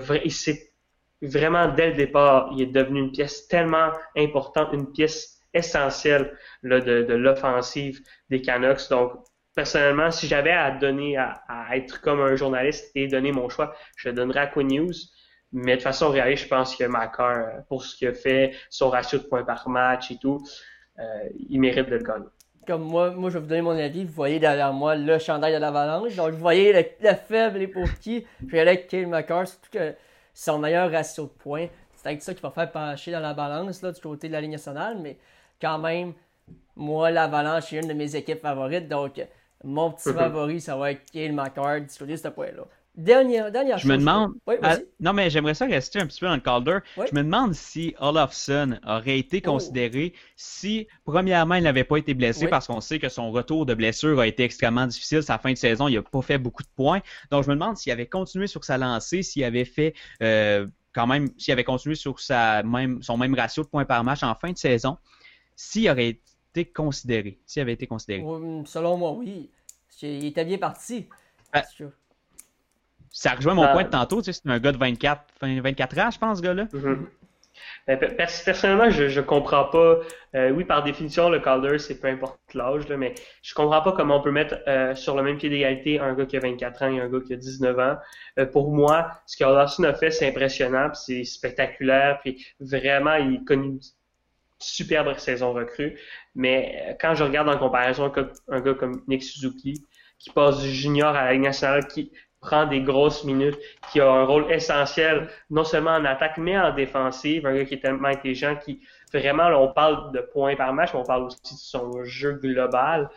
vraiment, dès le départ, il est devenu une pièce tellement importante, une pièce essentiel là, de, de l'offensive des Canucks. Donc, personnellement, si j'avais à donner, à, être comme un journaliste et donner mon choix, je le donnerais à Quinn News. Mais de façon réaliste, je pense que Macar, euh, pour ce qu'il a fait, son ratio de points par match et tout, euh, il mérite de le gagner. Comme moi, moi, je vais vous donner mon avis. Vous voyez derrière moi le chandail de l'avalanche. Donc, vous voyez le, faible et pour qui. Je vais aller avec Kyle surtout que son meilleur ratio de points. C'est avec ça qu'il va faire pencher dans la balance là, du côté de la ligne nationale. Mais quand même, moi, l'Avalanche est une de mes équipes favorites. Donc, mon petit favori, ça va être Kale McCart, discuter ce point-là. Dernière, dernière je me demande. non, mais j'aimerais ça rester un petit peu dans le Calder. Je me demande si Olofsson aurait été oh. considéré si, premièrement, il n'avait pas été blessé parce qu'on sait que son retour de blessure a été extrêmement difficile. Sa fin de saison, il n'a pas fait beaucoup de points. Donc, je me demande s'il avait continué sur sa lancée, s'il avait fait. Euh, quand même, s'il avait continué sur sa même, son même ratio de points par match en fin de saison, s'il aurait été considéré. S'il avait été considéré. Selon moi, oui. Il était bien parti. Ah. ça rejoint mon point de tantôt. Tu sais, c'est un gars de 24, 24 ans, je pense, ce gars-là. Mm-hmm. Ben, personnellement, je ne comprends pas. Euh, oui, par définition, le Calder, c'est peu importe l'âge, mais je comprends pas comment on peut mettre euh, sur le même pied d'égalité un gars qui a 24 ans et un gars qui a 19 ans. Euh, pour moi, ce qu'Alderson a fait, c'est impressionnant, c'est spectaculaire, puis vraiment, il connaît superbe saison recrue. Mais euh, quand je regarde en comparaison un gars comme Nick Suzuki, qui passe du junior à la Ligue nationale, qui prend des grosses minutes, qui a un rôle essentiel, non seulement en attaque, mais en défensive, un gars qui est tellement intelligent, qui vraiment, on parle de points par match, mais on parle aussi de son jeu global.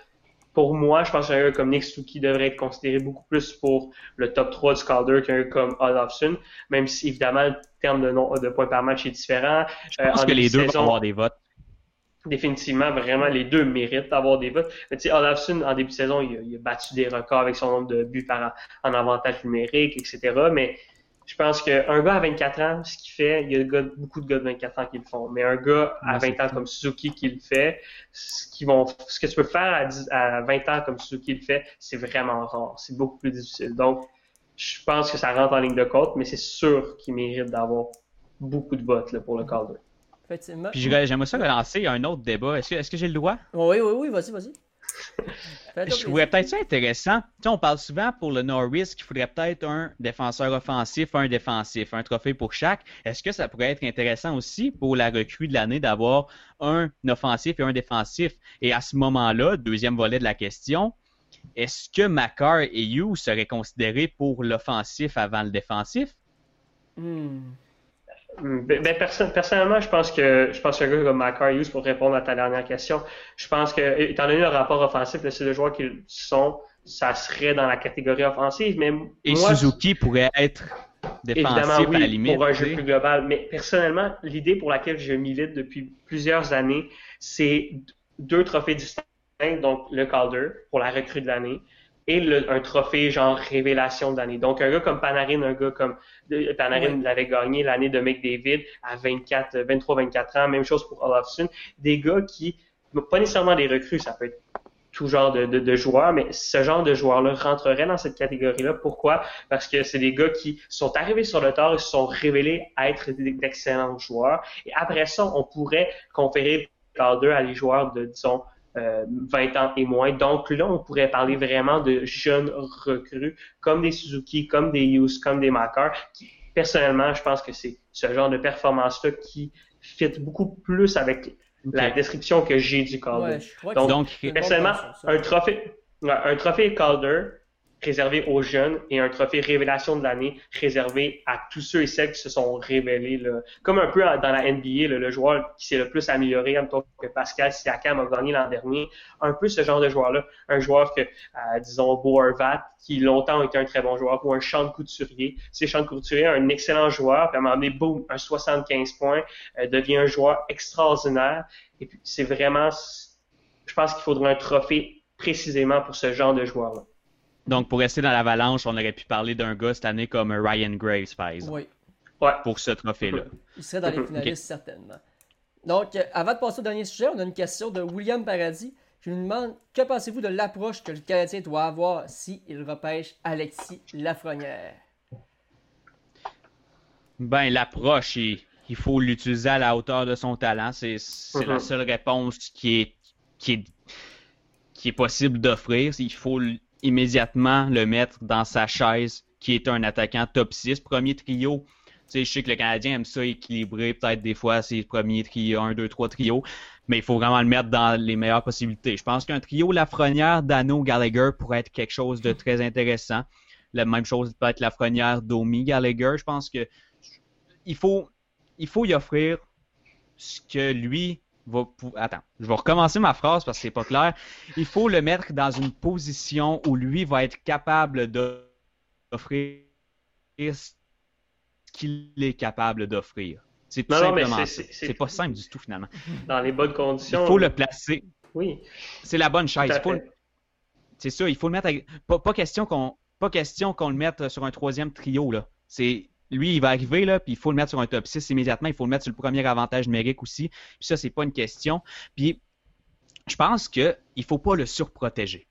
Pour moi, je pense qu'un gars comme Nick Suzuki devrait être considéré beaucoup plus pour le top 3 du Calder qu'un gars comme Olofsson, même si évidemment le terme de, de points par match est différent. Je pense euh, que les deux vont avoir des votes définitivement, vraiment, les deux méritent d'avoir des votes. Mais tu sais, Olafsson, en début de saison, il a, battu des records avec son nombre de buts par, en avantage numérique, etc. Mais je pense qu'un gars à 24 ans, ce qu'il fait, il y a beaucoup de gars de 24 ans qui le font. Mais un gars à 20 ans comme Suzuki qui le fait, ce, qu'ils vont, ce que tu peux faire à, à 20 ans comme Suzuki le fait, c'est vraiment rare. C'est beaucoup plus difficile. Donc, je pense que ça rentre en ligne de compte, mais c'est sûr qu'il mérite d'avoir beaucoup de votes là, pour le Calder. Puis j'aimerais ça relancer un autre débat. Est-ce que, est que j'ai le droit? Oui, oui, oui, vas-y, vas-y. Je trouvais peut-être ça intéressant. Tu sais, on parle souvent pour le Norris qu'il faudrait peut-être un défenseur offensif, un défensif, un trophée pour chaque. Est-ce que ça pourrait être intéressant aussi pour la recrue de l'année d'avoir un offensif et un défensif? Et à ce moment-là, deuxième volet de la question, est-ce que Macar et You seraient considérés pour l'offensif avant le défensif? Hmm. Ben, ben personnellement, je pense que je pense qu'un gars comme Macar Hughes, pour répondre à ta dernière question, je pense que, étant donné le rapport offensif, c'est le joueur qu'ils sont, ça serait dans la catégorie offensive. Mais Et Suzuki pourrait être évidemment, oui, pour un jeu plus global. Mais personnellement, l'idée pour laquelle je milite depuis plusieurs années, c'est deux trophées distincts, donc le Calder pour la recrue de l'année et un trophée genre révélation de l'année. Donc un gars comme Panarin, un gars comme Panarin l'avait gagné l'année de McDavid à 24, 23-24 ans, même chose pour Olafson, des gars qui pas nécessairement des recrues, ça peut être tout genre de, de, joueurs, mais ce genre de joueurs-là rentrerait dans cette catégorie-là. Pourquoi? Parce que c'est des gars qui sont arrivés sur le tard et se sont révélés être d'excellents joueurs. Et après ça, on pourrait conférer Calder à les joueurs de, disons, 20 euh, ans et moins. Donc là, on pourrait parler vraiment de jeunes recrues comme des Suzuki, comme des Hughes, comme des Makar. Personnellement, je pense que c'est ce genre de performance-là qui fit beaucoup plus avec la description que j'ai du Calder. Donc, personnellement, un trophée, un trophée Calder réservé aux jeunes et un trophée révélation de l'année réservé à tous ceux et celles qui se sont révélés. Là. Comme un peu dans la NBA, le joueur qui s'est le plus amélioré, en tant que Pascal Siakam a gagné l'an dernier, un peu ce genre de joueur-là. Un joueur que, euh, disons, Bo qui longtemps a été un très bon joueur, ou un Sean Couturier. C'est Sean Couturier, un excellent joueur, puis à un moment donné, boum, un 75 points, euh, devient un joueur extraordinaire. Et puis, c'est vraiment, je pense qu'il faudrait un trophée précisément pour ce genre de joueur-là. Donc, pour rester dans l'avalanche, on aurait pu parler d'un gars cette année comme Ryan Graves, par exemple. Oui. Ouais. Pour ce trophée-là. Il serait dans les <laughs> finalistes, certainement. Donc, euh, avant de passer au dernier sujet, on a une question de William Paradis. Je lui demande que pensez-vous de l'approche que le Canadien doit avoir s'il repêche Alexis Lafrenière? Ben, l'approche, il, faut l'utiliser à la hauteur de son talent. C'est la mhm. seule réponse qui est, qui est, qui est possible d'offrir. Il faut immédiatement le mettre dans sa chaise, qui est un attaquant top 6, premier trio. Tu sais, je sais que le Canadien aime ça équilibrer peut-être des fois ses premiers trios, 1, 2, 3 trios, mais il faut vraiment le mettre dans les meilleures possibilités. Je pense qu'un trio Lafrenière, Dano, Gallagher pourrait être quelque chose de très intéressant. La même chose peut être Lafrenière, Domi, Gallagher. Je pense que il faut, il faut y offrir ce que lui Attends, je vais recommencer ma phrase parce que c'est pas clair. Il faut le mettre dans une position où lui va être capable d'offrir ce qu'il est capable d'offrir. C'est tout simplement C'est pas simple du tout finalement. Dans les bonnes conditions. Il faut le placer. Oui. C'est la bonne chaise. C'est ça, il faut le mettre. Pas, question qu'on pas question qu'on le mette sur un troisième trio là. C'est lui, il va arriver, là, puis il faut le mettre sur un top 6 immédiatement. Il faut le mettre sur le premier avantage numérique aussi. Puis ça, c'est pas une question. Puis je pense qu'il ne faut pas le surprotéger.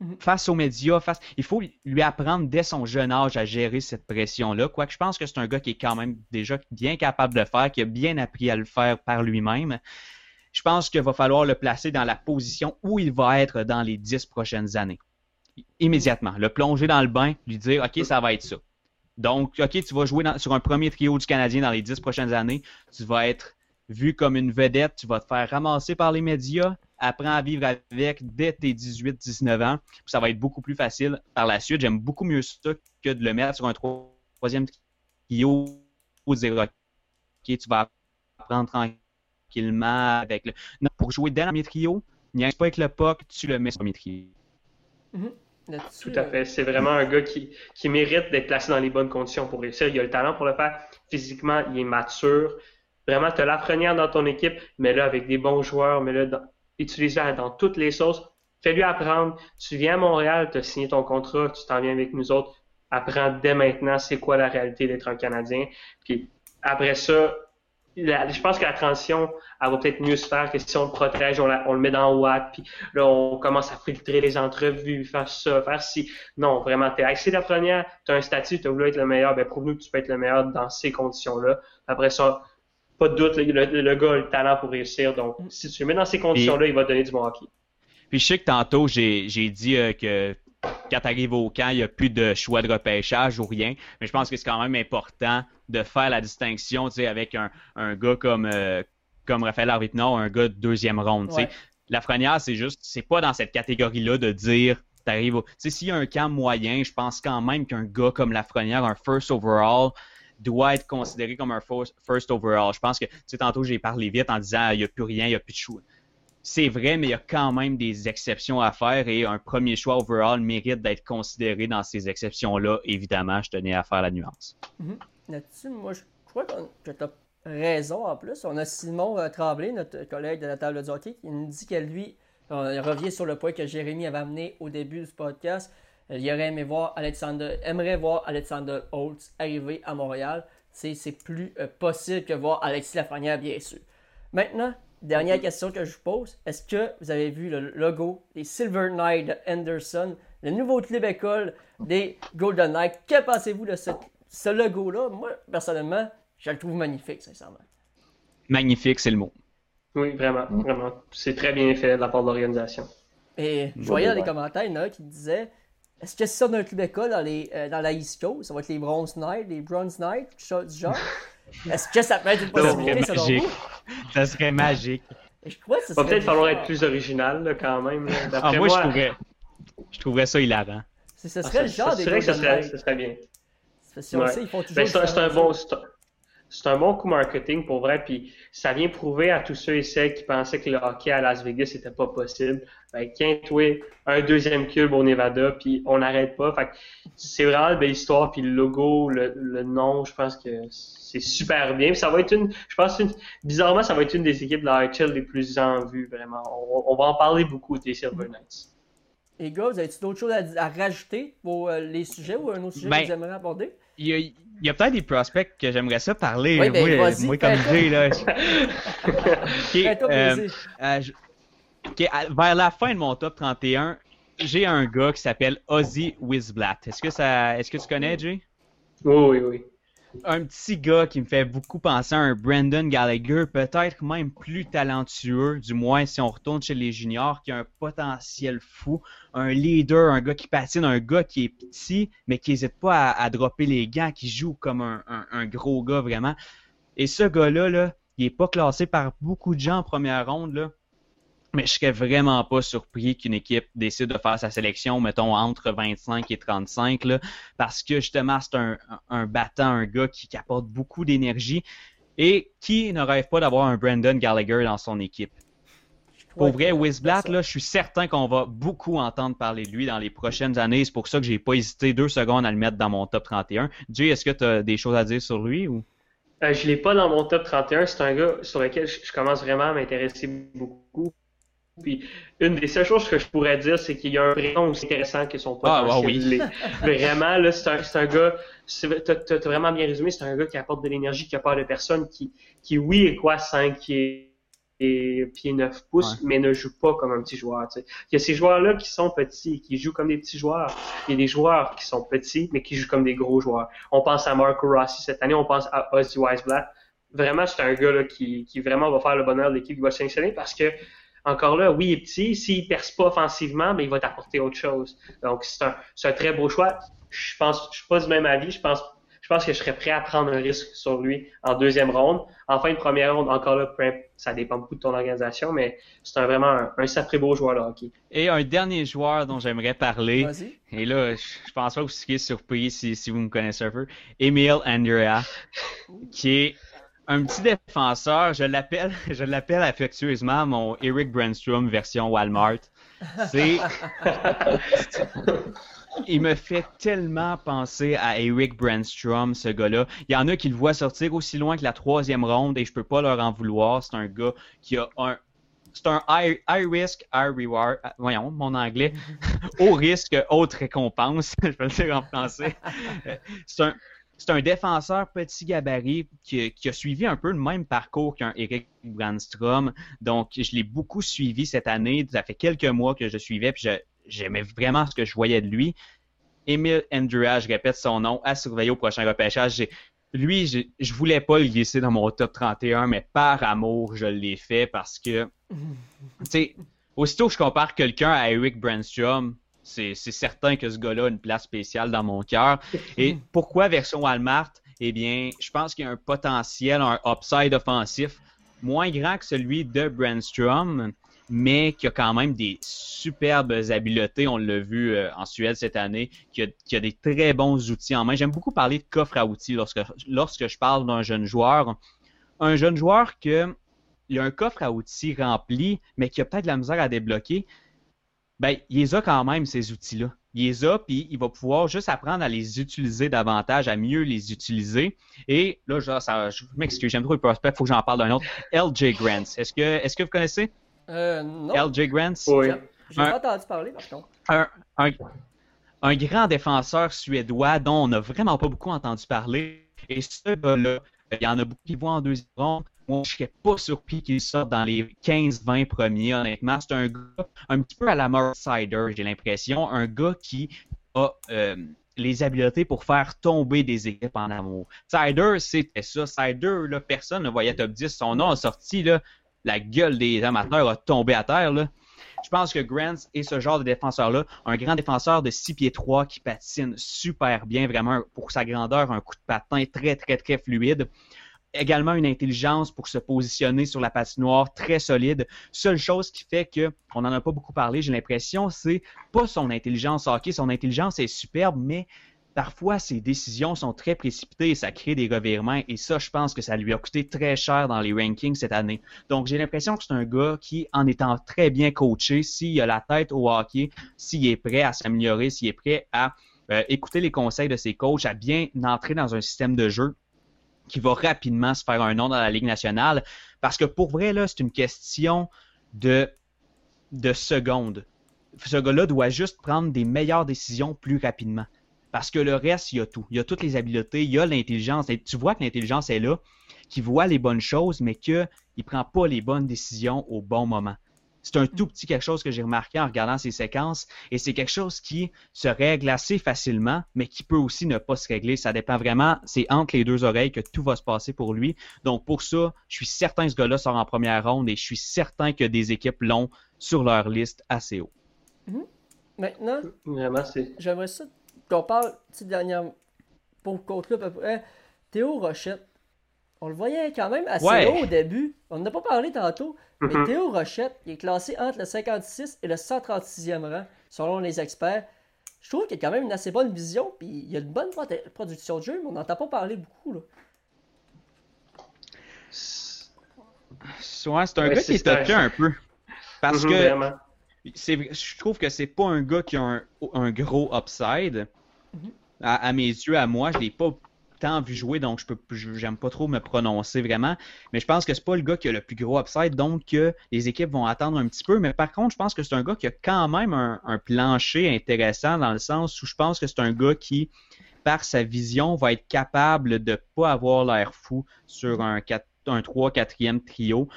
Mhm. Face aux médias, face... il faut lui apprendre dès son jeune âge à gérer cette pression-là. Quoique je pense que c'est un gars qui est quand même déjà bien capable de le faire, qui a bien appris à le faire par lui-même. Je pense qu'il va falloir le placer dans la position où il va être dans les dix prochaines années. Immédiatement. Le plonger dans le bain, lui dire OK, ça va être ça. Donc, OK, tu vas jouer sur un premier trio du Canadien dans les dix prochaines années. Tu vas être vu comme une vedette. Tu vas te faire ramasser par les médias. Apprends à vivre avec dès tes 18-19 ans. Ça va être beaucoup plus facile par la suite. J'aime beaucoup mieux ça que de le mettre sur un troisième trio ou dire OK, tu vas apprendre tranquillement avec le. Non, pour jouer dès le premier trio, n'y a pas avec le puck, tu le mets sur le premier trio. Tout à fait. C'est vraiment un gars qui, qui mérite d'être placé dans les bonnes conditions pour réussir. Il a le talent pour le faire. Physiquement, il est mature. Vraiment, tu as la première dans ton équipe, mais là, avec des bons joueurs, mais là, utilise-le dans toutes les sauces. Fais-lui apprendre. Tu viens à Montréal, tu as signé ton contrat, tu t'en viens avec nous autres. Apprends dès maintenant c'est quoi la réalité d'être un Canadien. Puis après ça, je pense que la transition, elle va peut-être mieux se faire que si on le protège, on, le met dans Watt, puis là, on commence à filtrer les entrevues, faire ça, faire ci. Non, vraiment, t'es axé la première, t'as un statut, t'as voulu être le meilleur, ben prouve-nous que tu peux être le meilleur dans ces conditions-là. Après ça, pas de doute, le, gars a le talent pour réussir, donc si tu le mets dans ces conditions-là, il va donner du bon hockey. Puis je sais que tantôt, j'ai dit euh, que quand tu arrives au camp, il n'y a plus de choix de repêchage ou rien. Mais je pense que c'est quand même important de faire la distinction avec un, un gars comme, euh, comme Raphaël Arvitnor, un gars de deuxième ronde. La Frenière, c'est juste, c'est pas dans cette catégorie-là de dire t'arrives au... S'il y a un camp moyen, je pense quand même qu'un gars comme Lafrenière, un first overall, doit être considéré comme un first overall. Je pense que, tu sais, tantôt, j'ai parlé vite en disant, il n'y a plus rien, il n'y a plus de choix c'est vrai, mais il y a quand même des exceptions à faire et un premier choix overall mérite d'être considéré dans ces exceptions-là. Évidemment, je tenais à faire la nuance. Mhm. là-dessus, moi, je crois que tu as raison en plus. On a Simon euh, Tremblay, notre collègue de la table de hockey, qui nous dit que lui, on revient sur le point que Jérémy avait amené au début du podcast. Il aurait aimé voir Alexander, aimerait voir Alexander Holtz arriver à Montréal. C'est plus euh, possible que voir Alexis Lafrenière, bien sûr. Maintenant, dernière question que je vous pose. Est-ce que vous avez vu le logo des Silver Knight de Anderson, le nouveau club école des Golden Knights? Que pensez-vous de ce, logo-là? Moi, personnellement, je le trouve magnifique, sincèrement. Magnifique, c'est le mot. Oui, vraiment, vraiment. C'est très bien fait de la part de l'organisation. Et je voyais dans les commentaires, il y en a qui disaient est-ce que c'est ça d'un club école dans, les, euh, dans la East Coast? Ça va être les Bronze Knights, les Bronze Knights, du genre? <laughs> Est-ce que ça peut être une possibilité selon vous Ça serait magique. Je crois que ça va peut-être falloir être plus original là, quand même. Ah, moi, je, trouverais, je trouverais ça hilarant. Ce serait ah, le genre des C'est vrai que ça serait, ça serait bien. Si on sait, ils font toujours. Ben, c'est un, bon c'est un bon coup marketing pour vrai, puis ça vient prouver à tous ceux et celles qui pensaient que le hockey à Las Vegas c'était pas possible. Ben, toi, un deuxième cube au Nevada, puis on n'arrête pas. Fait c'est vraiment une belle histoire, puis le logo, le, nom, je pense que c'est super bien. ça va être une, je pense, une, bizarrement, ça va être une des équipes de la HL les plus en vue, vraiment. On, va en parler beaucoup des Silver Knights. Et gars, vous avez-tu d'autres choses à, rajouter pour euh, les sujets ou un autre sujet que ben, vous aimeriez aborder? Il y a, il y a peut-être des prospects que j'aimerais ça parler. Oui, ben, moi, moi comme Jay, là. <laughs> Euh, euh, vers la fin de mon top 31, j'ai un gars qui s'appelle Ozzy Wizblatt. Est-ce que ça, est-ce que tu connais, Jay? Oui, oui, oui un petit gars qui me fait beaucoup penser à un Brandon Gallagher, peut-être même plus talentueux, du moins si on retourne chez les juniors, qui a un potentiel fou, un leader, un gars qui patine, un gars qui est petit, mais qui n'hésite pas à, dropper les gants, qui joue comme un, gros gars vraiment. Et ce gars-là, là, il n'est pas classé par beaucoup de gens en première ronde. Là. Mais je serais vraiment pas surpris qu'une équipe décide de faire sa sélection, mettons, entre 25 et 35, là, parce que justement, c'est un, un battant, un gars qui, apporte beaucoup d'énergie et qui ne rêve pas d'avoir un Brandon Gallagher dans son équipe. Pour vrai, Wizblatt, là, je suis certain qu'on va beaucoup entendre parler de lui dans les prochaines années. C'est pour ça que j'ai pas hésité deux secondes à le mettre dans mon top 31. Jay, est-ce que tu as des choses à dire sur lui ou? Euh, je l'ai pas dans mon top 31. C'est un gars sur lequel je commence vraiment à m'intéresser beaucoup puis une des seules choses que je pourrais dire, c'est qu'il y a un prénom aussi intéressant que son potentiel. Ah, oui. Vraiment, là, c'est un, un, gars, t'as as vraiment bien résumé, c'est un gars qui apporte de l'énergie, qui a peur de personne, qui, qui oui, est quoi, 5 pieds, pieds 9 pouces, mais ne joue pas comme un petit joueur. Il y a ces joueurs-là qui sont petits, qui jouent comme des petits joueurs. Il y a des joueurs qui sont petits, mais qui jouent comme des gros joueurs. On pense à Marco Rossi cette année, on pense à Ozzy Weisblatt. Vraiment, c'est un gars là, qui, qui vraiment va faire le bonheur de l'équipe qui va s'installer parce que encore là, oui, il est petit. S'il perce pas offensivement, mais il va t'apporter autre chose. Donc, c'est un, un, très beau choix. Je pense, je suis pas du même avis. Je pense, je pense que je serais prêt à prendre un risque sur lui en deuxième ronde. En fin de première ronde, encore là, ça dépend beaucoup de ton organisation, mais c'est un, vraiment un, un, sacré beau joueur de hockey. Et un dernier joueur dont j'aimerais parler. Et là, je, pense pas que vous seriez surpris si, si vous me connaissez un peu. Emile Andrea, qui est un petit défenseur, je l'appelle, <laughs> je l'appelle affectueusement mon Eric Brandstrom version Walmart. C'est, <laughs> il me fait tellement penser à Eric Brandstrom, ce gars-là. Il y en a qui le voient sortir aussi loin que la troisième ronde et je peux pas leur en vouloir. C'est un gars qui a un, c'est un high, risk, high reward. Voyons, mon anglais. <laughs> Haut risque, haute récompense. je vais le dire en français. C'est un, c'est un défenseur petit gabarit qui, a suivi un peu le même parcours qu'un Eric Brandstrom. Donc, je l'ai beaucoup suivi cette année. Ça fait quelques mois que je suivais, puis j'aimais vraiment ce que je voyais de lui. Emile Andrea, je répète son nom, à surveiller au prochain repêchage. Lui, je, je voulais pas le glisser dans mon top 31, mais par amour, je l'ai fait parce que, tu sais, aussitôt que je compare quelqu'un à Eric Brandstrom, c'est certain que ce gars-là a une place spéciale dans mon cœur. <laughs> Et pourquoi version Walmart? Eh bien, je pense qu'il y a un potentiel, un upside offensif moins grand que celui de Brandstrom, mais qui a quand même des superbes habiletés. On l'a vu euh, en Suède cette année, qui a, a, des très bons outils en main. J'aime beaucoup parler de coffre à outils lorsque, lorsque je parle d'un jeune joueur. Un jeune joueur qui a un coffre à outils rempli, mais qui a peut-être de la misère à débloquer ben, il les a quand même, ces outils-là. il les a, puis il va pouvoir juste apprendre à les utiliser davantage, à mieux les utiliser. Et là, genre, ça, je m'excuse, j'aime trop le prospect, il faut que j'en parle d'un autre. LJ Grants. Est-ce que, est que vous connaissez? Euh, non. LJ Grants? Oui. J'ai pas entendu parler, par contre. Un, un, un, grand défenseur suédois dont on n'a vraiment pas beaucoup entendu parler. Et ce gars-là, il y en a beaucoup qui voient en deuxième ronde. Moi, je serais pas surpris qu'il sorte dans les 15-20 premiers, honnêtement. C'est un gars un petit peu à la Sider, j'ai l'impression. Un gars qui a euh, les habiletés pour faire tomber des équipes en amour. Sider, c'était ça. Sider, personne ne voyait top 10. Son nom a sorti, la gueule des amateurs a tombé à terre. Je pense que Grant est ce genre de défenseur-là, un grand défenseur de 6 pieds 3 qui patine super bien, vraiment pour sa grandeur, un coup de patin très, très, très fluide également une intelligence pour se positionner sur la patinoire très solide. Seule chose qui fait que, on n'en a pas beaucoup parlé, j'ai l'impression, c'est pas son intelligence hockey. Son intelligence est superbe, mais parfois ses décisions sont très précipitées et ça crée des revirements. Et ça, je pense que ça lui a coûté très cher dans les rankings cette année. Donc, j'ai l'impression que c'est un gars qui, en étant très bien coaché, s'il a la tête au hockey, s'il est prêt à s'améliorer, s'il est prêt à euh, écouter les conseils de ses coachs, à bien entrer dans un système de jeu, qui va rapidement se faire un nom dans la Ligue nationale. Parce que pour vrai, là, c'est une question de, de secondes. Ce gars-là doit juste prendre des meilleures décisions plus rapidement. Parce que le reste, il y a tout. Il y a toutes les habiletés, il y a l'intelligence. Tu vois que l'intelligence est là, qu'il voit les bonnes choses, mais qu'il ne prend pas les bonnes décisions au bon moment. C'est un tout petit quelque chose que j'ai remarqué en regardant ces séquences et c'est quelque chose qui se règle assez facilement, mais qui peut aussi ne pas se régler. Ça dépend vraiment, c'est entre les deux oreilles que tout va se passer pour lui. Donc pour ça, je suis certain que ce gars-là sort en première ronde et je suis certain que des équipes l'ont sur leur liste assez haut. Mhm. Maintenant, Vraiment, j'aimerais ça qu'on parle, cette dernière, pour conclure à peu près, Théo Rochette. On le voyait quand même assez haut au début. On n'a pas parlé tantôt. Mais mhm. Théo Rochette, il est classé entre le 56 et le 136e rang, selon les experts. Je trouve qu'il a quand même une assez bonne vision, puis il a une bonne production de jeu, mais on n'entend pas parler beaucoup. Là. c'est un gars qui est stocké un peu. Parce mhm, que je trouve que c'est pas un gars qui a un, gros upside. Mhm. à, mes yeux, à moi, je l'ai pas vu jouer, donc je peux j'aime pas trop me prononcer vraiment. Mais je pense que c'est pas le gars qui a le plus gros upside, donc que les équipes vont attendre un petit peu. Mais par contre, je pense que c'est un gars qui a quand même un, plancher intéressant dans le sens où je pense que c'est un gars qui, par sa vision, va être capable de pas avoir l'air fou sur un, 4, un 3 4e trio.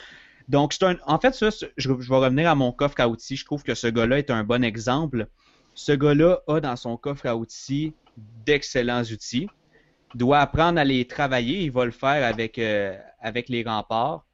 Donc, c'est un, en fait, ça, je vais revenir à mon coffre à outils. Je trouve que ce gars-là est un bon exemple. Ce gars-là a dans son coffre à outils d'excellents outils doit apprendre à les travailler. Il va le faire avec, euh, avec les remparts.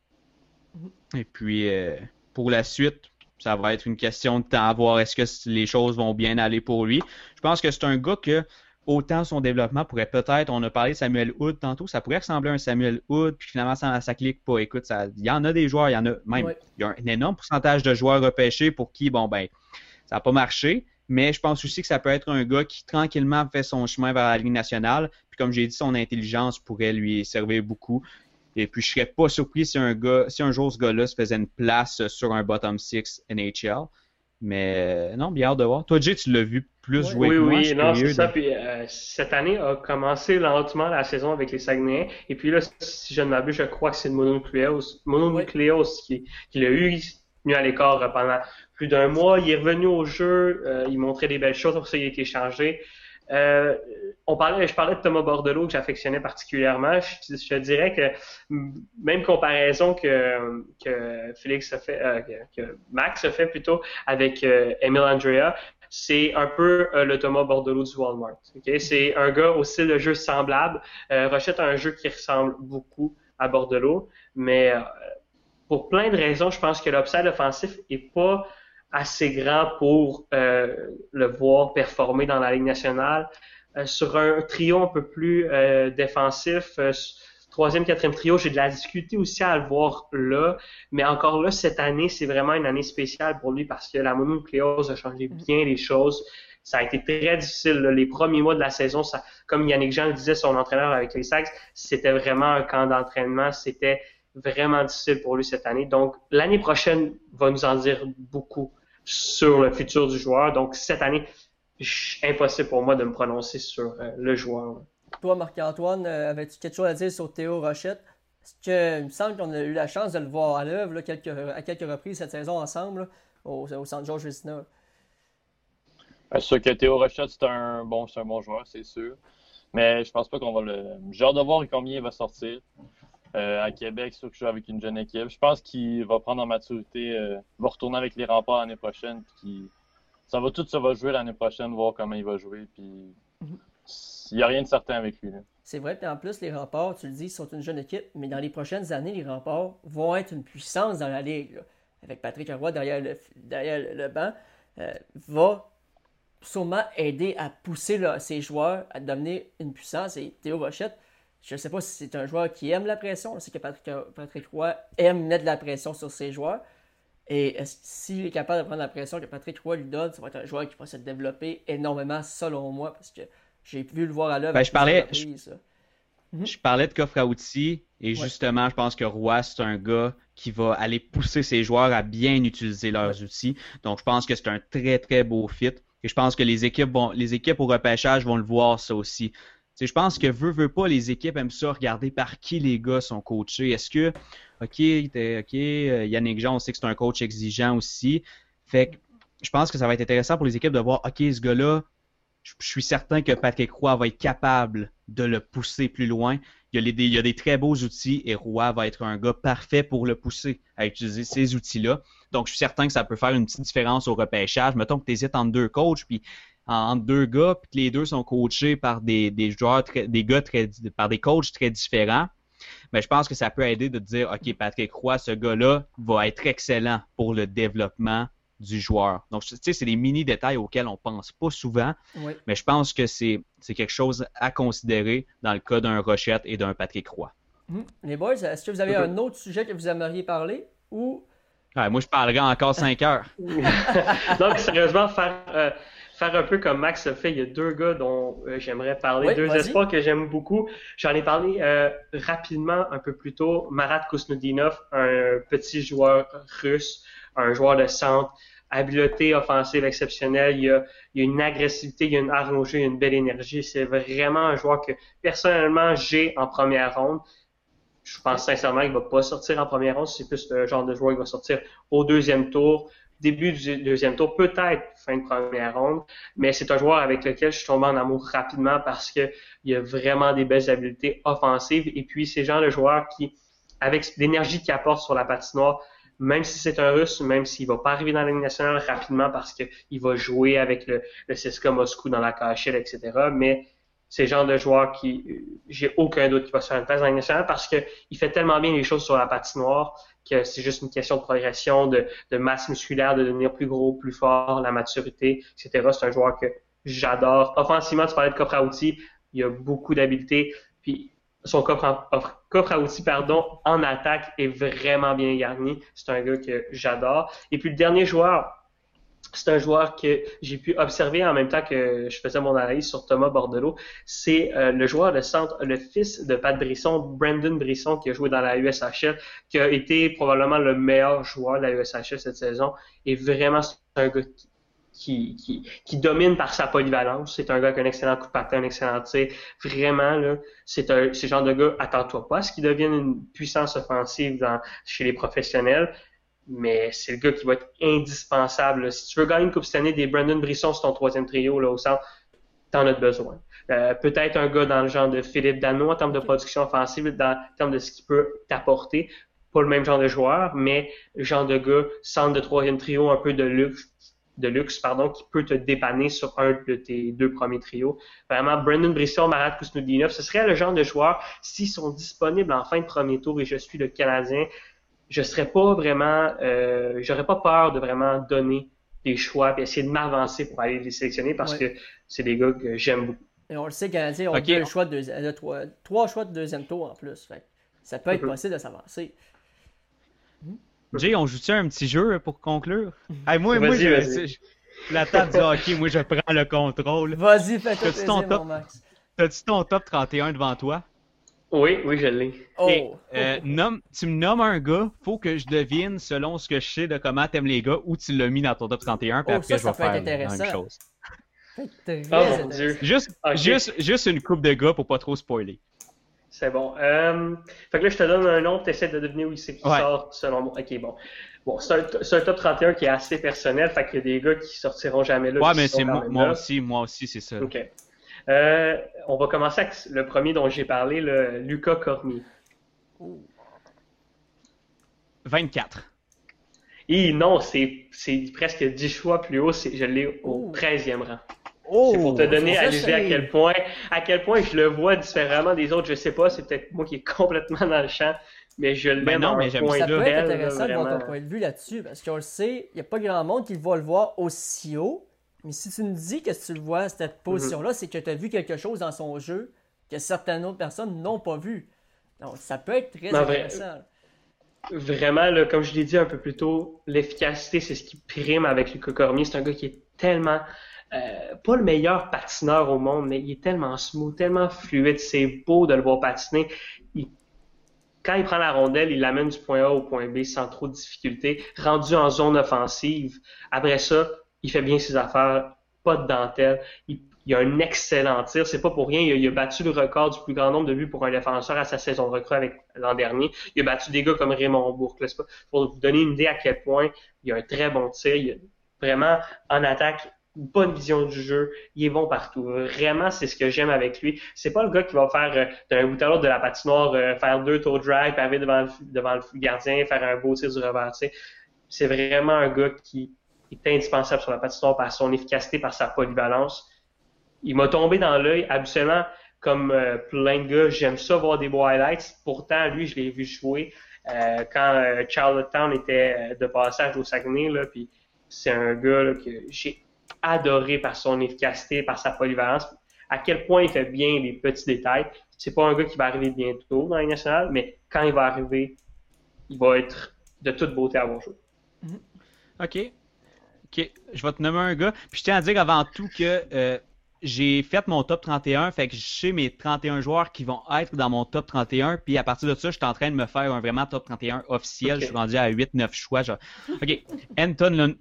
Mm-hmm. Et puis, euh, pour la suite, ça va être une question de temps à voir est-ce que les choses vont bien aller pour lui. Je pense que c'est un gars que, autant son développement pourrait peut-être, on a parlé de Samuel Hood tantôt, ça pourrait ressembler à un Samuel Hood, puis finalement ça, ça clique pas. Écoute, il y en a des joueurs, il y en a même, il y a un énorme pourcentage de joueurs repêchés pour qui, bon ben, ça n'a pas marché. Mais je pense aussi que ça peut être un gars qui tranquillement fait son chemin vers la Ligue nationale. Comme j'ai dit, son intelligence pourrait lui servir beaucoup. Et puis je serais pas surpris si un gars, si un jour ce gars-là se faisait une place sur un bottom 6 NHL. Mais non, bien hâte de voir. Toi, Jay, tu l'as vu plus jouer oui, que moi. Oui, non, c'est ça. Puis euh, cette année a commencé lentement la saison avec les Saguenayens. Et puis là, si je ne m'abuse, je crois que c'est le Mononucleos, Mononucleos qui, qui l'a eu tenu à l'écart pendant plus d'un mois. Il est revenu au jeu, euh, il montrait des belles choses, pour ça il a été changé. Euh, on parlait, je parlais de Thomas Bordelot que j'affectionnais particulièrement. Je, dirais que même comparaison euh, que, Max a fait plutôt avec euh, Emile Andrea, c'est un peu euh, le Thomas Bordelot du Walmart. C'est un gars au style de jeu semblable. Rochette a un jeu qui ressemble beaucoup à Bordelot, mais pour plein de raisons, je pense que l'upside offensif est pas assez grand pour euh, le voir performer dans la Ligue nationale. Euh, sur un trio un peu plus euh, défensif, troisième, quatrième trio, j'ai de la difficulté aussi à le voir là. Mais encore là, cette année, c'est vraiment une année spéciale pour lui parce que la mononucléose a changé bien les choses. Ça a été très difficile. Les premiers mois de la saison, ça, comme Yannick Jean le disait, son entraîneur avec les Sags, c'était vraiment un camp d'entraînement. C'était vraiment difficile pour lui cette année. Donc, l'année prochaine va nous en dire beaucoup sur le futur du joueur. Donc, cette année, impossible pour moi de me prononcer sur le joueur. Toi, Marc-Antoine, avais-tu quelque chose à dire sur Théo Rochette? Parce que, il me semble qu'on a eu la chance de le voir à l'œuvre à quelques reprises cette saison ensemble au, au Centre Georges Vezina. C'est sûr que Théo Rochette, c'est un, bon, un bon joueur, c'est sûr. Mais je pense pas qu'on va le. J'ai hâte de voir combien il va sortir. Euh, à Québec, sûr que je joue avec une jeune équipe. Je pense qu'il va prendre en maturité, euh, va retourner avec les remparts l'année prochaine. Puis ça va tout ça va jouer l'année prochaine, voir comment il va jouer. Puis mhm. il n'y a rien de certain avec lui. C'est vrai, puis en plus, les remparts, tu le dis, sont une jeune équipe, mais dans les prochaines années, les remparts vont être une puissance dans la ligue. Avec Patrick Roy derrière le, derrière le, banc, euh, va sûrement aider à pousser ses joueurs à devenir une puissance. Et Théo Rochette, je ne sais pas si c'est un joueur qui aime la pression. Je sais que Patrick, Patrick Roy aime mettre de la pression sur ses joueurs. Et s'il est capable de prendre la pression que Patrick Roy lui donne, ça va être un joueur qui va se développer énormément, selon moi, parce que j'ai pu le voir à l'œuvre. Ben, je parlais, mhm. je, parlais de coffre à outils, et justement, je pense que Roy, c'est un gars qui va aller pousser ses joueurs à bien utiliser leurs outils. Donc, je pense que c'est un très, très beau fit. Et je pense que les équipes, vont, les équipes au repêchage vont le voir, ça aussi. Je pense que veut, veut pas, les équipes aiment ça, regarder par qui les gars sont coachés. Est-ce que, OK, OK, euh, Yannick Jean, on sait que c'est un coach exigeant aussi. Fait que je pense que ça va être intéressant pour les équipes de voir, OK, ce gars-là, je, suis certain que Patrick Roy va être capable de le pousser plus loin. Il y, a il y a des très beaux outils et Roy va être un gars parfait pour le pousser à utiliser ces outils-là. Donc, je suis certain que ça peut faire une petite différence au repêchage. Mettons que tu hésites entre deux coachs, puis entre deux gars, puis que les deux sont coachés par des, des joueurs, des gars très, par des coachs très différents. Mais je pense que ça peut aider de dire, OK, Patrick Roy, ce gars-là va être excellent pour le développement du joueur. Donc, tu sais, c'est des mini détails auxquels on pense pas souvent, mais je pense que c'est quelque chose à considérer dans le cas d'un Rochette et d'un Patrick Roy. Hum. Les boys, est-ce que vous avez un autre sujet que vous aimeriez parler ou? Moi, je parlerai encore 5 heures. <laughs> Donc, sérieusement, faire, euh, faire un peu comme Max le fait, il y a deux gars dont euh, j'aimerais parler, deux espoirs que j'aime beaucoup. J'en ai parlé euh, rapidement un peu plus tôt. Marat Kusnudinov, un petit joueur russe, un joueur de centre, habileté offensive exceptionnelle. Il y a, il y a une agressivité, il y a une arrangée, il y a une belle énergie. C'est vraiment un joueur que personnellement j'ai en première ronde je pense sincèrement qu'il va pas sortir en première ronde. C'est plus le genre de joueur qui va sortir au deuxième tour, début du deuxième tour, peut-être fin de première ronde. Mais c'est un joueur avec lequel je suis tombé en amour rapidement parce que il a vraiment des belles habiletés offensives. Et puis, c'est genre de joueur qui, avec l'énergie qu'il apporte sur la patinoire, même si c'est un russe, même s'il va pas arriver dans la nationale rapidement parce qu'il va jouer avec le, le Moscou dans la KHL, etc. Mais c'est le genre de joueur qui, j'ai aucun doute qu'il va se faire une place dans la nationale parce qu'il fait tellement bien les choses sur la patinoire que c'est juste une question de progression, de, masse musculaire, de devenir plus gros, plus fort, la maturité, etc. C'est un joueur que j'adore. Offensivement, tu parlais de coffre à outils, il a beaucoup d'habileté, puis son coffre, à outils pardon, en attaque est vraiment bien garni. C'est un gars que j'adore. Et puis le dernier joueur, c'est un joueur que j'ai pu observer en même temps que je faisais mon analyse sur Thomas Bordelot. C'est euh, le joueur de centre, le fils de Pat Brisson, Brandon Brisson, qui a joué dans la USHL, qui a été probablement le meilleur joueur de la USHL cette saison. Et vraiment, c'est un gars qui, domine par sa polyvalence. C'est un gars qui a un excellent coup de patin, un excellent tir. Vraiment, c'est un, ce genre de gars, attends-toi pas ce qu'il devienne une puissance offensive chez les professionnels mais c'est le gars qui va être indispensable. Si tu veux gagner une Coupe cette année, des Brandon Brisson c'est ton troisième trio là, au centre, t'en as besoin. Euh, peut-être un gars dans le genre de Philippe Dano en termes de production offensive, dans, en termes de ce qu'il peut t'apporter. Pas le même genre de joueur, mais le genre de gars, centre de troisième trio, un peu de luxe, de luxe, pardon, qui peut te dépanner sur un de tes deux premiers trios. Vraiment, Brandon Brisson, Marat Kousnoudinov, ce serait le genre de joueur, s'ils sont disponibles en fin de premier tour et je suis le Canadien, je serais pas vraiment, euh, j'aurais pas peur de vraiment donner des choix et essayer de m'avancer pour aller les sélectionner parce que c'est des gars que j'aime beaucoup. Et on le sait, Canadien, on a deux choix de trois, trois, choix de deuxième tour en plus. ça peut être mm-hmm. possible de s'avancer. Jay, on joue-tu un petit jeu pour conclure? Mm-hmm. moi, moi je, la table du hockey, moi, je prends le contrôle. Vas-y, fais-toi plaisir, ton Max. T'as-tu ton top 31 devant toi? Oui, oui, je l'ai. Oh. Euh, tu me nommes un gars, faut que je devine selon ce que je sais de comment t'aimes les gars, où tu l'as mis dans ton top 31, puis oh, après ça, je vais faire la même chose. Oh mon dieu. Juste, juste, juste une coupe de gars pour pas trop spoiler. C'est bon. Euh, fait que là, je te donne un nom, tu essaies de deviner où c'est qui Ouais. sort selon moi. Ok, bon. Bon, c'est un, top 31 qui est assez personnel, fait qu'il y a des gars qui sortiront jamais là. Ouais, mais c'est moi, aussi, moi aussi, c'est ça. Ok. Euh, on va commencer avec le premier dont j'ai parlé, le Lucas Cormier. 24. Et non, c'est presque 10 choix plus haut, c'est- je l'ai au Oh. 13e rang. Oh! C'est pour te donner à l'idée à quel point, à quel point je le vois différemment des autres. Je sais pas, c'est peut-être moi qui est <laughs> complètement dans le champ, mais je l'aime Ben non, à un mais j'aime point Ça peut être intéressant de voir ton point de vue là-dessus, parce qu'on le sait, il n'y a pas grand monde qui va le voir aussi haut. Mais si tu nous dis que tu le vois à cette position-là, c'est que tu as vu quelque chose dans son jeu que certaines autres personnes n'ont pas vu. Donc, ça peut être très Non, intéressant. Vraiment, là, comme je l'ai dit un peu plus tôt, l'efficacité, c'est ce qui prime avec Lucas Cormier. C'est un gars qui est tellement, euh, pas le meilleur patineur au monde, mais il est tellement smooth, tellement fluide. C'est beau de le voir patiner. Il- quand il prend la rondelle, il l'amène du point A au point B sans trop de difficulté. Rendu en zone offensive, après ça, il fait bien ses affaires, pas de dentelle. Il, il a un excellent tir. C'est pas pour rien. Il a, battu le record du plus grand nombre de buts pour un défenseur à sa saison de recrue avec l'an dernier. Il a battu des gars comme Raymond Bourque. pas- Pour vous donner une idée à quel point il a un très bon tir. Il a vraiment en attaque bonne vision du jeu. Il est bon partout. Vraiment, c'est ce que j'aime avec lui. C'est pas le gars qui va faire euh, d'un bout à l'autre de la patinoire, euh, faire deux tours puis arriver devant le, devant le gardien, faire un beau tir du revers. C'est vraiment un gars qui est indispensable sur la patinoire par son efficacité, par sa polyvalence. Il m'a tombé dans l'œil, habituellement, comme euh, plein de gars, j'aime ça voir des beaux highlights. Pourtant, lui, je l'ai vu jouer euh, quand euh, Charlottetown était euh, de passage au Saguenay, là, puis c'est un gars que j'ai adoré par son efficacité, par sa polyvalence, à quel point il fait bien les petits détails. C'est pas un gars qui va arriver bientôt dans les nationales, mais quand il va arriver, il va être de toute beauté à voir jouer. OK. OK. Je vais te nommer un gars. Puis je tiens à dire avant tout que euh, j'ai fait mon top 31. Fait que je sais mes 31 joueurs qui vont être dans mon top 31. Puis à partir de ça, je suis en train de me faire un vraiment top 31 officiel. Je suis rendu à 8-9 choix. genre. OK. Anton, Lund...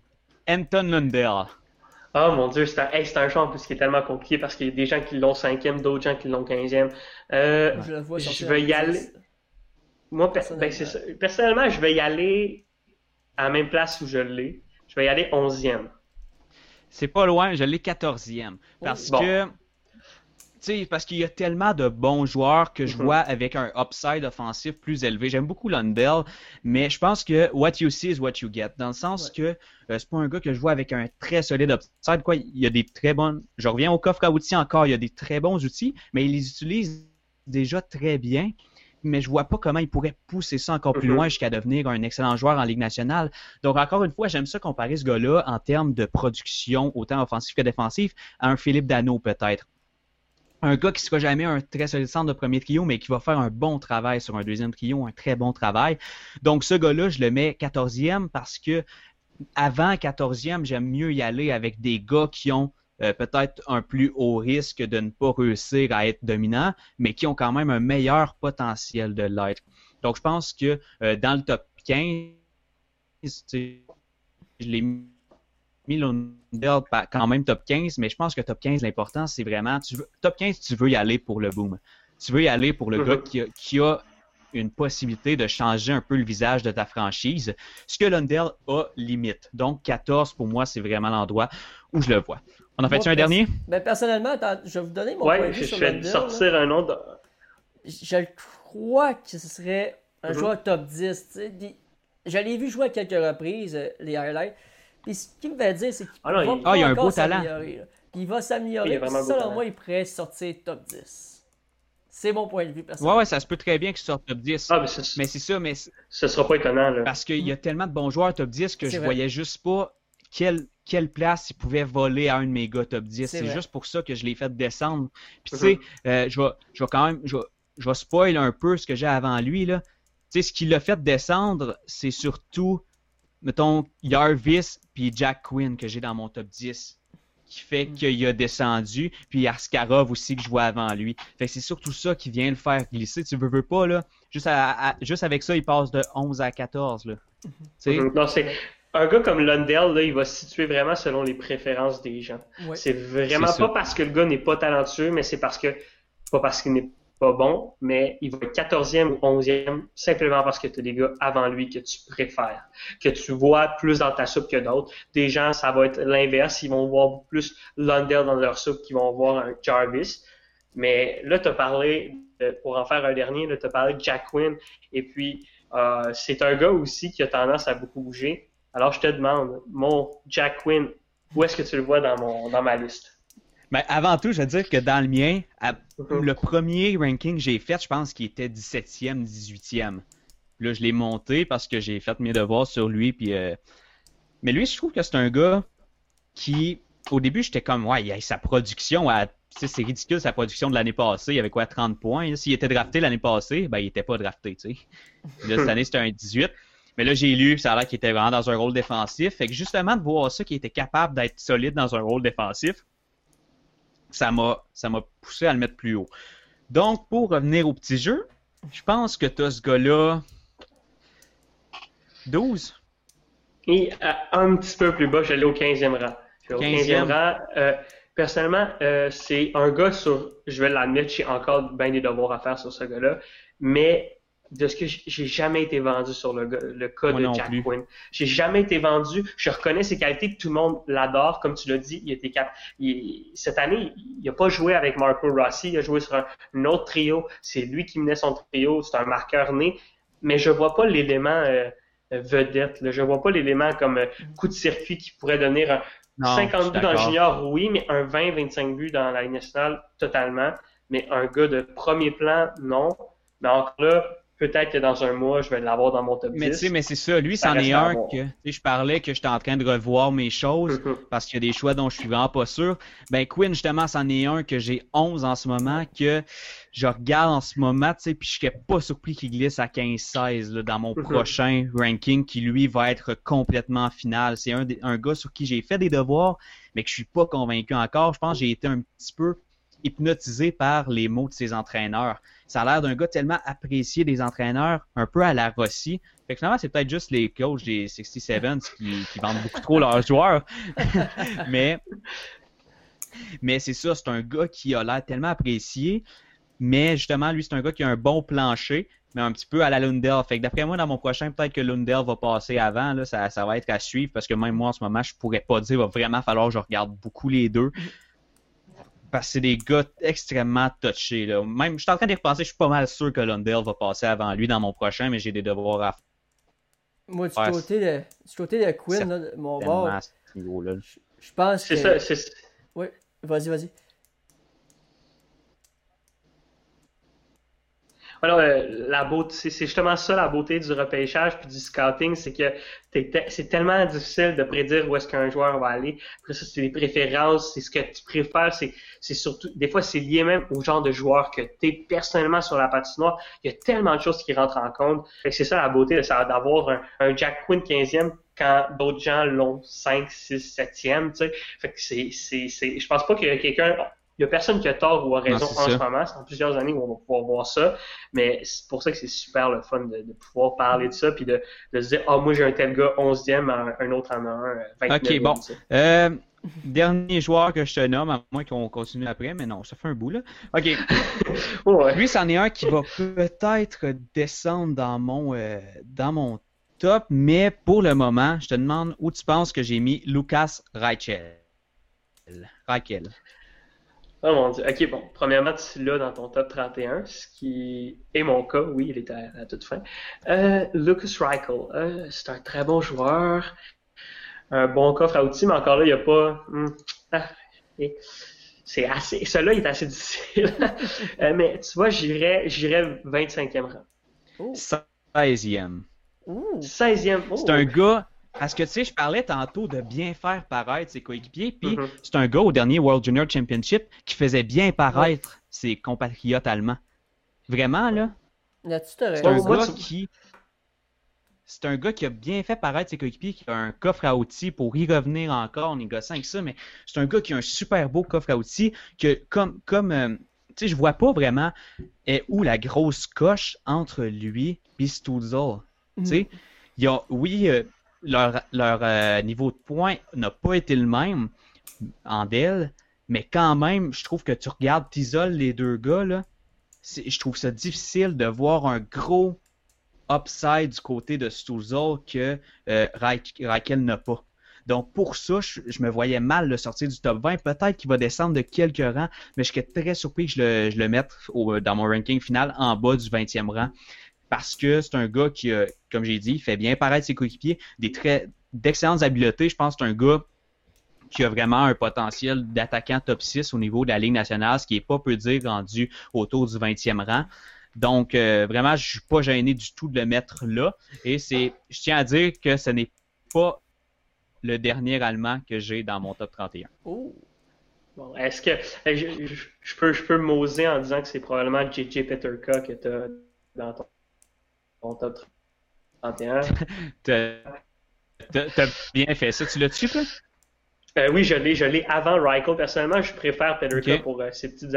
Anton Lundell. Ah mon dieu, c'est un, hey, c'est un choix en plus qui est tellement compliqué parce qu'il y a des gens qui l'ont cinquième, d'autres gens qui l'ont quinzième. Euh, Je je vais y aller. Moi, ben, ça. personnellement, je vais y aller à la même place où je l'ai. Je vais y aller onzième. C'est pas loin, je l'ai 14e. Parce Bon. que. Tu sais, parce qu'il y a tellement de bons joueurs que je Mhm. vois avec un upside offensif plus élevé. J'aime beaucoup Lundell, mais je pense que what you see is what you get. Dans le sens que euh, c'est pas un gars que je vois avec un très solide upside. Quoi, il y a des très bonnes. Je reviens au coffre à outils encore, il y a des très bons outils, mais il les utilise déjà très bien. Mais je vois pas comment il pourrait pousser ça encore plus Mhm. loin jusqu'à devenir un excellent joueur en Ligue nationale. Donc, encore une fois, j'aime ça comparer ce gars-là en termes de production, autant offensif que défensif, à un Philippe Dano, peut-être. Un gars qui ne sera jamais un très solide centre de premier trio, mais qui va faire un bon travail sur un deuxième trio, un très bon travail. Donc, ce gars-là, je le mets 14e parce que avant 14e, j'aime mieux y aller avec des gars qui ont euh, peut-être un plus haut risque de ne pas réussir à être dominants, mais qui ont quand même un meilleur potentiel de l'être. Donc, je pense que euh, dans le top 15, tu sais, je l'ai mis Lundell quand même top 15, mais je pense que top 15, l'important, c'est vraiment, tu veux, top 15, tu veux y aller pour le boom. Tu veux y aller pour le Mhm. gars qui a, qui a une possibilité de changer un peu le visage de ta franchise. Ce que Lundell a limite. Donc, 14, pour moi, c'est vraiment l'endroit où je le vois. On en fait un dernier? Ben, personnellement, attends, je vais vous donner mon point de vue je, sur je vais là. sortir un nom de... Je le crois que ce serait un joueur top 10. tu sais. Puis, Je l'ai vu jouer à quelques reprises, euh, les highlights. Puis ce qu'il me fait dire, c'est qu'il Ah va il- Ah, il a un beau talent. Puis il va s'améliorer. selon talent. moi, il pourrait sortir top 10. C'est mon point de vue Ouais, personnel. ouais, ça se peut très bien qu'il sorte top 10. Ah, mais ce, Mais c'est ça, mais ce sera pas étonnant, là. parce qu'il y a tellement de bons joueurs top 10 que je vrai. voyais juste pas quelle, quelle place il pouvait voler à un de mes gars top 10. C'est juste pour ça que je l'ai fait descendre. Puis tu sais, euh, je vais je quand même, je vais, spoil un peu ce que j'ai avant lui, là. Tu sais, ce qui l'a fait descendre, c'est surtout, mettons, Jarvis puis Jack Quinn que j'ai dans mon top 10 qui fait Mm. qu'il a descendu, puis Arskarov aussi que je vois avant lui. Fait que c'est surtout ça qui vient le faire glisser. Tu veux, veux pas, là? Juste, à- à- juste avec ça, il passe de 11 à 14, là. Mhm. Non, c'est... un gars comme Lundell, là, il va se situer vraiment selon les préférences des gens. Ouais. C'est vraiment pas ça. parce que le gars n'est pas talentueux, mais c'est parce que, pas parce qu'il n'est pas bon, mais il va être 14e ou 11e simplement parce que tu as des gars avant lui que tu préfères, que tu vois plus dans ta soupe que d'autres. Des gens, ça va être l'inverse, ils vont voir plus Lundell dans leur soupe qu'ils vont voir un Jarvis. Mais là, tu as parlé, de- pour en faire un dernier, tu as parlé de Jack Quinn, et puis euh, c'est un gars aussi qui a tendance à beaucoup bouger. Alors, je te demande, mon Jack Quinn, où est-ce que tu le vois dans, mon, dans ma liste? Ben, avant tout, je veux dire que dans le mien, à- Mhm. le premier ranking que j'ai fait, je pense qu'il était 17e, 18e. Là, je l'ai monté parce que j'ai fait mes devoirs sur lui. Puis, euh, Mais lui, je trouve que c'est un gars qui, au début, j'étais comme, ouais, il a sa production à. C'est ridicule sa production de l'année passée. Il avait quoi, 30 points? S'il était drafté l'année passée, ben, il était pas drafté, tu sais. Là, cette <laughs> année, c'était un 18. Mais là, j'ai lu, ça a l'air qu'il était vraiment dans un rôle défensif. Fait que justement, de voir ça, qu'il était capable d'être solide dans un rôle défensif, ça m'a ça m'a poussé à le mettre plus haut. Donc, pour revenir au petit jeu, je pense que tu as ce gars-là 12. Et euh, un petit peu plus bas, j'allais au 15e rang. Je vais au 15e 15e. rang. Euh, personnellement, euh, c'est un gars sur, je vais l'admettre, j'ai encore bien des devoirs à faire sur ce gars-là, mais de ce que j'ai jamais été vendu sur le, le cas Moi de Jack plus. Quinn. J'ai jamais été vendu. Je reconnais ses qualités, que tout le monde l'adore, comme tu l'as dit. Il était cap... il- cette année, il n'a pas joué avec Marco Rossi. Il a joué sur un, un autre trio. C'est lui qui menait son trio. C'est un marqueur né. Mais je vois pas l'élément euh, vedette. Là. Je vois pas l'élément comme euh, coup de circuit qui pourrait donner un Non, 50 je suis buts dans le junior, oui, mais un 20-25 buts dans la Ligue nationale, totalement. Mais un gars de premier plan, non. Mais encore là, peut-être que dans un mois, je vais l'avoir dans mon top 10. Mais tu sais, mais c'est ça. Lui, c'en est un que, je parlais que j'étais en train de revoir mes choses Mhm. parce qu'il y a des choix dont je suis vraiment pas sûr. Ben, Quinn, justement, c'en est un que j'ai 11 en ce moment que je regarde en ce moment, tu sais, puis je serais pas surpris qu'il glisse à 15-16 là, dans mon Mhm. prochain ranking qui, lui, va être complètement en finale. C'est un, un gars sur qui j'ai fait des devoirs, mais que je suis pas convaincu encore. Je pense que j'ai été un petit peu hypnotisé par les mots de ses entraîneurs. Ça a l'air d'un gars tellement apprécié des entraîneurs, un peu à la Rossi. Fait que finalement, c'est peut-être juste les coachs des 67 qui, vendent beaucoup trop leurs joueurs. <laughs> mais mais c'est ça, c'est un gars qui a l'air tellement apprécié. Mais justement, lui, c'est un gars qui a un bon plancher, mais un petit peu à la Lundell. Fait que d'après moi, dans mon prochain, peut-être que Lundell va passer avant. Ça, ça va être à suivre parce que même moi, en ce moment, je pourrais pas dire, il va vraiment falloir que je regarde beaucoup les deux. Parce que c'est des gars extrêmement touchés. Là. Même, je suis en train d'y repenser, je suis pas mal sûr que Lundell va passer avant lui dans mon prochain, mais j'ai des devoirs à faire Moi, du Ouais, côté de, du côté de Quinn, là, de mon bord, je pense que. C'est ça, c'est Oui, vas-y, vas-y. Voilà, euh, la beauté, c'est c'est justement ça la beauté du repêchage puis du scouting, c'est que t'es te- c'est tellement difficile de prédire où est-ce qu'un joueur va aller. Après ça, c'est les préférences, c'est ce que tu préfères, c'est c'est surtout des fois c'est lié même au genre de joueur que tu es personnellement sur la patinoire. Il y a tellement de choses qui rentrent en compte. Fait c'est ça la beauté de d'avoir un, un Jack Quinn 15e quand d'autres gens l'ont 5, 6, 7e, tu sais. Fait que c'est c'est c'est je pense pas qu'il y a quelqu'un il y a personne qui a tort ou a raison en ça. ce moment. C'est en plusieurs années où on va pouvoir voir ça. Mais c'est pour ça que c'est super le fun de, de pouvoir parler de ça puis de, de se dire Ah, moi j'ai un tel gars 11e, un, un autre en a un, euh, 29 Ok, bon. Euh, dernier joueur que je te nomme, à moins qu'on continue après, mais non, ça fait un bout là. Ok, <laughs> Ouais. lui, c'en est un qui va peut-être descendre dans mon, euh, dans mon top, mais pour le moment, je te demande où tu penses que j'ai mis Lucas Reichel. Reichel. Oh mon dieu. Ok, bon. Premièrement, tu l'as dans ton top 31, ce qui est mon cas. Oui, il est à, à toute fin. Euh, Lucas Reichel, euh, c'est un très bon joueur. Un bon coffre à outils, mais encore là, il n'y a pas. hmm, ah, et- c'est assez. Celui-là, il est assez difficile. <laughs> Euh, mais tu vois, j'irais, j'irais 25e rang. Oh. 16e. Ouh. 16e. oh. C'est un gars. Parce que tu sais, je parlais tantôt de bien faire paraître ses coéquipiers, puis Mhm. c'est un gars au dernier World Junior Championship qui faisait bien paraître ses compatriotes allemands. Vraiment, là, Là-dessus, c'est un gars tu- qui. C'est un gars qui a bien fait paraître ses coéquipiers, qui a un coffre à outils pour y revenir encore, négociant avec ça, mais c'est un gars qui a un super beau coffre à outils, que comme, comme euh, tu sais, je vois pas vraiment est où la grosse coche entre lui et Stutzel. Tu sais, il y a, oui, euh, leur, leur euh, niveau de points n'a pas été le même en Dell, mais quand même, je trouve que tu regardes, tu isoles les deux gars, là, je trouve ça difficile de voir un gros upside du côté de Stuzol que euh, Raquel n'a pas. Donc pour ça, je, me voyais mal le sortir du top 20. Peut-être qu'il va descendre de quelques rangs, mais je serais très surpris que je le, je le mette dans mon ranking final en bas du 20e rang. Parce que c'est un gars qui, comme j'ai dit, fait bien paraître ses coéquipiers, des très d'excellentes habiletés. Je pense que c'est un gars qui a vraiment un potentiel d'attaquant top 6 au niveau de la Ligue nationale, ce qui est pas peu dire rendu autour du 20e rang. Donc, euh, vraiment, je suis pas gêné du tout de le mettre là. Et c'est, je tiens à dire que ce n'est pas le dernier Allemand que j'ai dans mon top 31. Oh. Bon, est-ce que je, peux, je peux m'oser en disant que c'est probablement JJ Peterka que tu as dans ton, top 31? <laughs> T'as bien fait ça. Tu l'as-tu, toi? Euh, oui, je l'ai, je l'ai avant Reichel. Personnellement, je préfère Peterka pour euh, ses, petites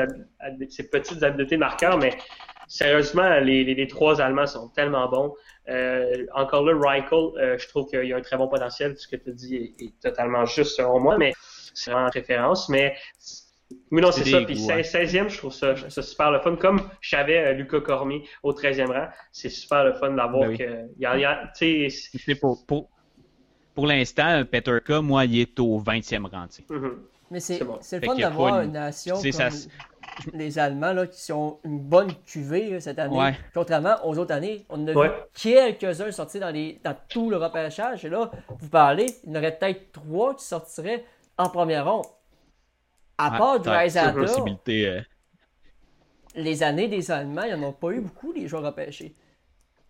ses petites habiletés de marqueur, mais sérieusement, les, les, trois Allemands sont tellement bons. Euh, encore là, Reichel, euh, je trouve qu'il y a un très bon potentiel. Ce que tu dis est, totalement juste selon moi, mais c'est vraiment en référence. Mais oui, non, c'est ça. Puis 16e, je trouve ça, super le fun. Comme je savais euh, Lucas Cormier au 13e rang, c'est super le fun d'avoir ben que. Y a, y a, pour, pour, pour l'instant, Peterka, moi, il est au 20e rang. Mm-hmm. Mais c'est le fun d'avoir une... nation comme les Allemands là, qui ont une bonne cuvée cette année. Contrairement aux autres années, on a vu quelques-uns sortir dans, les, dans tout le repêchage. Et là, vous parlez, il y en aurait peut-être trois qui sortiraient en première ronde. À part euh. les années des Allemands, il n'y en a pas eu beaucoup, les joueurs repêchés.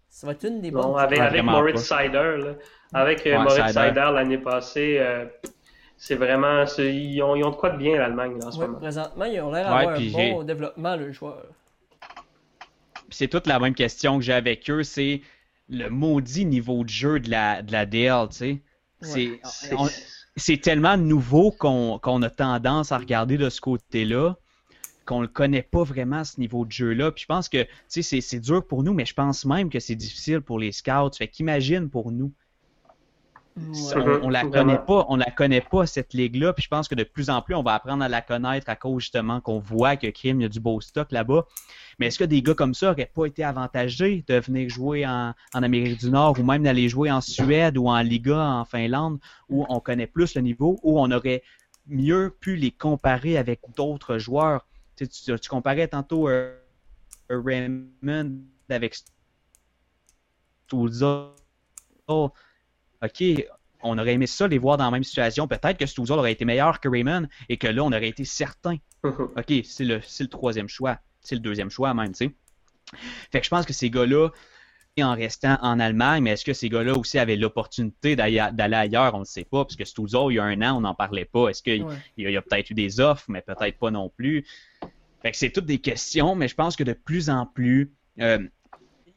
Ça va être une des bonnes. avec, avec Moritz Sider, avec euh, Moritz Sider l'année passée, euh, c'est vraiment. Ils ont, ils ont, de quoi de bien l'Allemagne en ce moment. Présentement, ils ont l'air d'avoir un bon développement, le joueur. c'est toute la même question que j'ai avec eux, c'est le maudit niveau de jeu de la, de la DL, tu sais. C'est tellement nouveau qu'on a tendance à regarder de ce côté-là qu'on ne connaît pas vraiment ce niveau de jeu-là. Puis je pense que c'est dur pour nous, mais je pense même que c'est difficile pour les scouts. Fait qu'imagine pour nous. On, la connaît pas, on la connaît pas cette ligue-là, puis je pense que de plus en plus on va apprendre à la connaître à cause justement qu'on voit que Krim il y a du beau stock là-bas. Mais est-ce que des gars comme ça n'auraient pas été avantagés de venir jouer en, Amérique du Nord ou même d'aller jouer en Suède ou en Liga en Finlande où on connaît plus le niveau, où on aurait mieux pu les comparer avec d'autres joueurs? Tu, tu, comparais tantôt euh, Raymond avec Stouza. OK, on aurait aimé ça les voir dans la même situation. Peut-être que Stouzel aurait été meilleur que Raymond et que là, on aurait été certain. <laughs> OK, c'est le, le troisième choix. C'est le deuxième choix même, tu sais. Fait que je pense que ces gars-là, en restant en Allemagne, mais est-ce que ces gars-là aussi avaient l'opportunité d'aller ailleurs? On ne sait pas, parce que Stouzel, il y a un an, on n'en parlait pas. Est-ce qu'il y a, peut-être eu des offres, mais peut-être pas non plus? Fait que c'est toutes des questions, mais je pense que de plus en plus, euh,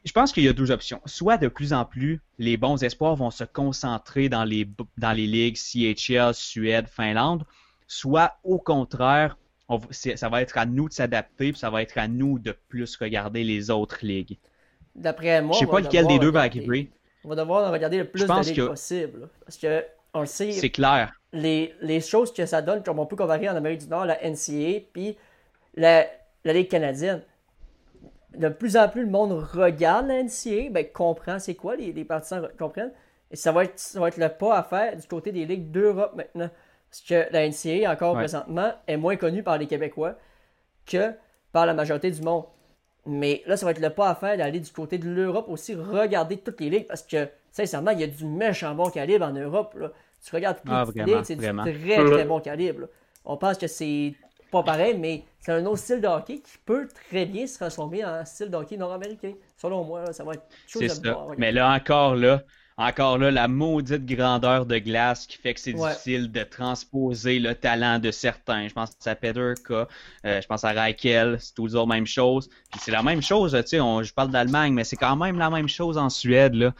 je pense qu'il y a deux options. Soit de plus en plus, les bons espoirs vont se concentrer dans les, dans les ligues CHL, Suède, Finlande, soit au contraire, ça va être à nous de s'adapter, puis ça va être à nous de plus regarder les autres ligues. D'après moi, je sais pas lequel des deux va arriver. On va devoir regarder le plus de ligues possible. Parce que on le sait. C'est clair. Les, les, choses que ça donne, comme on peut comparer en Amérique du Nord, la NCA, puis la, la Ligue canadienne de plus en plus le monde regarde la NCA, ben, comprend c'est quoi, les, les partisans comprennent. Et ça va, être, ça va être le pas à faire du côté des ligues d'Europe maintenant. Parce que la NCA, encore présentement, est moins connue par les Québécois que par la majorité du monde. Mais là, ça va être le pas à faire d'aller du côté de l'Europe aussi, regarder toutes les ligues, parce que, sincèrement, il y a du méchant bon calibre en Europe. Là. Tu regardes toutes ah, les ligues, c'est du très, très bon calibre. On pense que c'est pas pareil, mais c'est un autre style de hockey qui peut très bien se transformer en style de hockey nord-américain. Selon moi, ça va être chose à voir. Mais là, encore là, encore là, la maudite grandeur de glace qui fait que c'est difficile de transposer le talent de certains. Je pense à Peter euh, je pense à Raquel, c'est toujours la même chose. Puis c'est la même chose, tu sais, je parle d'Allemagne, mais c'est quand même la même chose en Suède, là.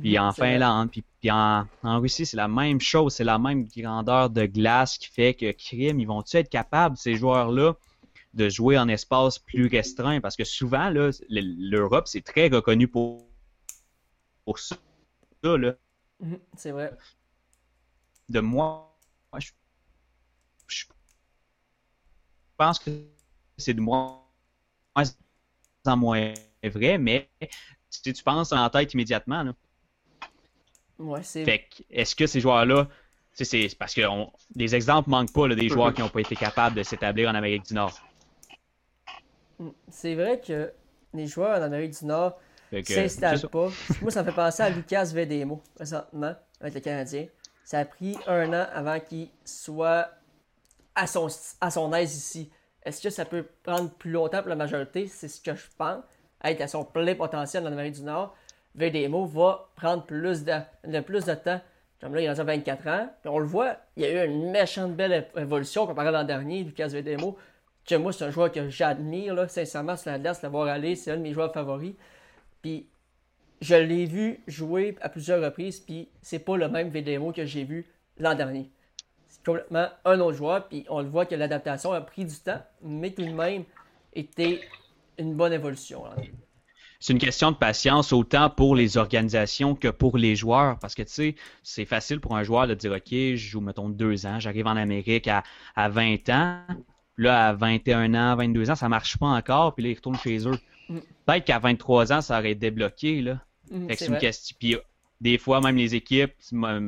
Puis en Finlande, puis, en, Russie, c'est la même chose, c'est la même grandeur de glace qui fait que crime, ils vont-tu être capables, ces joueurs-là, de jouer en espace plus restreint? Parce que souvent, l'Europe, c'est très reconnu pour, pour ça. Là. Mhm, c'est vrai. De moi, je, je pense que c'est de moins en moins vrai, mais si tu penses en tête immédiatement, là, Ouais, c'est. Fait que, est-ce que ces joueurs-là, c'est parce que on- des exemples manquent pas là, des joueurs qui n'ont pas été capables de s'établir en Amérique du Nord. Mm. C'est vrai que les joueurs en Amérique du Nord s'installent pas. Moi, ça me fait penser à Lucas Vedemo, présentement, avec le Canadien. Ça a pris un an avant qu'il soit à son, à son aise ici. Est-ce que ça peut prendre plus longtemps pour la majorité? C'est ce que je pense. Être à son plein potentiel en Amérique du Nord, Vedemo va prendre plus de, plus de temps. Comme là, il est rendu à 24 ans. Puis on le voit, il y a eu une méchante belle évolution comparé à l'an dernier, Lucas Vedemo. Que moi, c'est un joueur que j'admire, sincèrement, sur la glace, l'avoir aller. C'est un de mes joueurs favoris. Puis je l'ai vu jouer à plusieurs reprises, puis c'est pas le même VDMO que j'ai vu l'an dernier. C'est complètement un autre joueur, puis on le voit que l'adaptation a pris du temps, mais tout de même était une bonne évolution. là. C'est une question de patience autant pour les organisations que pour les joueurs. Parce que, tu sais, c'est facile pour un joueur de dire, OK, je joue, mettons, deux ans, j'arrive en Amérique à, à 20 ans. Là, à 21 ans, 22 ans, ça marche pas encore. Puis là, ils retournent chez eux. Mm. Peut-être qu'à 23 ans, ça aurait débloqué, là. Fait que c'est une vrai. question. Puis des fois, même les équipes,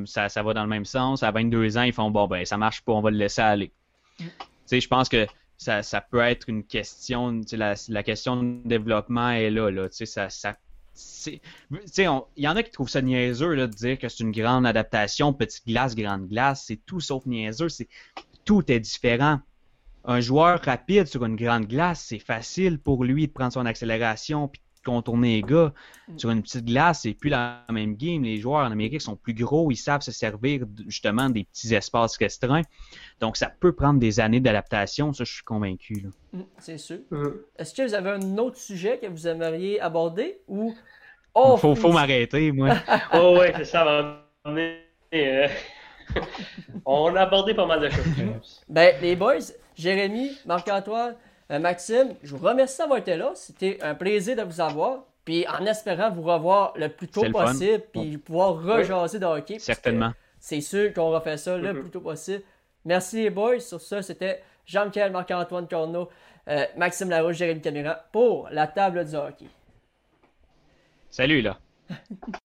ça va dans le même sens. À 22 ans, ils font bon, ben ça marche pas, on va le laisser aller. Mm. Tu sais, je pense que ça, ça peut être une question. La, la question de développement est là. là tu sais, ça, ça, il y en a qui trouvent ça niaiseux là, de dire que c'est une grande adaptation, petite glace, grande glace. C'est tout sauf niaiseux. C'est, tout est différent. Un joueur rapide sur une grande glace, c'est facile pour lui de prendre son accélération puis contourner les gars. Sur une petite glace, c'est plus la même game. Les joueurs en Amérique sont plus gros, ils savent se servir justement des petits espaces restreints. Donc ça peut prendre des années d'adaptation, ça je suis convaincu. là. Mhm, c'est sûr. Mhm. Est-ce que vous avez un autre sujet que vous aimeriez aborder ou. Oh, faut faut m'arrêter, moi. Oh, ouais, c'est ça. euh, <laughs> on a abordé pas mal de choses. Ben, les boys, Jérémy, Marc-Antoine, euh, Maxime, je vous remercie d'avoir été là. C'était un plaisir de vous avoir. Puis en espérant vous revoir le plus tôt possible, puis pouvoir rejaser de hockey. Certainement. C'est sûr qu'on refait ça le Mhm. plus tôt possible. Merci les boys. Sur ça, c'était Jean-Michel, Marc-Antoine Corneau, euh, Maxime Larouche, Jérémy Caméra pour la table du hockey. Salut là. <laughs>